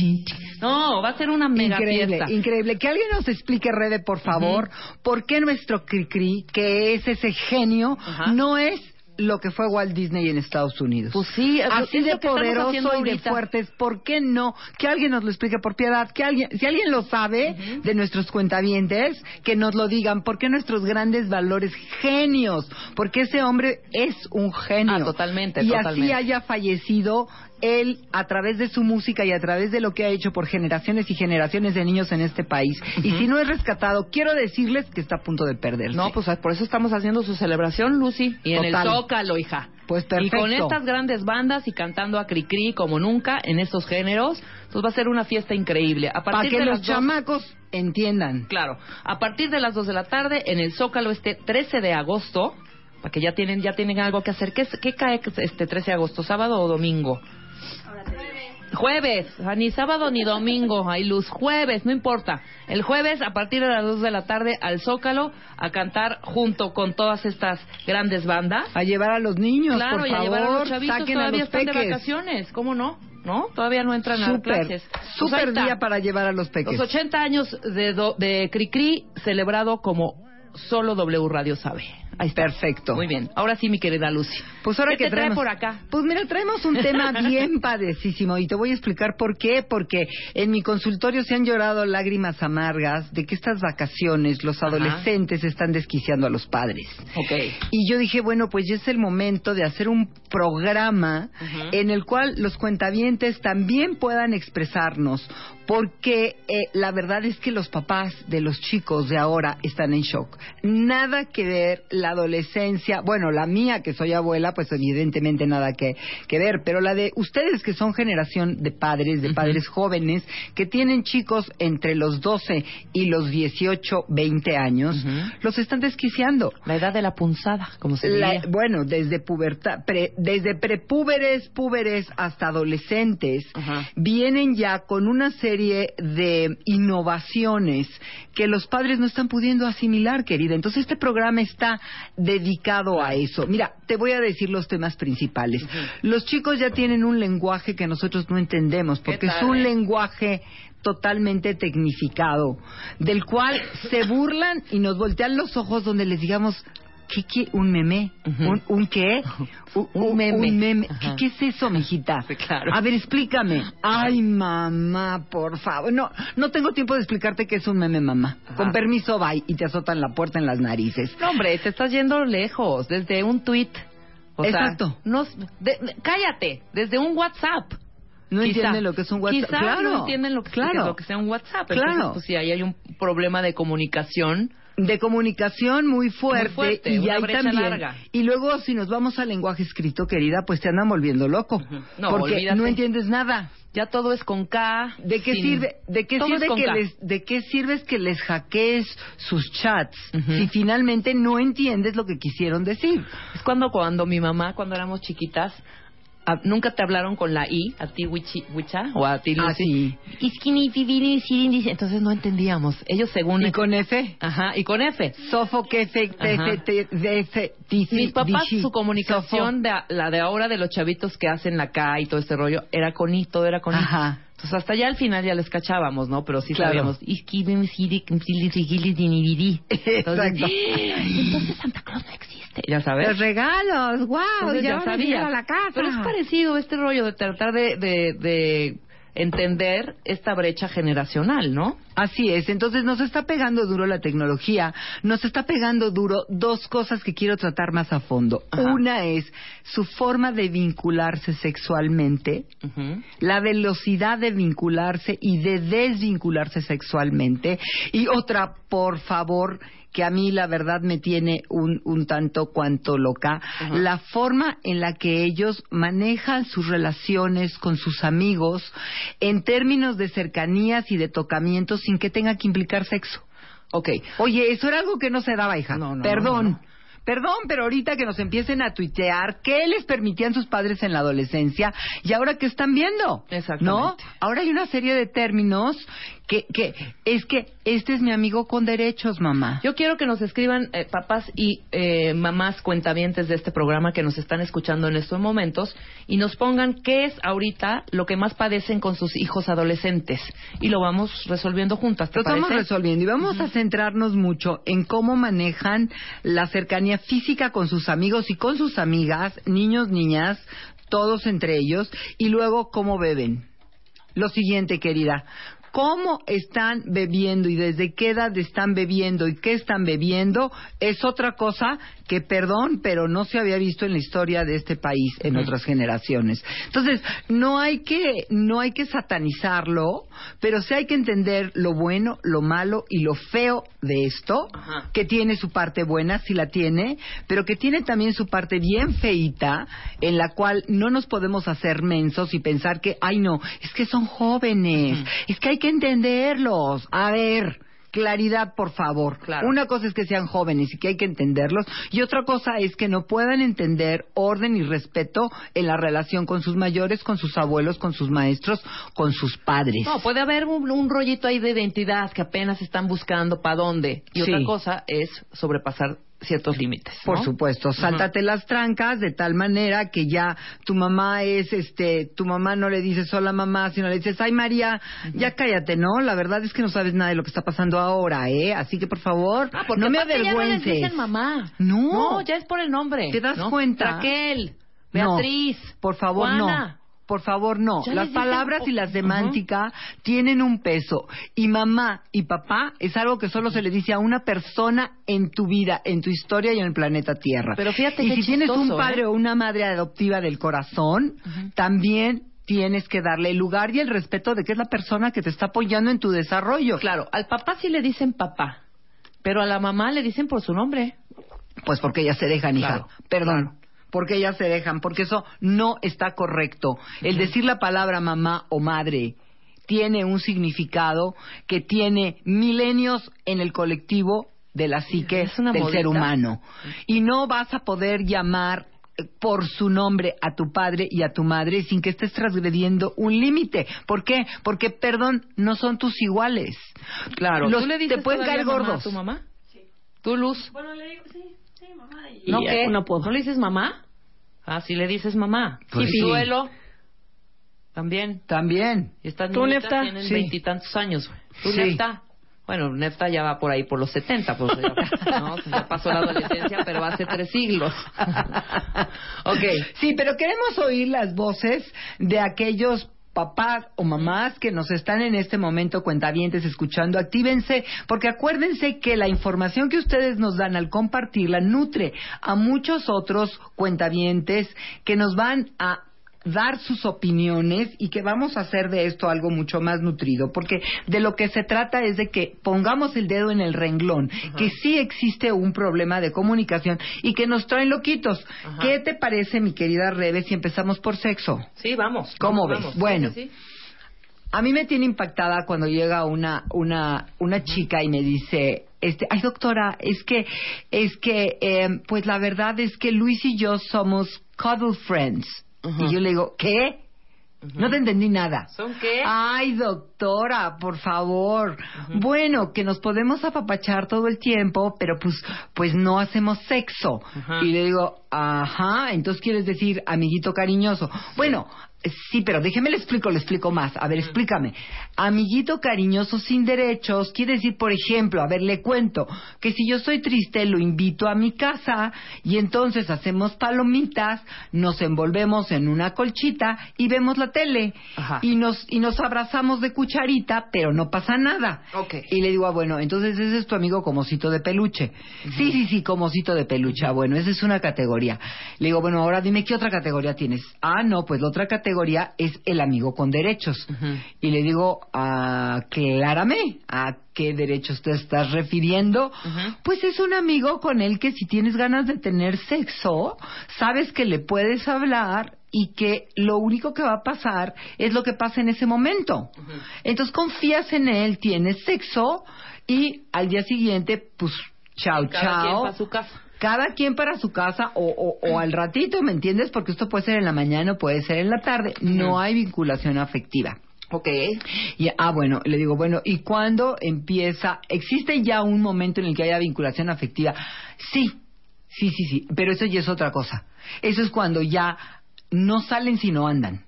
Speaker 2: No, va a ser una mega
Speaker 12: Increíble,
Speaker 2: fiesta.
Speaker 12: increíble. Que alguien nos explique, Rebe, por favor, por qué nuestro Cricri, que es ese genio,
Speaker 2: Ajá.
Speaker 12: no es lo que fue Walt Disney en Estados Unidos.
Speaker 2: Pues sí,
Speaker 12: Así de poderoso y de
Speaker 2: ahorita.
Speaker 12: fuertes, ¿por qué no? Que alguien nos lo explique por piedad, que alguien, si alguien lo sabe de nuestros cuentavientes, que nos lo digan, ¿por qué nuestros grandes valores genios? Porque ese hombre es un genio.
Speaker 2: Ah, totalmente,
Speaker 12: Y
Speaker 2: totalmente.
Speaker 12: así haya fallecido él a través de su música y a través de lo que ha hecho por generaciones y generaciones de niños en este país. Y si no es rescatado, quiero decirles que está a punto de perderse.
Speaker 2: No, pues por eso estamos haciendo su celebración, Lucy. Y en el Zócalo, hija.
Speaker 12: Pues
Speaker 2: Y
Speaker 12: perfecto.
Speaker 2: con estas grandes bandas y cantando a Cricri como nunca en estos géneros, pues va a ser una fiesta increíble. A
Speaker 12: Para
Speaker 2: partir
Speaker 12: que
Speaker 2: de
Speaker 12: los
Speaker 2: dos-
Speaker 12: chamacos entiendan.
Speaker 2: Claro, a partir de las 2 de la tarde en el Zócalo este 13 de agosto, para que ya tienen ya tienen algo que hacer. ¿Qué, qué cae este 13 de agosto? ¿Sábado o domingo? Jueves, ni sábado ni domingo, hay luz. Jueves, no importa. El jueves, a partir de las 2 de la tarde, al Zócalo, a cantar junto con todas estas grandes bandas.
Speaker 12: A llevar a los niños,
Speaker 2: Claro,
Speaker 12: por
Speaker 2: y a
Speaker 12: favor,
Speaker 2: llevar a los chavitos,
Speaker 12: saquen a
Speaker 2: todavía
Speaker 12: los
Speaker 2: están de
Speaker 12: peques.
Speaker 2: vacaciones. ¿Cómo no? ¿No? Todavía no entran a
Speaker 12: Súper,
Speaker 2: clases. Pues
Speaker 12: súper
Speaker 2: está.
Speaker 12: día para llevar a los peques.
Speaker 2: Los 80 años de, do- de Cricri celebrado como solo W Radio sabe. Ahí está.
Speaker 12: Perfecto.
Speaker 2: Muy bien. Ahora sí, mi querida Lucy.
Speaker 12: Pues ahora
Speaker 2: ¿Qué
Speaker 12: que
Speaker 2: te trae
Speaker 12: traemos
Speaker 2: por acá?
Speaker 12: Pues mira, traemos un tema bien padecísimo y te voy a explicar por qué. Porque en mi consultorio se han llorado lágrimas amargas de que estas vacaciones los
Speaker 2: Ajá.
Speaker 12: adolescentes están desquiciando a los padres.
Speaker 2: Ok.
Speaker 12: Y yo dije, bueno, pues ya es el momento de hacer un programa en el cual los cuentavientes también puedan expresarnos, porque eh, la verdad es que los papás de los chicos de ahora están en shock. Nada que ver la adolescencia, bueno, la mía que soy abuela, pues evidentemente nada que, que ver, pero la de ustedes que son generación de padres, de padres jóvenes, que tienen chicos entre los 12 y los 18, 20 años, los están desquiciando.
Speaker 2: La edad de la punzada, como se
Speaker 12: La-
Speaker 2: diría.
Speaker 12: bueno, desde pubertad, pre- desde prepúberes, púberes hasta adolescentes, vienen ya con una serie de innovaciones que los padres no están pudiendo asimilar, querida. Entonces este programa está dedicado a eso. Mira, te voy a decir los temas principales. Los chicos ya tienen un lenguaje que nosotros no entendemos, porque es un
Speaker 2: eh?
Speaker 12: lenguaje totalmente tecnificado, del cual se burlan y nos voltean los ojos donde les digamos, ¿qué, qué? ¿Un meme? ¿Un, un qué? Un, un
Speaker 2: meme.
Speaker 12: un meme. ¿Qué, es eso, mijita?
Speaker 2: claro.
Speaker 12: A ver, explícame. Ay, mamá, por favor. No, no tengo tiempo de explicarte qué es un meme, mamá. Con permiso, bye. Y te azotan la puerta en las narices.
Speaker 2: No, hombre, te estás yendo lejos, desde un tweet. O sea,
Speaker 12: Exacto.
Speaker 2: no, de- de- cállate, desde un WhatsApp.
Speaker 12: No
Speaker 2: Quizá.
Speaker 12: entienden lo que es un WhatsApp.
Speaker 2: Quizá
Speaker 12: Claro.
Speaker 2: no entienden lo que,
Speaker 12: Claro.
Speaker 2: lo que sea un WhatsApp.
Speaker 12: Claro.
Speaker 2: Pues sí, ahí hay un problema de comunicación.
Speaker 12: De comunicación muy fuerte,
Speaker 2: Muy fuerte,
Speaker 12: y hay también
Speaker 2: larga.
Speaker 12: y luego si nos vamos al lenguaje escrito querida pues te andan volviendo loco
Speaker 2: No,
Speaker 12: porque
Speaker 2: olvídate.
Speaker 12: no entiendes nada
Speaker 2: Ya todo es con K.
Speaker 12: de qué
Speaker 2: sin-
Speaker 12: sirve de qué
Speaker 2: todo
Speaker 12: sirve que
Speaker 2: K.
Speaker 12: les de qué sirve es que les hackees sus chats si finalmente no entiendes lo que quisieron decir
Speaker 2: Es cuando, cuando mi mamá, cuando éramos chiquitas, nunca te hablaron con la I, a ti Wichi, Wicha, o a ti
Speaker 12: Ah,
Speaker 2: Lucy.
Speaker 12: sí.
Speaker 2: Sirin, dice- Entonces no entendíamos. Ellos según...
Speaker 12: y con F
Speaker 2: Ajá, y con F.
Speaker 12: sofoque F
Speaker 2: Ajá.
Speaker 12: F
Speaker 2: Mis papás, su comunicación,
Speaker 12: sofo.
Speaker 2: la de ahora de los chavitos que hacen la K y todo este rollo, era con I, todo era con I.
Speaker 12: Ajá.
Speaker 2: Hasta ya al final ya les cachábamos, ¿no? Pero sí
Speaker 12: Claro.
Speaker 2: sabíamos.
Speaker 12: Exacto.
Speaker 2: entonces Santa Claus no existe. Ya sabes.
Speaker 12: los regalos wow
Speaker 2: Entonces
Speaker 12: ya,
Speaker 2: ya sabía.
Speaker 12: llegar a la casa
Speaker 2: Pero es parecido este rollo de tratar de, de, de entender esta brecha generacional, ¿no?
Speaker 12: Así es, entonces nos está pegando duro la tecnología, nos está pegando duro dos cosas que quiero tratar más a fondo. Una es su forma de vincularse sexualmente, la velocidad de vincularse y de desvincularse sexualmente. Y otra, por favor, que a mí la verdad me tiene un, un tanto cuanto loca, la forma en la que ellos manejan sus relaciones con sus amigos en términos de cercanías y de tocamientos sin que tenga que implicar sexo.
Speaker 2: Ok.
Speaker 12: Oye, eso era algo que no se daba, hija.
Speaker 2: No, no,
Speaker 12: Perdón.
Speaker 2: no.
Speaker 12: Perdón, pero ahorita que nos empiecen a tuitear qué les permitían sus padres en la adolescencia y ahora qué están viendo.
Speaker 2: Exactamente.
Speaker 12: ¿No? Ahora hay una serie de términos que, que es que este es mi amigo con derechos, mamá.
Speaker 2: Yo quiero que nos escriban eh, papás y eh, mamás cuentavientes de este programa que nos están escuchando en estos momentos y nos pongan qué es ahorita lo que más padecen con sus hijos adolescentes y lo vamos resolviendo juntas. ¿te
Speaker 12: Lo estamos resolviendo y vamos a centrarnos mucho en cómo manejan la cercanía física con sus amigos y con sus amigas, niños, niñas, todos entre ellos, y luego cómo beben. Lo siguiente, querida, cómo están bebiendo y desde qué edad están bebiendo y qué están bebiendo es otra cosa que, perdón, pero no se había visto en la historia de este país en otras generaciones. Entonces, no hay que, no hay que satanizarlo, pero sí hay que entender lo bueno, lo malo y lo feo de esto, que tiene su parte buena, si la tiene, pero que tiene también su parte bien feita, en la cual no nos podemos hacer mensos y pensar que, ay no, es que son jóvenes, es que hay que entenderlos. A ver, claridad, por favor. Una cosa es que sean jóvenes y que hay que entenderlos, y otra cosa es que no puedan entender orden y respeto en la relación con sus mayores, con sus abuelos, con sus maestros, con sus padres.
Speaker 2: No, puede haber un, un rollito ahí de identidad que apenas están buscando para dónde. Y
Speaker 12: Sí.
Speaker 2: otra cosa es sobrepasar ciertos límites. ¿no?
Speaker 12: Por supuesto, sáltate las trancas de tal manera que ya tu mamá es, este, tu mamá no le dices hola mamá, sino le dices, ay María, ya cállate, ¿no? La verdad es que no sabes nada de lo que está pasando ahora, ¿eh? Así que por favor,
Speaker 2: Ah,
Speaker 12: no me
Speaker 2: aparte ya no les
Speaker 12: avergüences.
Speaker 2: dicen mamá.
Speaker 12: No.
Speaker 2: No, ya es por el nombre.
Speaker 12: ¿Te das
Speaker 2: ¿no?
Speaker 12: cuenta?
Speaker 2: Raquel. Beatriz.
Speaker 12: Por favor,
Speaker 2: Juana.
Speaker 12: no. Por favor, no.
Speaker 2: Ya
Speaker 12: Las palabras y la semántica tienen un peso. Y mamá y papá es algo que solo se le dice a una persona en tu vida, en tu historia y en el planeta Tierra.
Speaker 2: Pero fíjate
Speaker 12: y si tienes un padre
Speaker 2: ¿eh?
Speaker 12: o una madre adoptiva del corazón, también tienes que darle el lugar y el respeto de que es la persona que te está apoyando en tu desarrollo.
Speaker 2: Claro, al papá sí le dicen papá, pero a la mamá le dicen por su nombre.
Speaker 12: Pues porque ellas se dejan, hija.
Speaker 2: Claro,
Speaker 12: Perdón. Porque ellas se dejan, porque eso no está correcto. El decir la palabra mamá o madre tiene un significado que tiene milenios en el colectivo de la psique
Speaker 2: Es una
Speaker 12: del
Speaker 2: modita.
Speaker 12: ser humano. Y no vas a poder llamar eh, por su nombre a tu padre y a tu madre sin que estés transgrediendo un límite. ¿Por qué? Porque, perdón, no son tus iguales.
Speaker 2: Claro,
Speaker 12: Los-
Speaker 2: ¿tú le dices
Speaker 12: te pueden caer
Speaker 2: mamá
Speaker 12: gordos.
Speaker 2: a tu mamá? ¿Tú, Luz?
Speaker 5: Bueno, le digo, sí, sí, mamá. Y
Speaker 2: ¿No qué?
Speaker 5: No puedo.
Speaker 2: ¿No le dices mamá? Ah, sí le dices mamá.
Speaker 12: Pues
Speaker 2: ¿Y
Speaker 12: sí.
Speaker 2: duelo? También.
Speaker 12: También.
Speaker 2: Y estas
Speaker 5: ¿Tú, Nefta?
Speaker 2: tienen
Speaker 12: Sí.
Speaker 2: veintitantos años. güey. ¿Tú,
Speaker 12: Sí.
Speaker 2: Nefta? Bueno, Nefta ya va por ahí por los 70, pues ya, ¿no? ya pasó la adolescencia, pero hace tres siglos. ok.
Speaker 12: Sí, pero queremos oír las voces de aquellos papás o mamás que nos están en este momento cuentavientes escuchando, actívense, porque acuérdense que la información que ustedes nos dan al compartirla nutre a muchos otros cuentavientes que nos van a dar sus opiniones y que vamos a hacer de esto algo mucho más nutrido, porque de lo que se trata es de que pongamos el dedo en el renglón, que sí existe un problema de comunicación y que nos traen loquitos.
Speaker 2: Ajá.
Speaker 12: ¿Qué te parece, mi querida Rebe, si empezamos por sexo?
Speaker 2: Sí, vamos.
Speaker 12: ¿Cómo
Speaker 2: vamos,
Speaker 12: ves?
Speaker 2: vamos.
Speaker 12: Bueno.
Speaker 2: Sí, sí, sí.
Speaker 12: A mí me tiene impactada cuando llega una una una chica y me dice, este, ay doctora, es que es que eh, pues la verdad es que Luis y yo somos cuddle friends. Y yo le digo, ¿qué? No te entendí nada.
Speaker 2: ¿Son qué?
Speaker 12: Ay, doctora, por favor. Bueno, que nos podemos apapachar todo el tiempo, pero pues, pues no hacemos sexo. Y le digo, ajá, entonces quieres decir amiguito cariñoso. Bueno, sí, pero déjeme le explico, le explico más. A ver, explícame. Amiguito cariñoso sin derechos quiere decir, por ejemplo, a ver, le cuento que si yo estoy triste, lo invito a mi casa y entonces hacemos palomitas, nos envolvemos en una colchita y vemos la tele.
Speaker 2: Ajá.
Speaker 12: Y nos, y nos abrazamos de cucharita, pero no pasa nada. Y le digo, ah, bueno, entonces ese es tu amigo comosito de peluche. Sí, sí, sí, comosito de peluche. Ah, bueno, esa es una categoría. Le digo, bueno, ahora dime qué otra categoría tienes. Ah, no, pues la otra categoría es el amigo con derechos. Y le digo, aclárame, ¿a qué derechos te estás refiriendo? Pues es un amigo con el que si tienes ganas de tener sexo, sabes que le puedes hablar y que lo único que va a pasar es lo que pasa en ese momento. Entonces confías en él, tienes sexo y al día siguiente, pues, chao,
Speaker 2: Cada
Speaker 12: chao.
Speaker 2: quien para su casa.
Speaker 12: Cada quien para su casa o, o- o al ratito, ¿me entiendes? Porque esto puede ser en la mañana o puede ser en la tarde. No hay vinculación afectiva.
Speaker 2: Ok.
Speaker 12: Y, ah, bueno, le digo, bueno, ¿y cuándo empieza? ¿Existe ya un momento en el que haya vinculación afectiva? Sí, sí, sí, sí, pero eso ya es otra cosa. Eso es cuando ya no salen sino andan.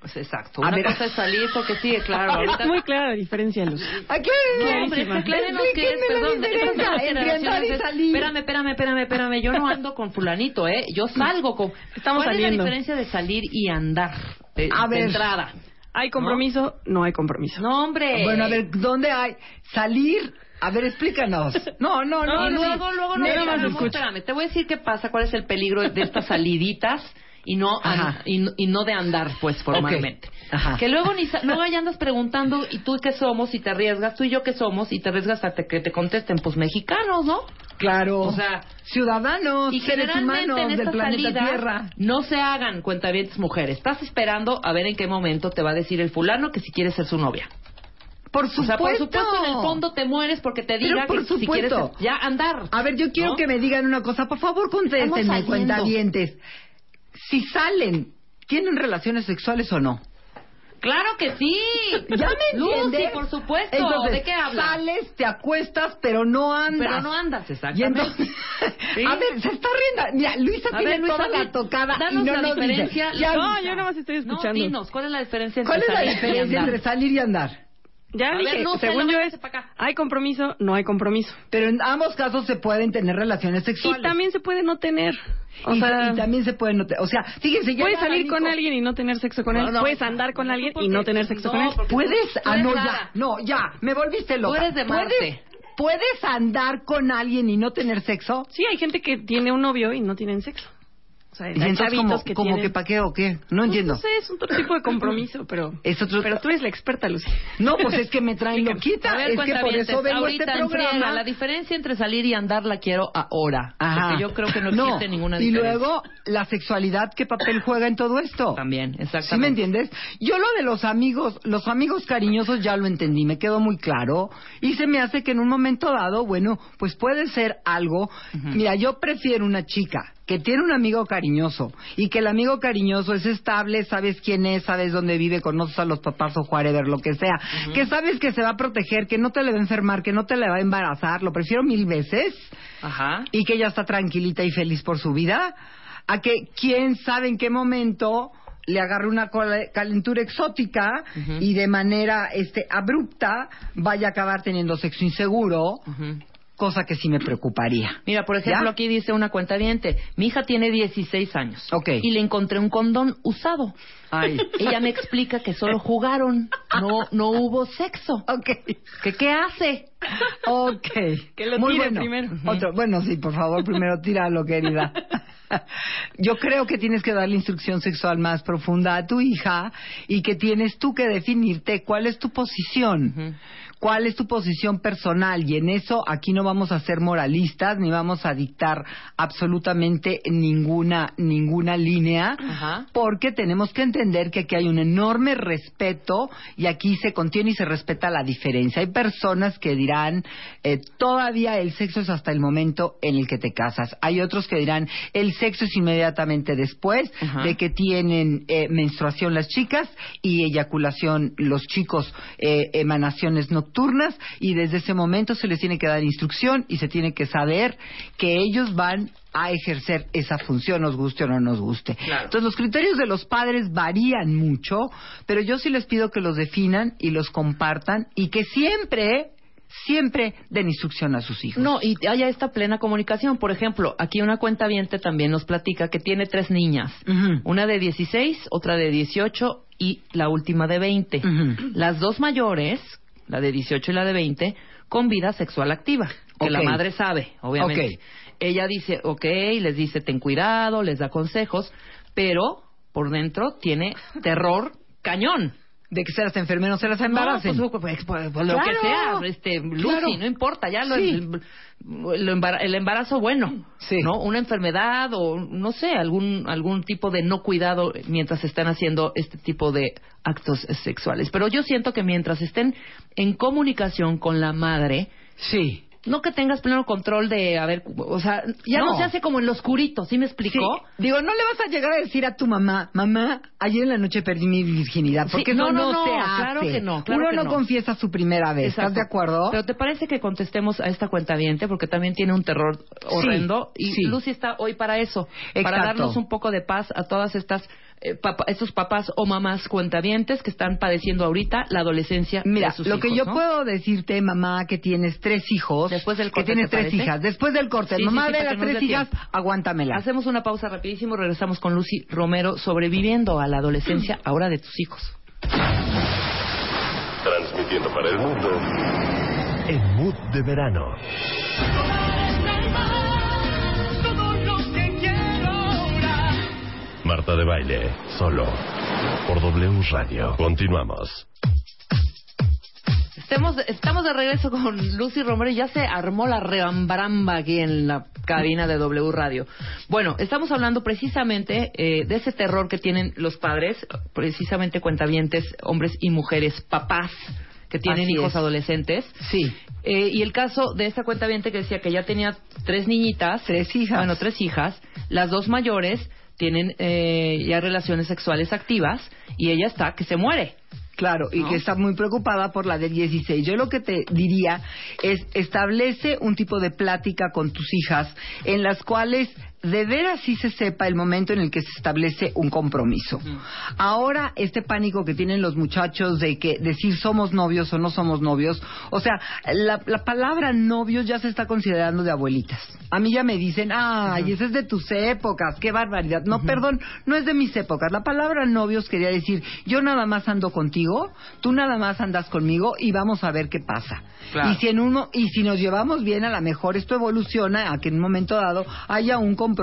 Speaker 2: Pues exacto.
Speaker 12: A
Speaker 2: Una
Speaker 12: ver.
Speaker 2: cosa es salir porque sí, claro. Ahorita...
Speaker 5: Es muy clara la diferencia, Luz.
Speaker 12: Aquí
Speaker 2: No, hombre, aclárenos qué es, perdón. Espérame, espérame, espérame, espérame, yo no ando con fulanito, ¿eh? Yo salgo con...
Speaker 5: Estamos
Speaker 2: ¿Cuál
Speaker 5: saliendo.
Speaker 2: es la diferencia de salir y andar? De,
Speaker 12: A
Speaker 2: de
Speaker 12: ver.
Speaker 2: entrada.
Speaker 5: ¿Hay compromiso? No, hay compromiso.
Speaker 2: No, hombre.
Speaker 12: Bueno, a ver, ¿dónde hay? Salir. A ver, explícanos. No, no, no.
Speaker 2: No,
Speaker 12: no.
Speaker 2: luego, luego no
Speaker 12: no
Speaker 2: no,
Speaker 12: escucho.
Speaker 2: espérame, te voy a decir qué pasa, cuál es el peligro de estas saliditas y no an- y, no- y no de andar pues formalmente.
Speaker 12: Ajá.
Speaker 2: Que luego ni sa- luego ya andas preguntando y tú qué somos y te arriesgas, tú y yo qué somos y te arriesgas a te- que te contesten pues mexicanos, ¿no?
Speaker 12: Claro.
Speaker 2: O sea,
Speaker 12: ciudadanos,
Speaker 2: y
Speaker 12: seres humanos
Speaker 2: en
Speaker 12: del planeta Tierra.
Speaker 2: no se hagan cuentavientes mujeres. Estás esperando a ver en qué momento te va a decir el fulano que si quieres ser su novia.
Speaker 12: Por
Speaker 2: O
Speaker 12: supuesto.
Speaker 2: sea, por supuesto, en el fondo te mueres porque te
Speaker 12: Pero
Speaker 2: diga
Speaker 12: por
Speaker 2: que si quieres
Speaker 12: supuesto.
Speaker 2: ya andar.
Speaker 12: A ver, yo quiero
Speaker 2: ¿no?
Speaker 12: que me digan una cosa. Por favor, contéstenme, cuentavientes. Si salen, ¿tienen relaciones sexuales o no?
Speaker 2: Claro que sí.
Speaker 12: ¿Ya me
Speaker 2: Lucy,
Speaker 12: entiendes?
Speaker 2: por supuesto.
Speaker 12: Entonces,
Speaker 2: ¿De qué hablas?
Speaker 12: Sales, te acuestas, pero no andas.
Speaker 2: Pero no andas,
Speaker 12: Y
Speaker 2: exactamente.
Speaker 12: entonces,
Speaker 2: Sí.
Speaker 12: a ver, se está riendo. Mira, Luisa
Speaker 2: A
Speaker 12: tiene
Speaker 2: ver, Luisa,
Speaker 12: toda la tocada
Speaker 2: danos
Speaker 12: y no
Speaker 2: la
Speaker 12: nos dice.
Speaker 2: diferencia.
Speaker 12: Ya,
Speaker 5: No, yo nada más estoy escuchando.
Speaker 2: No, dinos, ¿cuál es la diferencia entre
Speaker 12: ¿Cuál es la diferencia entre salir y andar?
Speaker 5: Ya
Speaker 2: A ver,
Speaker 5: dije,
Speaker 2: no sé,
Speaker 5: según yo es,
Speaker 2: para acá.
Speaker 5: hay compromiso, no hay compromiso.
Speaker 12: Pero en ambos casos se pueden tener relaciones sexuales.
Speaker 5: Y también se puede no tener. O
Speaker 12: Y-
Speaker 5: sea,
Speaker 12: y también se pueden notar. O sea, fíjense, ya
Speaker 5: puedes salir con alguien y no tener sexo con
Speaker 2: No,
Speaker 5: él.
Speaker 2: no.
Speaker 5: puedes andar con alguien y
Speaker 2: porque-
Speaker 5: no tener sexo con
Speaker 2: no,
Speaker 5: él.
Speaker 12: Puedes,
Speaker 2: tú
Speaker 12: ah, no, ya, no, ya, me volviste loca.
Speaker 2: eres de Marte.
Speaker 12: ¿Puedes, ¿Puedes andar con alguien y no tener sexo?
Speaker 5: Sí, hay gente que tiene un novio y no tienen sexo. O sea,
Speaker 12: Y
Speaker 5: hay
Speaker 12: entonces, como,
Speaker 5: que
Speaker 12: como
Speaker 5: tienen...
Speaker 12: que pa' qué o qué? No
Speaker 5: Pues,
Speaker 12: entiendo.
Speaker 5: No sé, es otro tipo de compromiso, pero...
Speaker 12: Es otro-
Speaker 5: Pero tú eres la experta, Lucy.
Speaker 12: No, pues es que me traen loquita.
Speaker 2: A ver,
Speaker 12: es que por eso vengo
Speaker 2: ahorita
Speaker 12: este
Speaker 2: en friega,
Speaker 12: programa.
Speaker 2: la diferencia entre salir y andar la quiero ahora.
Speaker 12: Ajá.
Speaker 2: Porque yo creo que no existe ninguna
Speaker 12: Y
Speaker 2: diferencia.
Speaker 12: luego, la sexualidad, ¿qué papel juega en todo esto?
Speaker 2: También, exactamente.
Speaker 12: ¿Sí me entiendes? Yo lo de los amigos, los amigos cariñosos ya lo entendí, me quedó muy claro. Y se me hace que en un momento dado, bueno, pues puede ser algo. Mira, yo prefiero una chica que tiene un amigo cariñoso y que el amigo cariñoso es estable, sabes quién es, sabes dónde vive, conoces a los papás o whatever, lo que sea, que sabes que se va a proteger, que no te le va a enfermar, que no te le va a embarazar, lo prefiero mil veces
Speaker 2: Ajá.
Speaker 12: y que ella está tranquilita y feliz por su vida, a que quién sabe en qué momento le agarre una calentura exótica y de manera este abrupta vaya a acabar teniendo sexo inseguro, cosa que sí me preocuparía.
Speaker 2: Mira, por ejemplo,
Speaker 12: ¿Ya?
Speaker 2: aquí dice una cuenta mi hija tiene 16 años y le encontré un condón usado.
Speaker 12: Ay.
Speaker 2: Ella me explica que solo jugaron, no no hubo sexo.
Speaker 12: Okay.
Speaker 2: ¿Que qué hace?
Speaker 12: Ok.
Speaker 2: Que lo
Speaker 12: Muy
Speaker 2: tire
Speaker 12: bueno.
Speaker 2: primero.
Speaker 12: Otro, bueno, sí, por favor, primero tíralo, querida. Yo creo que tienes que darle instrucción sexual más profunda a tu hija y que tienes tú que definirte cuál es tu posición. ¿Cuál es tu posición personal? Y en eso aquí no vamos a ser moralistas ni vamos a dictar absolutamente ninguna ninguna línea,
Speaker 2: Ajá.
Speaker 12: porque tenemos que entender que aquí hay un enorme respeto y aquí se contiene y se respeta la diferencia. Hay personas que dirán, eh, todavía el sexo es hasta el momento en el que te casas. Hay otros que dirán, el sexo es inmediatamente después
Speaker 2: Ajá.
Speaker 12: de que tienen eh, menstruación las chicas y eyaculación los chicos, eh, emanaciones nocturnas y desde ese momento se les tiene que dar instrucción y se tiene que saber que ellos van a ejercer esa función, nos guste o no nos guste. Entonces los criterios de los padres varían mucho, pero yo sí les pido que los definan y los compartan y que siempre, siempre den instrucción a sus hijos.
Speaker 2: No, y haya esta plena comunicación. Por ejemplo, aquí una cuenta también nos platica que tiene tres niñas. Una de 16, otra de 18 y la última de 20. Las dos mayores, la de 18 y la de 20, con vida sexual activa. Que la madre sabe, obviamente. Ella dice, ok, les dice, ten cuidado, les da consejos, pero por dentro tiene terror cañón.
Speaker 12: De que se las enfermen o se las embaracen.
Speaker 2: No, pues, pues, pues, lo
Speaker 12: Claro.
Speaker 2: que sea, este, Lucy,
Speaker 12: Claro.
Speaker 2: no importa, ya lo-
Speaker 12: Sí.
Speaker 2: el, el embara- el embarazo bueno, ¿no? Una enfermedad o no sé, algún algún tipo de no cuidado mientras están haciendo este tipo de actos sexuales. Pero yo siento que mientras estén en comunicación con la madre,
Speaker 12: sí.
Speaker 2: No que tengas pleno control de, a ver, o sea, ya no,
Speaker 12: No.
Speaker 2: se hace como en lo oscurito, ¿sí me explicó?
Speaker 12: Sí. Digo, no le vas a llegar a decir a tu mamá, mamá, ayer en la noche perdí mi virginidad, porque
Speaker 2: Sí,
Speaker 12: eso
Speaker 2: no,
Speaker 12: no,
Speaker 2: no,
Speaker 12: se
Speaker 2: no,
Speaker 12: hace.
Speaker 2: claro que no, claro
Speaker 12: Uno
Speaker 2: que
Speaker 12: no,
Speaker 2: no.
Speaker 12: confiesa su primera vez, ¿estás
Speaker 2: Exacto.
Speaker 12: de acuerdo?
Speaker 2: Pero ¿te parece que contestemos a esta cuenta Porque también tiene un terror horrendo. y
Speaker 12: sí.
Speaker 2: Lucy está hoy para eso. Para
Speaker 12: Exacto.
Speaker 2: darnos un poco de paz a todas estas... eh, papa- estos papás o mamás cuentavientes que están padeciendo ahorita la adolescencia
Speaker 12: Mira,
Speaker 2: de sus
Speaker 12: lo que
Speaker 2: hijos,
Speaker 12: yo
Speaker 2: ¿no?
Speaker 12: puedo decirte, mamá, que tienes tres hijos,
Speaker 2: Después del
Speaker 12: que
Speaker 2: corte,
Speaker 12: tienes
Speaker 2: ¿te
Speaker 12: tres
Speaker 2: parece?
Speaker 12: hijas, después del corte,
Speaker 2: Sí,
Speaker 12: mamá
Speaker 2: sí,
Speaker 12: de las
Speaker 2: que
Speaker 12: tres hijas,
Speaker 2: tiempo.
Speaker 12: aguántamela.
Speaker 2: Hacemos una pausa rapidísimo, regresamos con Lucy Romero sobreviviendo a la adolescencia ahora de tus hijos.
Speaker 1: Transmitiendo para el mundo en Mood de Verano. Marta de Baile, solo por W Radio. Continuamos.
Speaker 2: Estemos, estamos de regreso con Lucy Romero y ya se armó la reambaramba aquí en la cabina de W Radio. Bueno, estamos hablando precisamente eh, de ese terror que tienen los padres, precisamente cuentavientes, hombres y mujeres, papás que tienen
Speaker 12: Así
Speaker 2: hijos
Speaker 12: es.
Speaker 2: adolescentes.
Speaker 12: Sí.
Speaker 2: Eh, y el caso de esta cuentaviente que decía que ya tenía tres niñitas.
Speaker 12: Tres hijas.
Speaker 2: Bueno, tres hijas. Las dos mayores tienen eh, ya relaciones sexuales activas y ella está que se muere.
Speaker 12: Claro, y
Speaker 2: ¿no?
Speaker 12: que está muy preocupada por la del 16. Yo lo que te diría es establece un tipo de plática con tus hijas en las cuales de veras sí se sepa el momento en el que se establece un compromiso. Ahora, este pánico que tienen los muchachos de que decir somos novios o no somos novios, o sea, la, la palabra novios ya se está considerando de abuelitas. A mí ya me dicen, ay, ese es de tus épocas, qué barbaridad. No, perdón, no es de mis épocas. La palabra novios quería decir, yo nada más ando contigo, tú nada más andas conmigo y vamos a ver qué pasa.
Speaker 2: Claro.
Speaker 12: Y si en uno y si nos llevamos bien, a lo mejor esto evoluciona a que en un momento dado haya un compromiso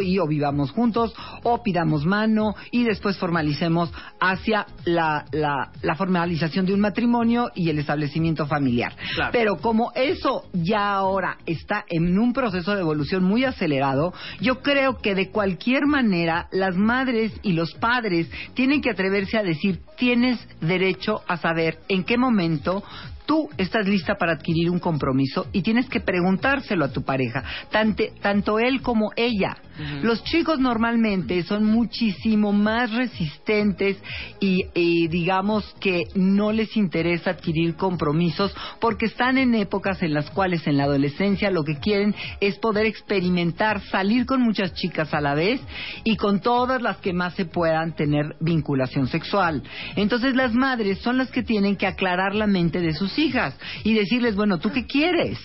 Speaker 12: y o vivamos juntos o pidamos mano y después formalicemos hacia la, la, la formalización de un matrimonio y el establecimiento familiar.
Speaker 2: Claro.
Speaker 12: Pero como eso ya ahora está en un proceso de evolución muy acelerado, yo creo que de cualquier manera las madres y los padres tienen que atreverse a decir tienes derecho a saber en qué momento tú estás lista para adquirir un compromiso y tienes que preguntárselo a tu pareja, tante- tanto él como ella. Los chicos normalmente son muchísimo más resistentes y, y digamos que no les interesa adquirir compromisos porque están en épocas en las cuales en la adolescencia lo que quieren es poder experimentar, salir con muchas chicas a la vez y con todas las que más se puedan tener vinculación sexual. Entonces las madres son las que tienen que aclarar la mente de sus hijas y decirles, bueno, ¿tú qué quieres?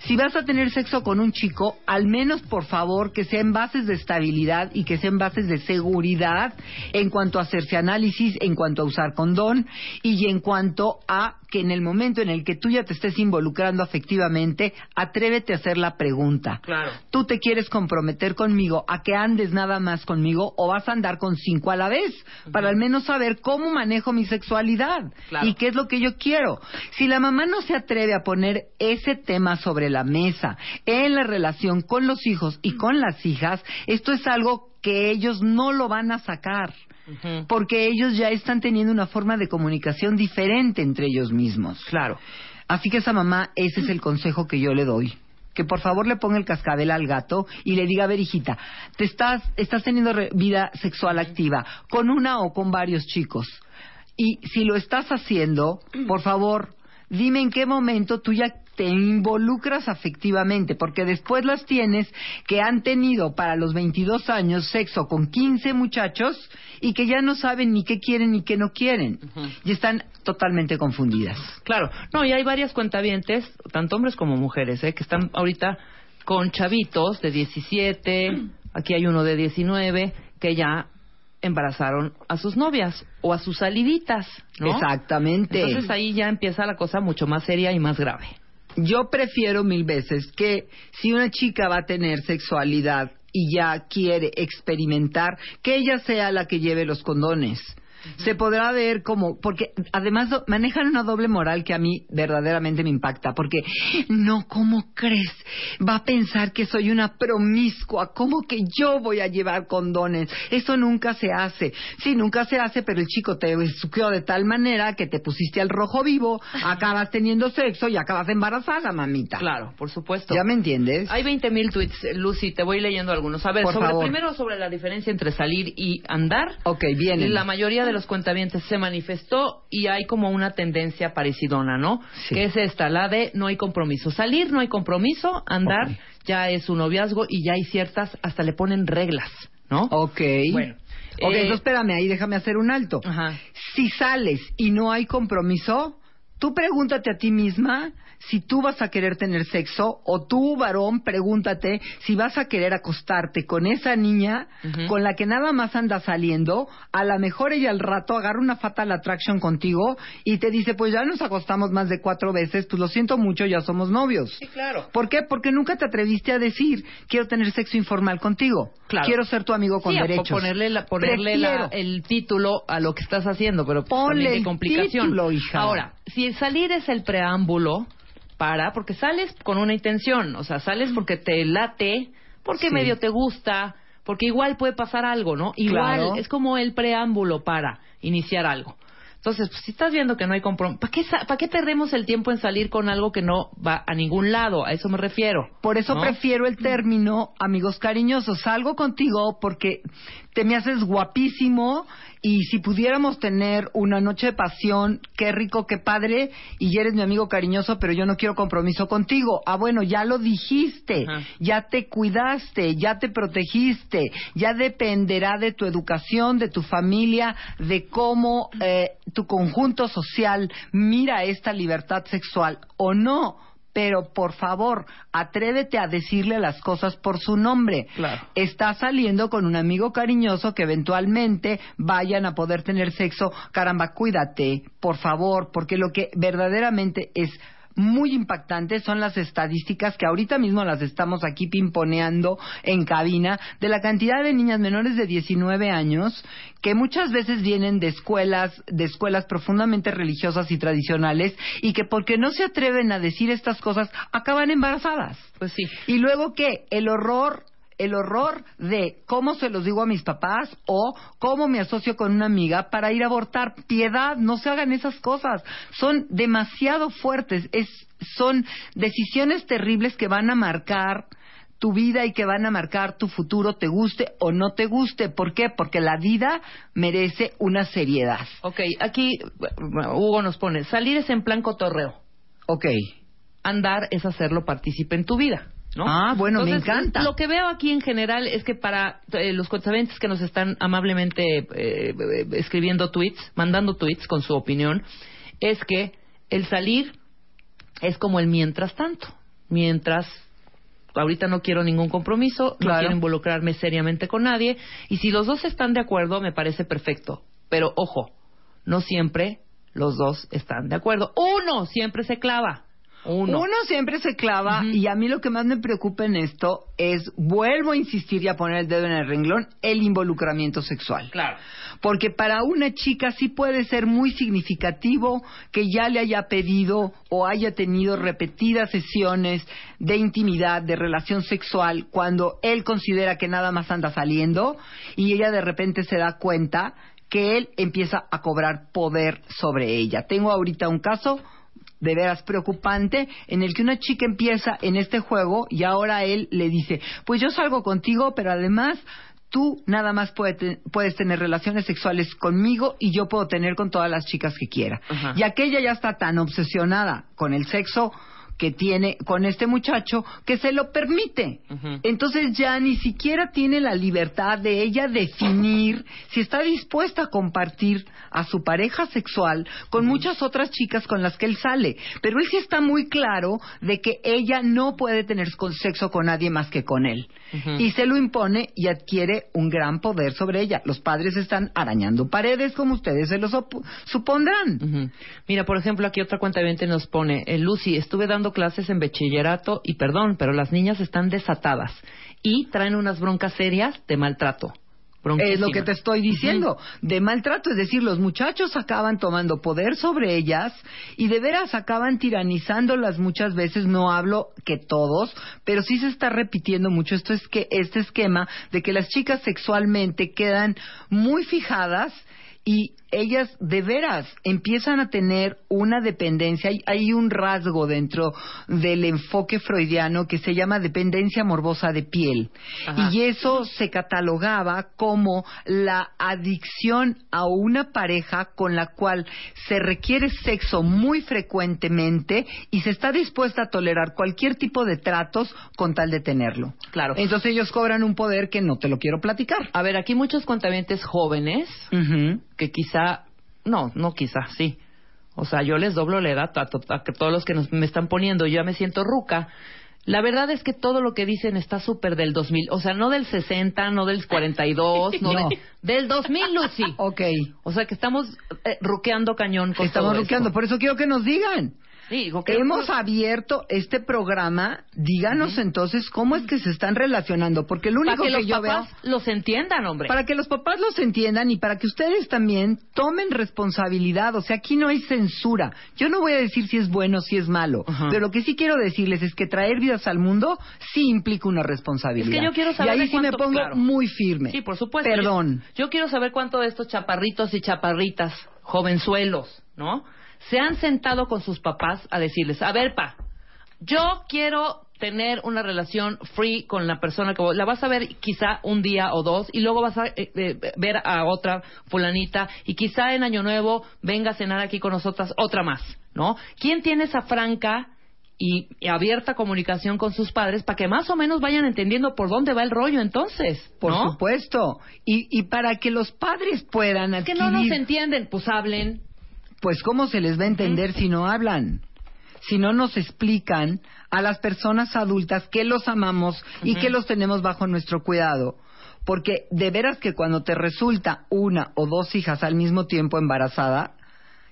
Speaker 12: Si vas a tener sexo con un chico, al menos por favor que sea en bases de estabilidad y que sea en bases de seguridad en cuanto a hacerse análisis, en cuanto a usar condón y en cuanto a que en el momento en el que tú ya te estés involucrando afectivamente, atrévete a hacer la pregunta.
Speaker 2: Claro.
Speaker 12: ¿Tú te quieres comprometer conmigo a que andes nada más conmigo o vas a andar con cinco a la vez? Para al menos saber cómo manejo mi sexualidad
Speaker 2: Claro.
Speaker 12: y qué es lo que yo quiero. Si la mamá no se atreve a poner ese tema sobre la mesa en la relación con los hijos y con las hijas, esto es algo que ellos no lo van a sacar porque ellos ya están teniendo una forma de comunicación diferente entre ellos mismos.
Speaker 2: Claro.
Speaker 12: Así que esa mamá, ese es el consejo que yo le doy. Que por favor le ponga el cascabel al gato y le diga, a ver, hijita, te estás, estás teniendo vida sexual activa con una o con varios chicos. Y si lo estás haciendo, por favor, dime en qué momento tú ya te involucras afectivamente, porque después las tienes que han tenido para los 22 años sexo con 15 muchachos y que ya no saben ni qué quieren ni qué no quieren. Y están totalmente confundidas.
Speaker 2: Claro, no, y hay varias cuentavientes, tanto hombres como mujeres, ¿eh? que están ahorita con chavitos de 17, aquí hay uno de 19, que ya embarazaron a sus novias o a sus saliditas, ¿no?
Speaker 12: Exactamente.
Speaker 2: Entonces ahí ya empieza la cosa mucho más seria y más grave.
Speaker 12: Yo prefiero mil veces que si una chica va a tener sexualidad y ya quiere experimentar, que ella sea la que lleve los condones. Se podrá ver como, porque además do- manejan una doble moral que a mí verdaderamente me impacta, porque no, ¿cómo crees? Va a pensar que soy una promiscua, ¿cómo que yo voy a llevar condones? Eso nunca se hace. Sí, nunca se hace, pero el chico te suqueó de tal manera que te pusiste al rojo vivo, acabas teniendo sexo y acabas embarazada, mamita.
Speaker 2: Claro, por supuesto.
Speaker 12: ¿Ya me entiendes?
Speaker 2: Hay 20.000 tweets, eh, Lucy, te voy leyendo algunos. A ver, sobre, primero sobre la diferencia entre salir y andar.
Speaker 12: Ok, vienen.
Speaker 2: La mayoría de los cuentavientes se manifestó y hay como una tendencia parecidona, ¿no? Que es esta, la de no hay compromiso. Salir no hay compromiso, andar ya es un noviazgo y ya hay ciertas, hasta le ponen reglas, ¿no?
Speaker 12: Ok.
Speaker 2: Bueno.
Speaker 12: Ok,
Speaker 2: eh,
Speaker 12: entonces espérame, ahí déjame hacer un alto.
Speaker 2: Ajá.
Speaker 12: Si sales y no hay compromiso, tú pregúntate a ti misma si tú vas a querer tener sexo o tú, varón, pregúntate si vas a querer acostarte con esa niña con la que nada más anda saliendo, a lo mejor ella al rato agarra una fatal attraction contigo y te dice, pues ya nos acostamos más de cuatro veces, pues lo siento mucho, ya somos novios.
Speaker 2: Sí, claro.
Speaker 12: ¿Por qué? Porque nunca te atreviste a decir, quiero tener sexo informal contigo.
Speaker 2: Claro.
Speaker 12: Quiero ser tu amigo con
Speaker 2: Sí,
Speaker 12: derechos.
Speaker 2: ponerle, la- ponerle la- el título a lo que estás haciendo, pero pues,
Speaker 12: Ponle
Speaker 2: también
Speaker 12: el
Speaker 2: complicación.
Speaker 12: título, hija.
Speaker 2: Ahora, si el salir es el preámbulo para, porque sales con una intención, o sea, sales porque te late, porque
Speaker 12: Sí.
Speaker 2: medio te gusta, porque igual puede pasar algo, ¿no? Igual
Speaker 12: Claro.
Speaker 2: es como el preámbulo para iniciar algo. Entonces, pues, si estás viendo que no hay compromiso, ¿para qué, ¿para qué perdemos el tiempo en salir con algo que no va a ningún lado? A eso me refiero.
Speaker 12: Por eso
Speaker 2: ¿no?
Speaker 12: prefiero el término amigos cariñosos. Salgo contigo porque te me haces guapísimo y si pudiéramos tener una noche de pasión, qué rico, qué padre, y eres mi amigo cariñoso, pero yo no quiero compromiso contigo. Ah, bueno, ya lo dijiste,
Speaker 2: Ajá.
Speaker 12: ya te cuidaste, ya te protegiste, ya dependerá de tu educación, de tu familia, de cómo eh, tu conjunto social mira esta libertad sexual o no. Pero por favor, atrévete a decirle las cosas por su nombre.
Speaker 2: Claro.
Speaker 12: Estás saliendo con un amigo cariñoso que eventualmente vayan a poder tener sexo. Caramba, cuídate, por favor, porque lo que verdaderamente es muy impactante son las estadísticas que ahorita mismo las estamos aquí pimponeando en cabina de la cantidad de niñas menores de 19 años que muchas veces vienen de escuelas de escuelas profundamente religiosas y tradicionales y que porque no se atreven a decir estas cosas acaban embarazadas.
Speaker 2: Pues sí.
Speaker 12: Y luego qué? El horror el horror de cómo se los digo a mis papás o cómo me asocio con una amiga para ir a abortar. Piedad, no se hagan esas cosas. Son demasiado fuertes. Es, son decisiones terribles que van a marcar tu vida y que van a marcar tu futuro, te guste o no te guste. ¿Por qué? Porque la vida merece una seriedad.
Speaker 2: Ok, aquí bueno, Hugo nos pone, salir es en plan cotorreo.
Speaker 12: Ok.
Speaker 2: Andar es hacerlo partícipe en tu vida. ¿No?
Speaker 12: Ah, bueno, me encanta.
Speaker 2: Lo que veo aquí en general es que para eh, los cuentavientes que nos están amablemente eh, escribiendo tweets, mandando tweets con su opinión, es que el salir es como el mientras tanto. Mientras ahorita no quiero ningún compromiso, no quiero involucrarme seriamente con nadie, y si los dos están de acuerdo, me parece perfecto. Pero ojo, no siempre los dos están de acuerdo. Uno siempre se clava. Uno.
Speaker 12: Uno siempre se clava y a mí lo que más me preocupa en esto es, vuelvo a insistir y a poner el dedo en el renglón, el involucramiento sexual.
Speaker 2: Claro.
Speaker 12: Porque para una chica sí puede ser muy significativo que ya le haya pedido o haya tenido repetidas sesiones de intimidad, de relación sexual, cuando él considera que nada más anda saliendo y ella de repente se da cuenta que él empieza a cobrar poder sobre ella. Tengo ahorita un caso de veras preocupante en el que una chica empieza en este juego y ahora él le dice, pues yo salgo contigo, pero además tú nada más puede puedes tener relaciones sexuales conmigo y yo puedo tener con todas las chicas que quiera.
Speaker 2: Ajá.
Speaker 12: Y aquella ya está tan obsesionada con el sexo que tiene con este muchacho que se lo permite. Entonces ya ni siquiera tiene la libertad de ella definir si está dispuesta a compartir a su pareja sexual con muchas otras chicas con las que él sale. Pero él sí está muy claro de que ella no puede tener sexo con nadie más que con él. Y se lo impone y adquiere un gran poder sobre ella. Los padres están arañando paredes como ustedes se lo sup- supondrán.
Speaker 2: Mira, por ejemplo, aquí otra cuenta nos pone, eh, Lucy, estuve dando clases en bachillerato y perdón, pero las niñas están desatadas y traen unas broncas serias de maltrato.
Speaker 12: Es lo que te estoy diciendo, de maltrato, es decir, los muchachos acaban tomando poder sobre ellas y de veras acaban tiranizándolas muchas veces, no hablo que todos, pero sí se está repitiendo mucho esto es que este esquema de que las chicas sexualmente quedan muy fijadas y ellas de veras empiezan a tener una dependencia, hay, hay un rasgo dentro del enfoque freudiano que se llama dependencia morbosa de piel.
Speaker 2: Ajá.
Speaker 12: Y eso se catalogaba como la adicción a una pareja con la cual se requiere sexo muy frecuentemente y se está dispuesta a tolerar cualquier tipo de tratos con tal de tenerlo.
Speaker 2: Claro.
Speaker 12: Entonces ellos cobran un poder que no te lo quiero platicar.
Speaker 2: A ver, aquí muchos cuentavientes jóvenes que quizá, no, no quizá, sí. O sea, yo les doblo la edad a, to- a todos los que nos, me están poniendo, yo ya me siento ruca. La verdad es que todo lo que dicen está súper del 2000, o sea, no del 60, no del 42, no,
Speaker 12: No.
Speaker 2: de- del 2000, Lucy.
Speaker 12: Ok.
Speaker 2: O sea, que estamos eh, ruqueando cañón con
Speaker 12: Estamos
Speaker 2: todo
Speaker 12: ruqueando,
Speaker 2: esto.
Speaker 12: por eso quiero que nos digan.
Speaker 2: Sí, digo que
Speaker 12: Hemos abierto este programa, díganos entonces cómo es que se están relacionando, porque lo
Speaker 2: para
Speaker 12: único
Speaker 2: que
Speaker 12: que,
Speaker 2: los
Speaker 12: yo veo
Speaker 2: papás los entiendan, hombre.
Speaker 12: para que los papás los entiendan y para que ustedes también tomen responsabilidad. O sea, aquí no hay censura. Yo no voy a decir si es bueno o si es malo, pero lo que sí quiero decirles es que traer vidas al mundo sí implica una responsabilidad.
Speaker 2: Es que yo quiero saber
Speaker 12: y ahí sí me pongo
Speaker 2: claro.
Speaker 12: muy firme.
Speaker 2: Sí, por supuesto.
Speaker 12: Perdón.
Speaker 2: Yo, yo quiero saber cuánto de estos chaparritos y chaparritas, jovenzuelos, ¿no? Se han sentado con sus papás a decirles, a ver, pa, yo quiero tener una relación free con la persona que vos- la vas a ver quizá un día o dos y luego vas a eh, eh, ver a otra fulanita y quizá en Año Nuevo venga a cenar aquí con nosotras otra más, ¿no? ¿Quién tiene esa franca y, y abierta comunicación con sus padres para que más o menos vayan entendiendo por dónde va el rollo entonces?
Speaker 12: Por supuesto. Y, y para que los padres puedan
Speaker 2: Es que
Speaker 12: adquirir...
Speaker 2: no nos entienden, pues hablen.
Speaker 12: Pues cómo se les va a entender si no hablan, si no nos explican a las personas adultas que los amamos y que los tenemos bajo nuestro cuidado. Porque de veras que cuando te resulta una o dos hijas al mismo tiempo embarazada,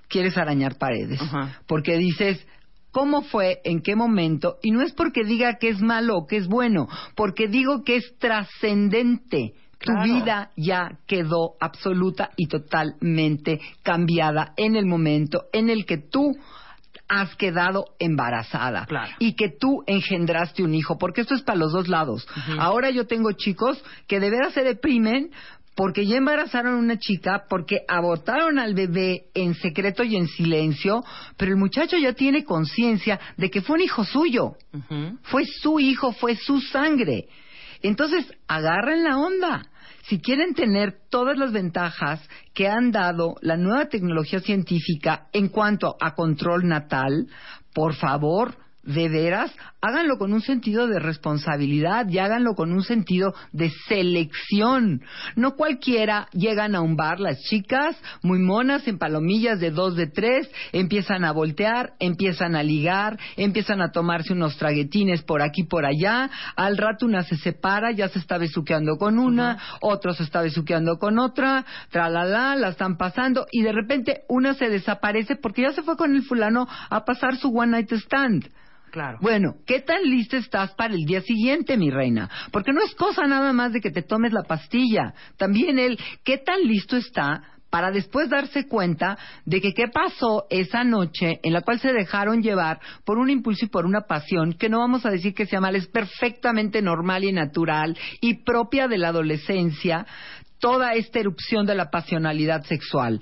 Speaker 12: quieres arañar paredes. Porque dices, ¿cómo fue? ¿En qué momento? Y no es porque diga que es malo o que es bueno, porque digo que es trascendente. Tu vida ya quedó absoluta y totalmente cambiada en el momento en el que tú has quedado embarazada
Speaker 2: Claro.
Speaker 12: y que tú engendraste un hijo, porque esto es para los dos lados. Ahora yo tengo chicos que de veras se deprimen porque ya embarazaron a una chica, porque abortaron al bebé en secreto y en silencio, pero el muchacho ya tiene conciencia de que fue un hijo suyo. Fue su hijo, fue su sangre. Entonces, agarren la onda. Si quieren tener todas las ventajas que han dado la nueva tecnología científica en cuanto a control natal, por favor, de veras, háganlo con un sentido de responsabilidad y háganlo con un sentido de selección. No cualquiera llegan a un bar las chicas, muy monas, en palomillas de dos, de tres, empiezan a voltear, empiezan a ligar, empiezan a tomarse unos traguetines por aquí, por allá, al rato una se separa, ya se está besuqueando con una, otro se está besuqueando con otra, tralala, la están pasando y de repente una se desaparece porque ya se fue con el fulano a pasar su one night stand.
Speaker 2: Claro.
Speaker 12: Bueno, ¿qué tan lista estás para el día siguiente, mi reina? Porque no es cosa nada más de que te tomes la pastilla. También él, ¿qué tan listo está para después darse cuenta de que qué pasó esa noche en la cual se dejaron llevar por un impulso y por una pasión que no vamos a decir que sea mal, es perfectamente normal y natural y propia de la adolescencia, toda esta erupción de la pasionalidad sexual.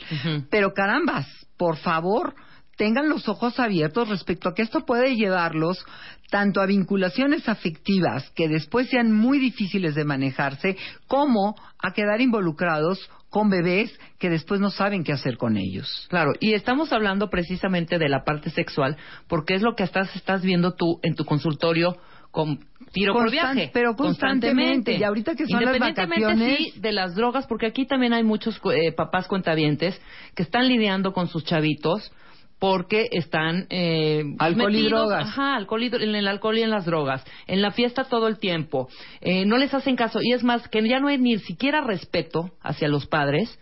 Speaker 12: Pero carambas, por favor, tengan los ojos abiertos respecto a que esto puede llevarlos tanto a vinculaciones afectivas que después sean muy difíciles de manejarse, como a quedar involucrados con bebés que después no saben qué hacer con ellos.
Speaker 2: Claro, y estamos hablando precisamente de la parte sexual, porque es lo que estás, estás viendo tú en tu consultorio con tiro por viaje.
Speaker 12: pero constantemente. Y ahorita que son las
Speaker 2: Independientemente,
Speaker 12: vacaciones-
Speaker 2: sí, de las drogas, porque aquí también hay muchos eh, papás cuentavientes que están lidiando con sus chavitos porque están eh,
Speaker 12: Alcohol y drogas.
Speaker 2: Ajá, alcohol y en el alcohol y en las drogas, en la fiesta todo el tiempo. Eh, no les hacen caso y es más que ya no hay ni siquiera respeto hacia los padres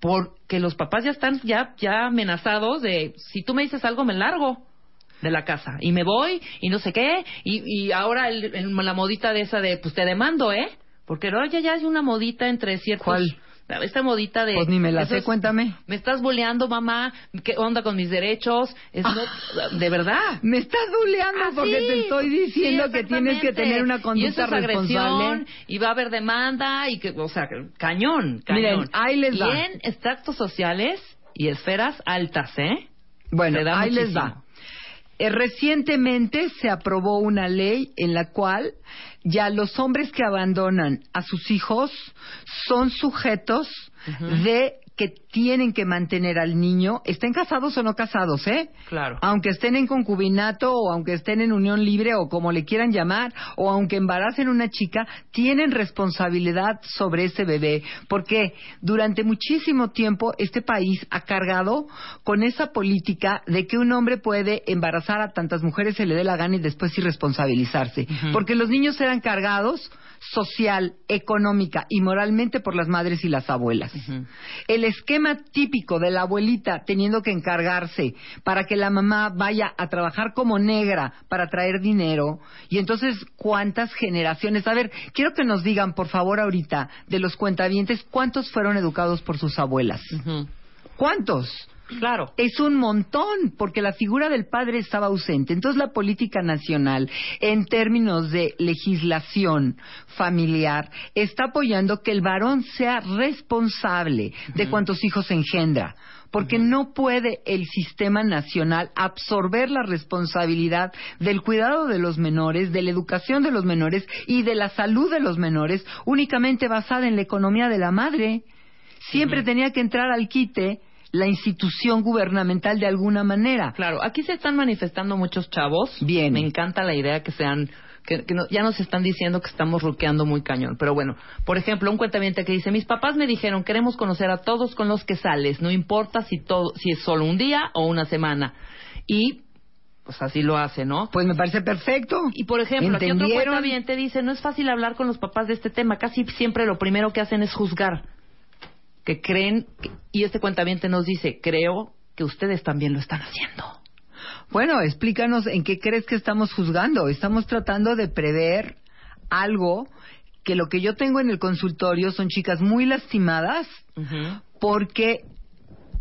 Speaker 2: porque los papás ya están ya ya amenazados de si tú me dices algo me largo de la casa y me voy y no sé qué y, y ahora el- el- la modita de esa de pues te demando eh porque ahora ya, ya hay una modita entre ciertos
Speaker 12: ¿Cuál?
Speaker 2: Esta modita de
Speaker 12: Pues ni me la sé,
Speaker 2: esos-
Speaker 12: cuéntame.
Speaker 2: me estás boleando mamá qué onda con mis derechos Es no- de verdad
Speaker 12: Me estás buleando
Speaker 2: Ah,
Speaker 12: porque
Speaker 2: sí.
Speaker 12: te estoy diciendo
Speaker 2: Sí,
Speaker 12: que tienes que tener una
Speaker 2: y
Speaker 12: conducta
Speaker 2: eso es agresión
Speaker 12: responsable.
Speaker 2: y va a haber demanda y que o sea cañón cañón
Speaker 12: Miren, ahí les
Speaker 2: y
Speaker 12: va.
Speaker 2: en extractos sociales y esferas altas eh
Speaker 12: Bueno, ahí les
Speaker 2: muchísimo.
Speaker 12: va. Eh, recientemente se aprobó una ley en la cual ya los hombres que abandonan a sus hijos son sujetos de que tienen que mantener al niño, estén casados o no casados, ¿eh?
Speaker 2: Claro.
Speaker 12: Aunque estén en concubinato o aunque estén en unión libre o como le quieran llamar, o aunque embaracen una chica, tienen responsabilidad sobre ese bebé, porque durante muchísimo tiempo este país ha cargado con esa política de que un hombre puede embarazar a tantas mujeres se le dé la gana y después irresponsabilizarse, porque los niños eran cargados social, económica y moralmente por las madres y las abuelas. El esquema típico de la abuelita teniendo que encargarse para que la mamá vaya a trabajar como negra para traer dinero y entonces cuántas generaciones. A ver, quiero que nos digan por favor ahorita de los cuentavientes cuántos fueron educados por sus abuelas. ¿Cuántos?
Speaker 2: Claro.
Speaker 12: Es un montón, porque la figura del padre estaba ausente. Entonces la política nacional, en términos de legislación familiar, está apoyando que el varón sea responsable de cuántos hijos engendra. Porque no puede el sistema nacional absorber la responsabilidad del cuidado de los menores, de la educación de los menores y de la salud de los menores únicamente basada en la economía de la madre. Siempre tenía que entrar al quite la institución gubernamental de alguna manera.
Speaker 2: Claro, aquí se están manifestando muchos chavos.
Speaker 12: Bien.
Speaker 2: Me encanta la idea que sean que, que no- ya nos están diciendo que estamos ruqueando muy cañón. Pero bueno, por ejemplo, un cuentaviente que dice, mis papás me dijeron, queremos conocer a todos con los que sales, no importa si, todo, si es solo un día o una semana. Y pues así lo hace, ¿no?
Speaker 12: Pues me parece perfecto.
Speaker 2: Y por ejemplo, aquí otro cuentaviente dice, no es fácil hablar con los papás de este tema, casi siempre lo primero que hacen es juzgar. Que creen, que- y este cuentaviente nos dice, creo que ustedes también lo están haciendo.
Speaker 12: Bueno, explícanos en qué crees que estamos juzgando. Estamos tratando de prever algo que lo que yo tengo en el consultorio son chicas muy lastimadas porque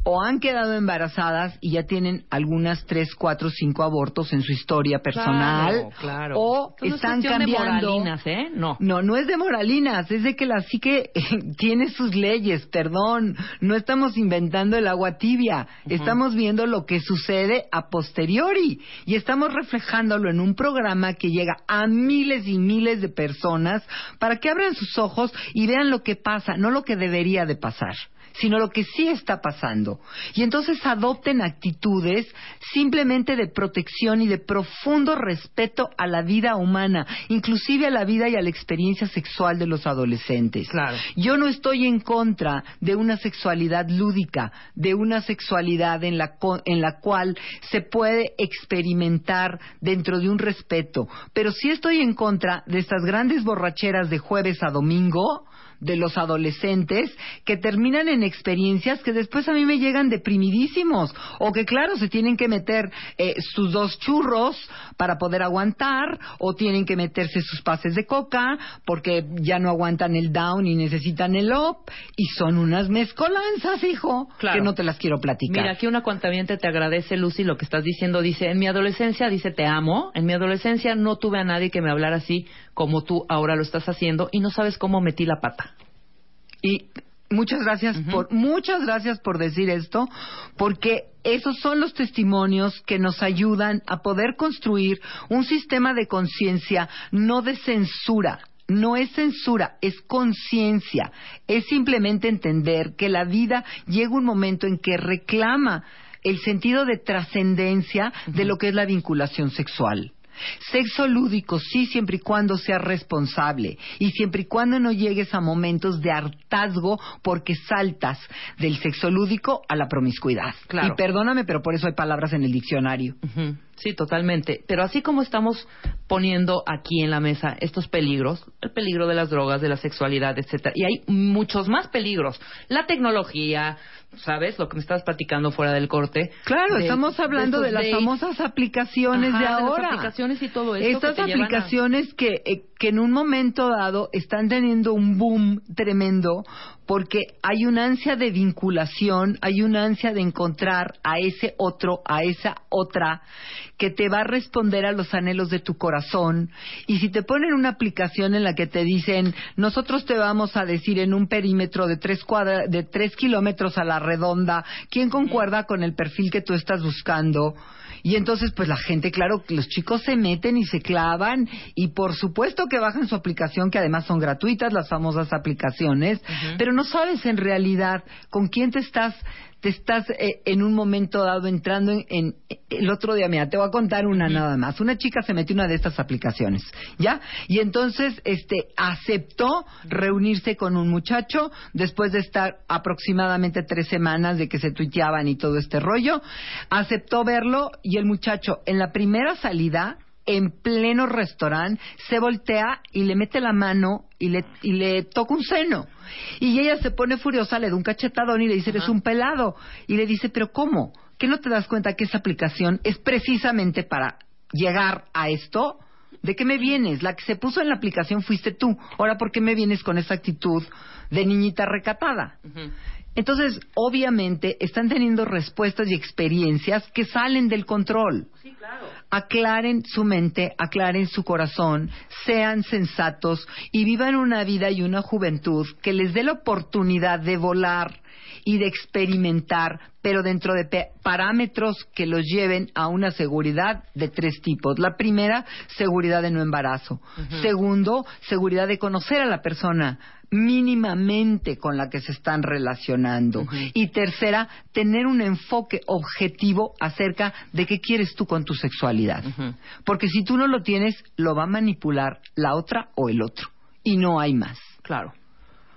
Speaker 12: o han quedado embarazadas y ya tienen algunas tres, cuatro, cinco abortos en su historia personal,
Speaker 2: Claro, claro.
Speaker 12: o
Speaker 2: Esto no es
Speaker 12: están
Speaker 2: cuestión de
Speaker 12: cambiando.
Speaker 2: moralinas, ¿eh? No.
Speaker 12: No, no es de moralinas, es de que la psique tiene sus leyes, perdón. No estamos inventando el agua tibia, estamos viendo lo que sucede a posteriori y estamos reflejándolo en un programa que llega a miles y miles de personas para que abran sus ojos y vean lo que pasa, no lo que debería de pasar sino lo que sí está pasando. Y entonces adopten actitudes simplemente de protección y de profundo respeto a la vida humana, inclusive a la vida y a la experiencia sexual de los adolescentes.
Speaker 2: Claro.
Speaker 12: Yo no estoy en contra de una sexualidad lúdica, de una sexualidad en la, co- en la cual se puede experimentar dentro de un respeto, pero sí estoy en contra de estas grandes borracheras de jueves a domingo de los adolescentes que terminan en experiencias que después a mí me llegan deprimidísimos o que claro se tienen que meter eh, sus dos churros para poder aguantar o tienen que meterse sus pases de coca porque ya no aguantan el down y necesitan el up y son unas mezcolanzas hijo
Speaker 2: Claro.
Speaker 12: que no te las quiero platicar
Speaker 2: Mira, aquí una cuentaviente te agradece, Lucy, lo que estás diciendo. Dice, en mi adolescencia, dice, te amo. En mi adolescencia no tuve a nadie que me hablara así como tú ahora lo estás haciendo y no sabes cómo metí la pata.
Speaker 12: Y muchas gracias por muchas gracias por decir esto, porque esos son los testimonios que nos ayudan a poder construir un sistema de conciencia no de censura. No es censura, es conciencia. Es simplemente entender que la vida llega un momento en que reclama el sentido de trascendencia de lo que es la vinculación sexual. Sexo lúdico, sí, siempre y cuando sea responsable y siempre y cuando no llegues a momentos de hartazgo porque saltas del sexo lúdico a la promiscuidad.
Speaker 2: Claro.
Speaker 12: Y perdóname, pero por eso hay palabras en el diccionario.
Speaker 2: Sí, totalmente. Pero así como estamos poniendo aquí en la mesa estos peligros, el peligro de las drogas, de la sexualidad, etcétera, y hay muchos más peligros. La tecnología, ¿sabes? Lo que me estabas platicando fuera del corte.
Speaker 12: Claro,
Speaker 2: De-
Speaker 12: estamos hablando de, las
Speaker 2: dates.
Speaker 12: famosas aplicaciones
Speaker 2: Ajá,
Speaker 12: de
Speaker 2: de las
Speaker 12: ahora.
Speaker 2: aplicaciones y todo esto
Speaker 12: Estas
Speaker 2: que a-
Speaker 12: aplicaciones que, eh, que en un momento dado están teniendo un boom tremendo porque hay una ansia de vinculación, hay una ansia de encontrar a ese otro, a esa otra, que te va a responder a los anhelos de tu corazón. Y si te ponen una aplicación en la que te dicen, nosotros te vamos a decir en un perímetro de tres, cuadra, de tres kilómetros a la redonda, ¿quién concuerda con el perfil que tú estás buscando? Y entonces, pues la gente, claro, los chicos se meten y se clavan. Y por supuesto que bajan su aplicación, que además son gratuitas, las famosas aplicaciones, pero no sabes en realidad con quién te estás te estás eh, en un momento dado entrando en, en- el otro día, mira, te voy a contar una nada más. Una chica se metió en una de estas aplicaciones, ¿ya? Y entonces este aceptó reunirse con un muchacho después de estar aproximadamente tres semanas de que se tuiteaban y todo este rollo. Aceptó verlo y el muchacho en la primera salida en pleno restaurante, se voltea y le mete la mano y le, y le toca un seno. Y ella se pone furiosa, le da un cachetadón y le dice, eres un pelado. Y le dice, pero ¿cómo? ¿Que no te das cuenta que esa aplicación es precisamente para llegar a esto? ¿De qué me vienes? La que se puso en la aplicación fuiste tú. Ahora, ¿por qué me vienes con esa actitud de niñita recatada? Entonces, obviamente, están teniendo respuestas y experiencias que salen del control. Aclaren su mente, aclaren su corazón, sean sensatos y vivan una vida y una juventud que les dé la oportunidad de volar y de experimentar, pero dentro de parámetros que los lleven a una seguridad de tres tipos. La primera, seguridad de no embarazo. Segundo, seguridad de conocer a la persona mínimamente con la que se están relacionando. Y tercera, tener un enfoque objetivo acerca de qué quieres tú con tu sexualidad. Porque si tú no lo tienes, lo va a manipular la otra o el otro. Y no hay más.
Speaker 2: Claro.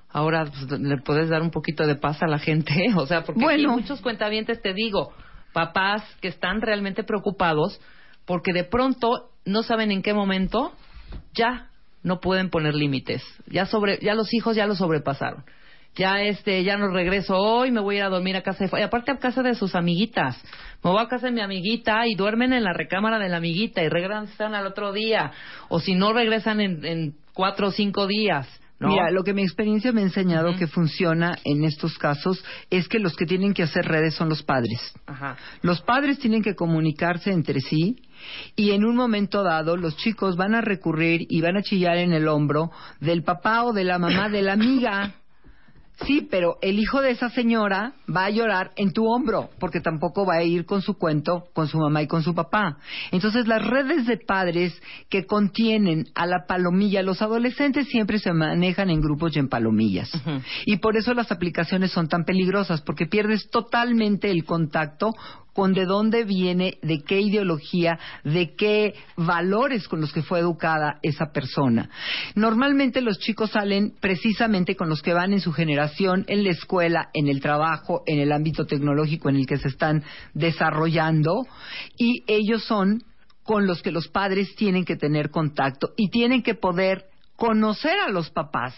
Speaker 2: Ahora pues, le puedes dar un poquito de paz a la gente, ¿eh? o sea, porque
Speaker 12: Bueno.
Speaker 2: muchos cuentavientes te digo, papás que están realmente preocupados porque de pronto no saben en qué momento ya no pueden poner límites. Ya sobre ya los hijos ya lo sobrepasaron. Ya este ya no regreso hoy, me voy a ir a dormir a casa de y aparte a casa de sus amiguitas. Me voy a casa de mi amiguita y duermen en la recámara de la amiguita y regresan al otro día o si no regresan en, en cuatro o cinco días. ¿no?
Speaker 12: Mira, lo que mi experiencia me ha enseñado que funciona en estos casos es que los que tienen que hacer redes son los padres.
Speaker 2: Ajá.
Speaker 12: Los padres tienen que comunicarse entre sí y en un momento dado los chicos van a recurrir y van a chillar en el hombro del papá o de la mamá de la amiga. Sí, pero el hijo de esa señora va a llorar en tu hombro, porque tampoco va a ir con su cuento con su mamá y con su papá. Entonces, las redes de padres que contienen a la palomilla, los adolescentes siempre se manejan en grupos y en palomillas. Y por eso las aplicaciones son tan peligrosas, porque pierdes totalmente el contacto con de dónde viene, de qué ideología, de qué valores con los que fue educada esa persona. Normalmente los chicos salen precisamente con los que van en su generación, en la escuela, en el trabajo, en el ámbito tecnológico en el que se están desarrollando, y ellos son con los que los padres tienen que tener contacto y tienen que poder conocer a los papás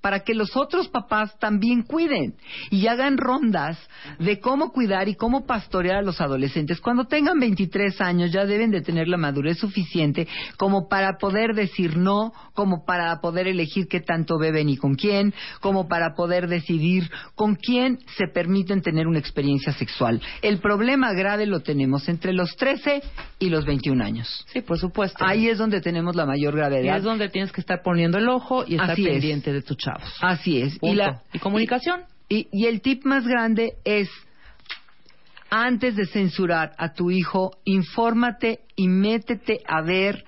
Speaker 12: para que los otros papás también cuiden y hagan rondas de cómo cuidar y cómo pastorear a los adolescentes. Cuando tengan 23 años ya deben de tener la madurez suficiente como para poder decir no, como para poder elegir qué tanto beben y con quién, como para poder decidir con quién se permiten tener una experiencia sexual. El problema grave lo tenemos entre los 13 y los 21 años.
Speaker 2: Sí, por supuesto.
Speaker 12: Ahí es donde tenemos la mayor gravedad.
Speaker 2: Y es donde tienes que estar poniendo el ojo y estar
Speaker 12: Así es.
Speaker 2: pendiente de tus
Speaker 12: Así es.
Speaker 2: Punto.
Speaker 12: la-
Speaker 2: ¿Y comunicación?
Speaker 12: Y, y el tip más grande es, antes de censurar a tu hijo, infórmate y métete a ver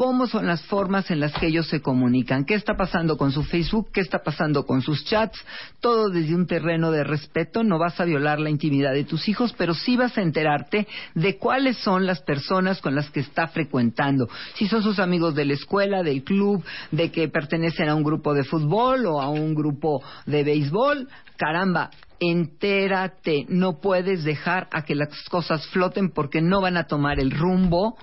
Speaker 12: cómo son las formas en las que ellos se comunican, qué está pasando con su Facebook, qué está pasando con sus chats, todo desde un terreno de respeto, no vas a violar la intimidad de tus hijos, pero sí vas a enterarte de cuáles son las personas con las que está frecuentando, si son sus amigos de la escuela, del club, de que pertenecen a un grupo de fútbol o a un grupo de béisbol, caramba, entérate, no puedes dejar a que las cosas floten porque no van a tomar el rumbo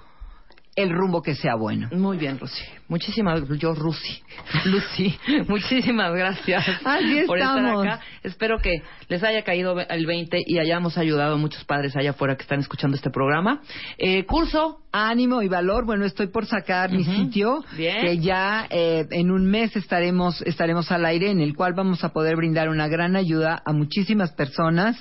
Speaker 12: el rumbo que sea bueno.
Speaker 2: Muy bien, Lucy. Muchísimas, yo, Lucy. Lucy, muchísimas gracias
Speaker 12: Así
Speaker 2: por estar acá. Espero que les haya caído el 20 y hayamos ayudado a muchos padres allá afuera que están escuchando este programa. Eh, curso.
Speaker 12: Ánimo y valor. Bueno, estoy por sacar mi sitio,
Speaker 2: Bien.
Speaker 12: que ya eh, en un mes estaremos estaremos al aire, en el cual vamos a poder brindar una gran ayuda a muchísimas personas.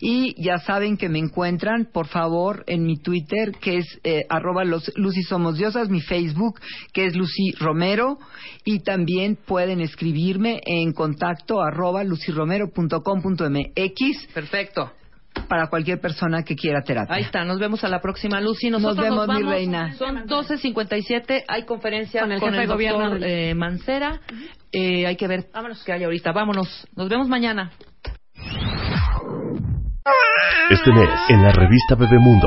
Speaker 12: Y ya saben que me encuentran, por favor, en mi Twitter, que es eh, arroba los, Lucy Somos Diosas, mi Facebook, que es Lucy Romero, y también pueden escribirme en contacto arroba lucyromero.com.mx.
Speaker 2: Perfecto.
Speaker 12: Para cualquier persona que quiera terapia.
Speaker 2: Ahí está, nos vemos a la próxima, Lucy.
Speaker 12: Nos vemos, mi
Speaker 2: vamos.
Speaker 12: reina.
Speaker 2: Son 12.57, hay conferencia
Speaker 5: Con el
Speaker 2: con
Speaker 5: jefe
Speaker 2: el
Speaker 5: de gobierno.
Speaker 2: eh, Mancera. Eh, hay que ver qué hay ahorita. Vámonos, nos vemos mañana.
Speaker 1: Este mes, en la revista Bebemundo,